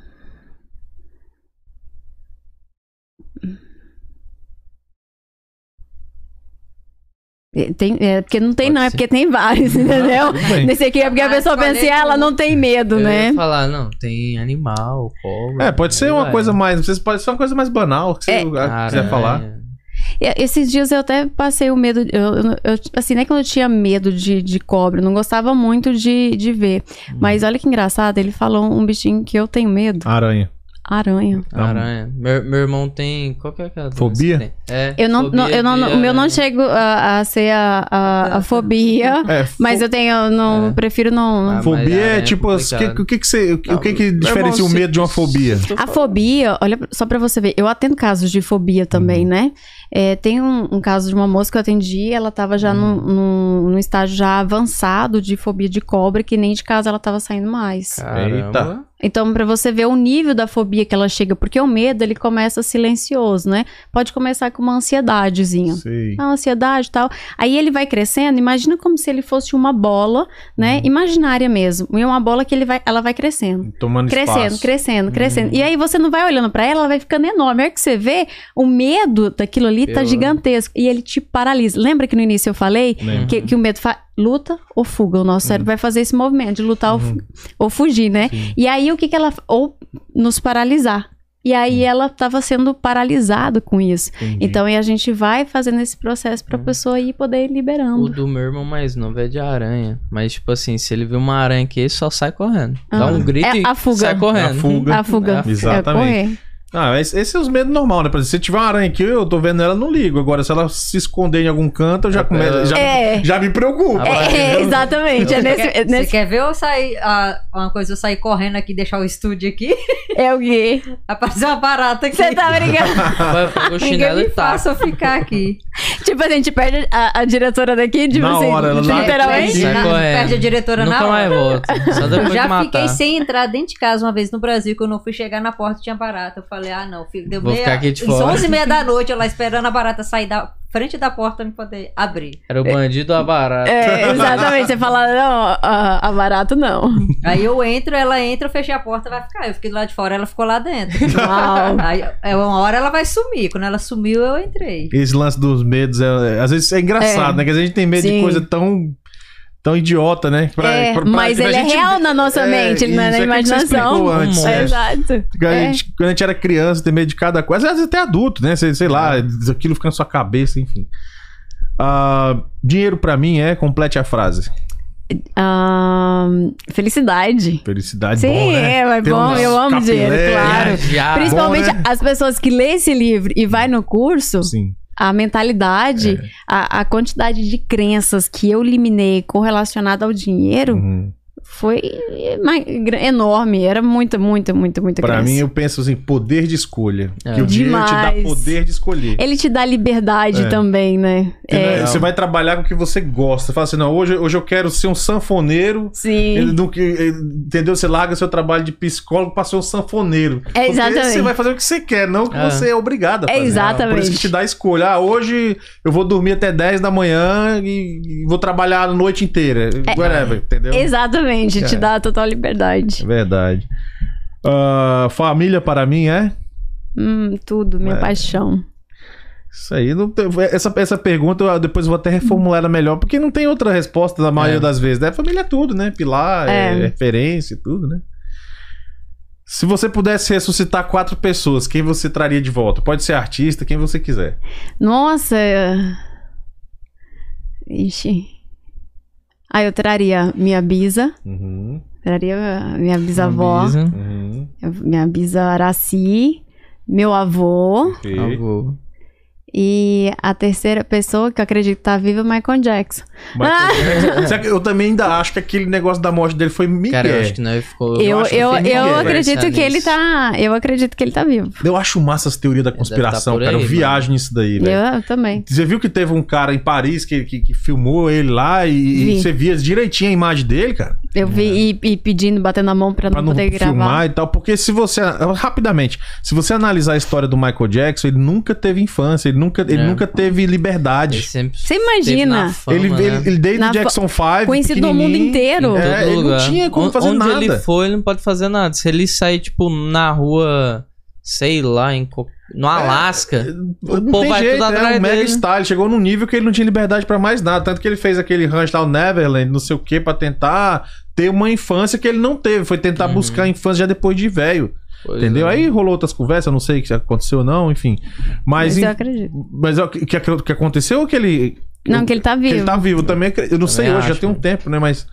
É, Tem, é, porque não tem, Pode não, é ser. porque tem vários, entendeu? Nesse aqui é porque a Ah, pessoa pensa, ela tudo. não tem medo, Eu né? ia falar, não, tem animal, cobra. É, pode ser aí uma vai. coisa mais. Vocês pode ser uma coisa mais banal que você É. quiser falar. Esses dias eu até passei o medo. Eu, eu- assim, não é que eu tinha medo de, de cobra, não gostava muito de, de ver. Hum. Mas olha que engraçado, ele falou um bichinho que eu tenho medo: Aranha. Aranha. Aranha. Meu, meu irmão tem. Qual que é aquela Fobia? É. Eu não, fobia não- eu não, de o meu não chego a, a ser a, a, a fobia, É, mas fo- eu tenho, eu não É. prefiro não. Ah, mas Fobia é é tipo. O que, que, você, o que, o que, diferencia irmão, o medo de uma fobia? A fobia, olha só pra você ver, eu atendo casos de fobia também, Uhum. né? É, tem um, um caso de uma moça que eu atendi, ela tava já num, Uhum. num, num estágio já avançado de fobia de cobra, que nem de casa ela tava saindo mais. Caramba. Então, pra você ver o nível da fobia que ela chega, porque o medo, ele começa silencioso, né? Pode começar com uma ansiedadezinha. Sei. A ansiedade e tal. Aí ele vai crescendo, imagina como se ele fosse uma bola, né? Imaginária mesmo. E é uma bola que ele vai, ela vai crescendo. Tomando Crescendo, espaço. crescendo, crescendo. Uhum. E aí você não vai olhando pra ela, ela vai ficando enorme. Aí que você vê, o medo daquilo ali tá Eu- gigantesco. E ele te paralisa. Lembra que no início eu falei que, que o medo faz luta ou fuga? O nosso cérebro vai fazer esse movimento de lutar ou, fu- ou fugir, né? Sim. E aí o que que ela. Ou nos paralisar. E aí ela tava sendo paralisada com isso. Entendi. Então a gente vai fazendo esse processo Uhum. pra pessoa ir poder ir O liberando. do meu irmão mais novo é de aranha. Mas, tipo assim, se ele vê uma aranha aqui, ele só sai correndo. Dá Ah. um grito É e a fuga. sai correndo. A fuga. A fuga. É, É Exatamente. correr. Ah, esse, é os medos normais, né? Por exemplo, se tiver uma aranha aqui, eu tô vendo ela, eu não ligo. Agora, se ela se esconder em algum canto, eu já começo. Já, É. já me preocupa. Ah, É, é, exatamente. É Você nesse, quer, nesse- você quer ver eu sair, ah, uma coisa, eu sair correndo aqui, deixar o estúdio aqui, é o quê? aparecer uma barata aqui. Você tá brincando? O chinelo me tá. faça eu ficar aqui. tipo, a gente perde a, a diretora daqui, tipo Na assim, hora, ela literalmente. Na- correndo. Perde a diretora Nunca na mais hora. volta. Só Eu depois de já matar. fiquei sem entrar dentro de casa uma vez no Brasil, que eu não fui chegar na porta e tinha barata. Eu falei, ah, não, filho, deu Vou meia... ficar aqui de fora. 11 e meia da noite, eu lá esperando a barata sair da frente da porta pra me poder abrir. Era o bandido a barata. É, exatamente. Você fala, não, a, a barato não. Aí eu entro, ela entra, eu fechei a porta, vai ficar. Eu fiquei do lado de fora, ela ficou lá dentro. Aí é, uma hora ela vai sumir. Quando ela sumiu, eu entrei. Esse lance dos medos, é, é- às vezes é engraçado, É. né? Que a gente tem medo de Sim. coisa tão, tão idiota, né? Pra- é, pra- pra- mas ele é gente- real na nossa é, mente, ele não é isso, na é aquilo que você imaginação. antes, É. né? Exato. Quando a, É. gente, quando a gente era criança, tem medo de cada coisa. Às vezes até adulto, né? Sei, sei lá, aquilo fica na sua cabeça, enfim. Ah, dinheiro pra mim é, complete a frase. Ahn, felicidade. Felicidade, Sim, bom, né? é, é Ter bom, eu amo dinheiro, capilé. claro. Já. Principalmente bom, né? as pessoas que lêem esse livro e vai no curso, Sim. A mentalidade, a, a quantidade de crenças que eu eliminei correlacionada ao dinheiro Uhum. Foi enorme. Era muita, muita, muita, muita Pra criança. mim, eu penso assim, poder de escolha. É. Que o dinheiro te dá Demais. poder de escolher. Ele te dá liberdade É. também, né? Né, É, Você vai trabalhar com o que você gosta. Você fala assim, não, hoje, hoje eu quero ser um sanfoneiro. Sim. não, que- entendeu? Você larga seu trabalho de psicólogo pra ser um sanfoneiro. É, Porque exatamente. Você vai fazer o que você quer, não o que É. você é obrigado a É, fazer. exatamente. Por isso que te dá a escolha. Ah, hoje eu vou dormir até 10 da manhã e, e vou trabalhar a noite inteira. Whatever, entendeu? Exatamente, te É. dá total liberdade. É verdade. Ah, família para mim é? Hum, tudo, minha É. paixão. Isso aí. Não tem- essa, essa pergunta eu depois vou até reformular ela melhor, porque não tem outra resposta na maioria É. das vezes. Né? Família é tudo, né? Pilar, é. É. referência e tudo, né? Se você pudesse ressuscitar quatro pessoas, quem você traria de volta? Pode ser artista, quem você quiser. Nossa. Ixi. Ah, eu traria minha bisa, Uhum, traria minha bisavó, Avisa. uhum, minha bisa Araci, meu avô ok. Avô. E a terceira pessoa que eu acredito que tá viva é o Michael Jackson. Michael Jackson. Será que Eu também ainda acho que aquele negócio da morte dele foi Miguel. Cara, eu acho que nós ficou. Eu, eu, eu, Miguel. acredito que ele tá. Eu acredito que ele tá vivo. Eu acho massa essa teoria da conspiração, por cara. Eu viajo nisso daí, velho. Eu, eu também. Você viu que teve um cara em Paris que, que, que filmou ele lá e, e Vi. você via direitinho a imagem dele, cara? Eu vi e, e pedindo, batendo a mão pra, Pra não não poder gravar. filmar e tal. Porque se você. Rapidamente, se você analisar a história do Michael Jackson, ele nunca teve infância, ele nunca, ele É. nunca teve Ele liberdade. sempre Você imagina? fama, ele, né? ele, ele desde Na o Jackson 5. Conhecido no mundo inteiro. É, ele não lugar. tinha como fazer Onde nada. ele for, ele não pode fazer nada. Se ele sair, tipo, na rua, sei lá, em, no Alasca, o Não povo tem vai jeito, tudo é atrás um mega dele. style. Chegou num nível que ele não tinha liberdade pra mais nada. Tanto que ele fez aquele rancho lá, o Neverland, não sei o que, pra tentar ter uma infância que ele não teve. Foi tentar Uhum. buscar a infância já depois de velho. Pois Entendeu? é. Aí rolou outras conversas, eu não sei o que aconteceu ou não, enfim. Mas, Mas eu acredito. mas é o que, que, que aconteceu ou que ele. Não, que ele tá que vivo. ele tá vivo também. Eu não sei Também hoje, já tem um mano. tempo, né? Mas.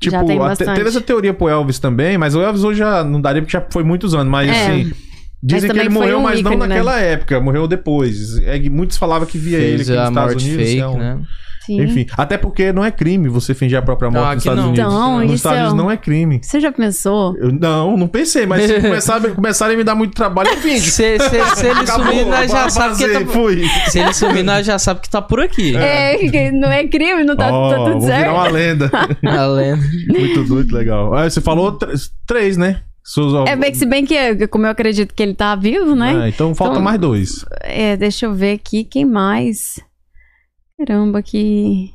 Tipo, Já tem a- bastante. teve essa teoria pro Elvis também, mas o Elvis hoje já não daria porque já foi muitos anos. Mas É. assim. Dizem que ele morreu, um mas não ícone, né? naquela época, morreu depois. É muitos falavam que via ele Fez aqui nos a Estados Unidos. fake, é um- né? Sim. Enfim, até porque não é crime você fingir a própria Não, morte nos aqui Estados não. Unidos. Então, nos Estados é Unidos um- não é crime. Você já pensou? Eu, não, não pensei, mas se começarem, começarem a me dar muito trabalho, eu finge. Se, se- se ele sumir, nós já sabe que tá... fui. Se ele sumir, nós já sabe que tá por aqui. É, que não é crime, não tá, Ó, tá tudo vou certo. virar uma lenda. A lenda. muito doido, legal. Ah, você falou tr- três, né? Seus- É, bem que se bem que, como eu acredito que ele tá vivo, né? Ah, então falta Então- mais dois. É, deixa eu ver aqui, quem mais? Caramba, que...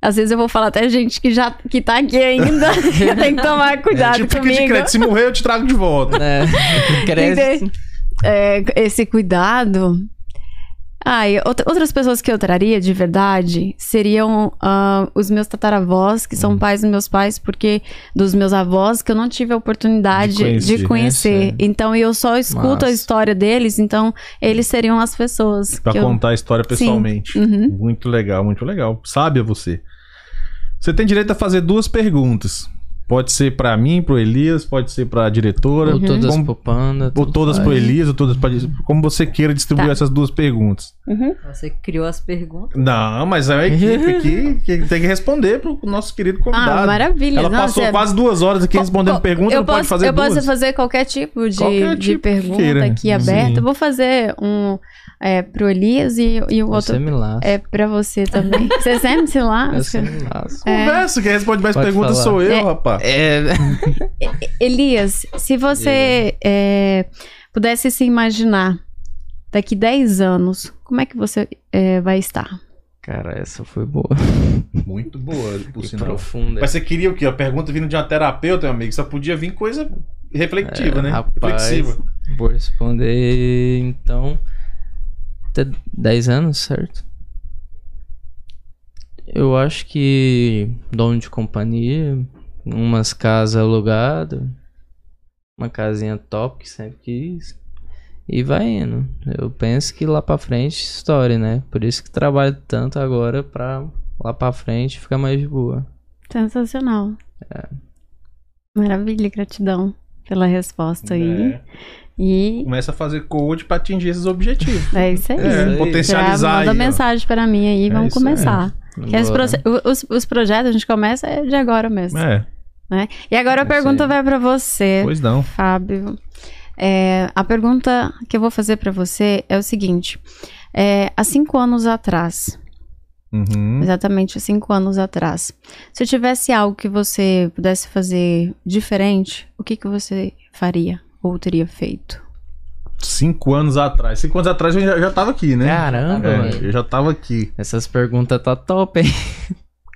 Às vezes eu vou falar até gente que já que tá aqui ainda. Tem que tomar cuidado tipo, fica de comigo. crédito. Se morrer, eu te trago de volta. né? Que ter, é, esse cuidado. Ah, e outra- outras pessoas que eu traria de verdade seriam ah, os meus tataravós, que Hum. são pais dos meus pais, porque dos meus avós, que eu não tive a oportunidade De de conhecer, conhecer. conhecer. Então eu só escuto a Massa. história deles, então eles seriam as pessoas. Pra que eu... contar a história pessoalmente. Uhum. Muito legal, muito legal. Sábia você. Você tem direito a fazer duas perguntas. Pode ser pra mim, pro Elias, pode ser pra diretora. Ou todas como- pro Panda. ou todas faz. pro Elias, ou todas pra... Como você queira distribuir Tá. essas duas perguntas. Uhum. Você criou as perguntas. Não, mas é a equipe aqui que tem que responder pro nosso querido convidado. Ah, maravilha. Ela Não, passou você- quase duas horas aqui respondendo co- perguntas, eu não pode posso, fazer Eu duas. posso fazer qualquer tipo de, Qualquer de tipo que pergunta aqui Sim. aberta. Eu vou fazer um é, pro Elias e, e o Você outro me lasca. é pra você também. Você sempre se lasca. me lasca. É. Conversa, quem responde mais Pode perguntas falar. sou eu, É. rapaz. É. Elias, se você é, pudesse se imaginar daqui 10 anos, como é que você é, vai estar? Cara, essa foi boa. Muito boa, por E sinal. profunda. Mas você queria o quê? A pergunta vindo de uma terapeuta, meu amigo? Só podia vir coisa reflexiva, É, né? rapaz. Reflexiva. Vou responder, então. Até 10 anos, certo? Eu acho que dono de companhia, umas casas alugadas, uma casinha top que sempre quis. E vai indo. Eu penso que lá pra frente, história, né? Por isso que trabalho tanto agora pra lá pra frente ficar mais de boa. Sensacional. É. Maravilha, gratidão pela resposta aí. É. E Começa a fazer coach pra atingir esses objetivos. é isso aí. É, aí. potencializar Já manda aí, mensagem para mim aí, É vamos começar. Os, os projetos a gente começa é de agora mesmo. É. Né? E agora a É pergunta vai pra você, Pois não. Fábio. É, a pergunta que eu vou fazer pra você é o seguinte: é, há cinco anos atrás, Uhum. exatamente há cinco anos atrás, se tivesse algo que você pudesse fazer diferente, o que, que você faria ou teria feito? Cinco anos atrás. Cinco anos atrás eu já, já tava aqui, né? Caramba, É, mano. eu já tava aqui. Essas perguntas tá top, hein?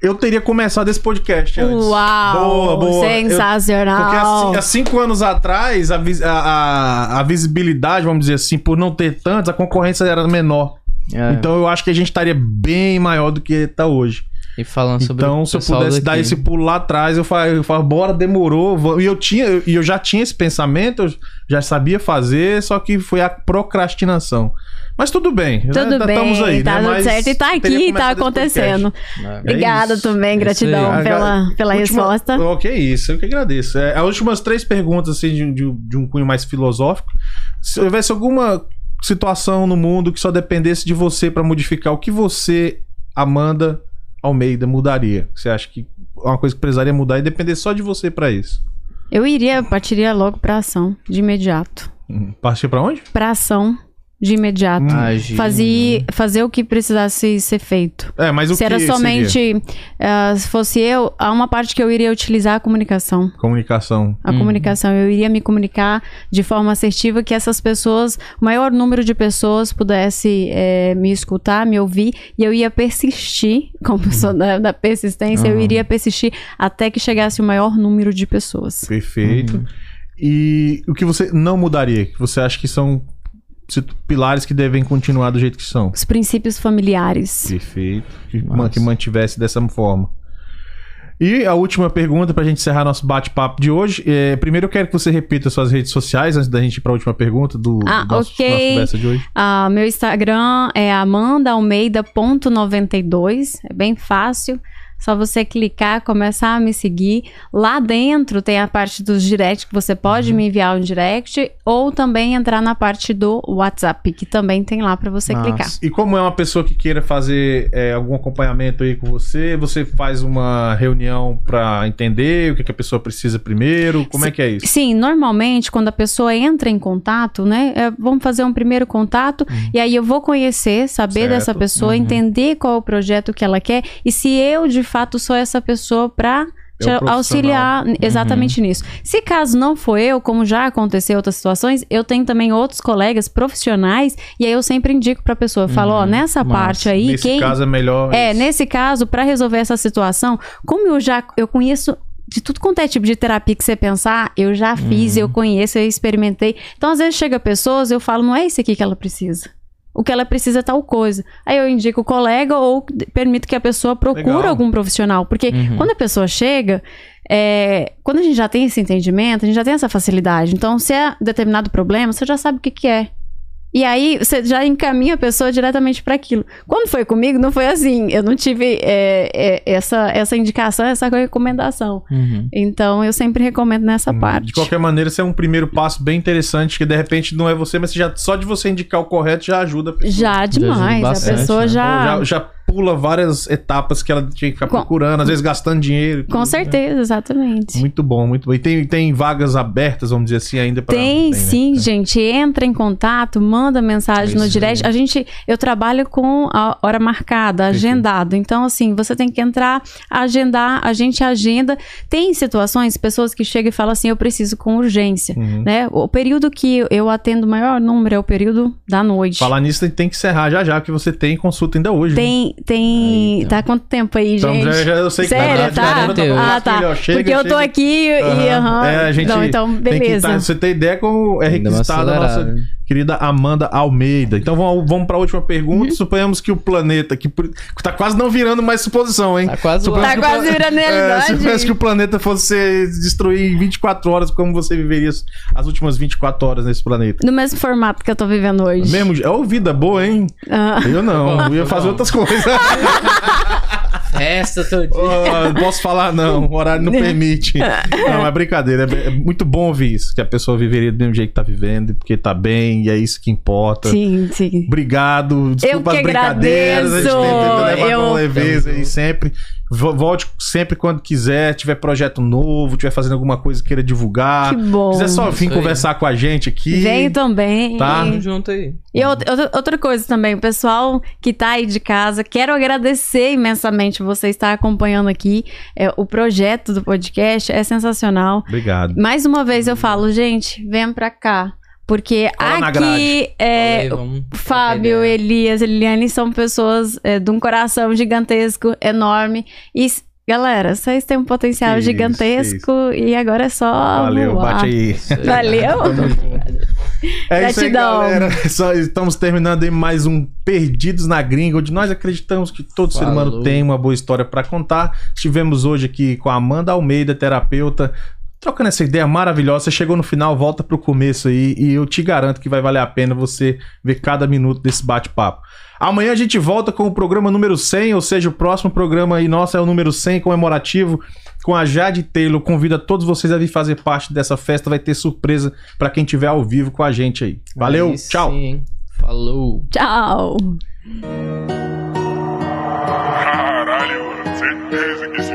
Eu teria começado esse podcast antes. Uau! Boa, boa. Eu- Sensacional! Porque há, há cinco anos atrás, a- a- a visibilidade, vamos dizer assim, por não ter tantos, a concorrência era menor. É. Então eu acho que a gente estaria bem maior do que está hoje. E falando sobre Então, o se eu pudesse dar daqui. esse pulo lá atrás, eu falo, eu falo bora, demorou. vamos. E eu tinha, e eu já tinha esse pensamento, eu já sabia fazer, só que foi a procrastinação. Mas tudo bem. né? Tudo Tá- bem, Estamos aí, tá né? tudo Mas certo. E tá aqui, tá acontecendo. É. Obrigada isso. também, É gratidão aí. pela, pela Última- resposta. Oh, que isso, eu que agradeço. É, as últimas três perguntas, assim, de, de- de um cunho mais filosófico. Se houvesse alguma situação no mundo que só dependesse de você pra modificar, o que você, Amanda Almeida, mudaria? Você acha que é uma coisa que precisaria mudar e depender só de você pra isso? Eu iria, partiria logo pra ação, de imediato. Hum, Partir pra onde? Pra ação, de imediato. Hum. Agir, Fazer, fazer o que precisasse ser feito. É, mas o se que era seria? somente. ah, se fosse eu, há uma parte que eu iria utilizar a comunicação. Comunicação. A Uhum. comunicação. Eu iria me comunicar de forma assertiva que essas pessoas, o maior número de pessoas pudesse eh, me escutar, me ouvir, e eu ia persistir, como eu sou da, da persistência, eu Uhum. iria persistir até que chegasse o maior número de pessoas. Perfeito. Uhum. E o que você não mudaria? Que você acha que são pilares que devem continuar do jeito que são? Os princípios familiares. Perfeito. Que, que mantivesse dessa forma. E a última pergunta pra gente encerrar nosso bate-papo de hoje. É, primeiro eu quero que você repita suas redes sociais antes da gente ir pra última pergunta do, Ah, do nosso, ok. nossa conversa de hoje. Ah, meu Instagram é amandaalmeida.92. É bem fácil. Só você clicar, começar a me seguir. Lá dentro tem a parte dos direct, que você pode Uhum. me enviar um direct, ou também entrar na parte do WhatsApp, que também tem lá para você Massa. clicar. E como é uma pessoa que queira fazer é, algum acompanhamento aí com você, você faz uma reunião pra entender o que, que a pessoa precisa primeiro? Como é que é isso? Sim, normalmente quando a pessoa entra em contato, né, é, vamos fazer um primeiro contato e aí eu vou conhecer, saber Certo. dessa pessoa, Uhum. entender qual é o projeto que ela quer e se eu de fato sou essa pessoa para te É profissional. auxiliar exatamente nisso. Se caso não for eu, como já aconteceu em outras situações, eu tenho também outros colegas profissionais e aí eu sempre indico para a pessoa, eu falo, ó, Uhum. nessa Massa. parte aí, Nesse quem caso é melhor. é, isso. nesse caso, para resolver essa situação, como eu já eu conheço de tudo quanto é tipo de terapia que você pensar, eu já fiz, eu conheço, eu experimentei. Então, às vezes chega pessoas, eu falo, não é isso aqui que ela precisa. O que ela precisa é tal coisa. Aí eu indico o colega ou permito que a pessoa procure Legal. algum profissional. Porque Uhum. quando a pessoa chega, é, quando a gente já tem esse entendimento, a gente já tem essa facilidade. Então, se é determinado problema, você já sabe o que, que é. E aí, você já encaminha a pessoa diretamente para aquilo. Quando foi comigo, não foi assim. Eu não tive é, é, essa, essa indicação, essa recomendação. Uhum. Então, eu sempre recomendo nessa Hum, parte. De qualquer maneira, isso é um primeiro passo bem interessante, que de repente não é você, mas você já, só de você indicar o correto já ajuda a pessoa. Já demais. bastante, a pessoa né? já. Já, já pula várias etapas que ela tinha que ficar Com- procurando, às vezes gastando dinheiro. Com tudo, né? certeza, exatamente. Muito bom, muito bom. E tem, tem vagas abertas, vamos dizer assim, ainda para Tem, sim, gente. Entra em contato, manda mensagem no direct. A gente, eu trabalho com a hora marcada, agendado. Então, assim, você tem que entrar, agendar, a gente agenda. Tem situações, pessoas que chegam e falam assim, eu preciso com urgência. Uhum. Né? O período que eu atendo o maior número é o período da noite. Falar nisso, tem que encerrar já já, que você tem consulta ainda hoje. né? Tem, tem. Aí, então. Tá quanto tempo aí, Então, gente? já, já eu sei que Sério, dar, tá? já Deus. Ah, tá. filho, ó, chega, Porque eu tô chega. aqui e. Aham. aham. É, a gente Não, então, Tem que beleza. tá- você tem ideia como é requisitada a nossa acelerada. querida Amanda Almeida. Então vamos, vamos para a última pergunta. Uhum. Suponhamos que o planeta, que por- tá quase não virando mais suposição, hein? Tá quase. Tá que quase virando É, realidade. suponhamos que o planeta fosse destruir em 24 horas, como você viveria as últimas 24 horas nesse planeta? No mesmo formato que eu tô vivendo hoje. Mesmo, oh, vida boa, hein? Ah. Eu não, eu ia fazer outras coisas. Festa todo dia. Oh, não posso falar não, o horário não permite. Não, é brincadeira. É, é muito bom ouvir isso, que a pessoa viveria do mesmo jeito que tá vivendo, porque tá bem, e é isso que importa. Sim, sim. Obrigado. Desculpa Eu que as brincadeiras. A gente agradeço. tenta levar Eu- com leveza aí sempre. Vo- Volte sempre quando quiser, tiver projeto novo, tiver fazendo alguma coisa que queira divulgar. Que bom. Quiser só vir conversar com a gente aqui. Venho também. Tá. Tamo junto aí. E outra, outra- outra coisa também, o pessoal que tá aí de casa, quero agradecer imensamente você estar acompanhando aqui. É, o projeto do podcast é sensacional. Obrigado. Mais uma vez eu falo, gente, venham pra cá. Porque Cola aqui é, Fábio. Elias, Eliane são pessoas é, de um coração gigantesco, enorme. E, galera, vocês têm um potencial isso, gigantesco e agora é só. Valeu, voar. bate aí. Valeu. É isso aí, Gratidão. galera. Só estamos terminando aí mais um Perdidos na Gringa, onde nós acreditamos que todo ser humano Falou. tem uma boa história pra contar. Estivemos hoje aqui com a Amanda Almeida, terapeuta, trocando essa ideia maravilhosa. Você chegou no final, volta pro começo aí e eu te garanto que vai valer a pena você ver cada minuto desse bate-papo. Amanhã a gente volta com o programa número 100, ou seja, o próximo programa aí nosso é o número 100 comemorativo com a Jade Taylor. Convido a todos vocês a vir fazer parte dessa festa, vai ter surpresa pra quem estiver ao vivo com a gente aí. Valeu, Aí tchau. sim? Falou. Tchau. Caralho, mano. Certeza que esse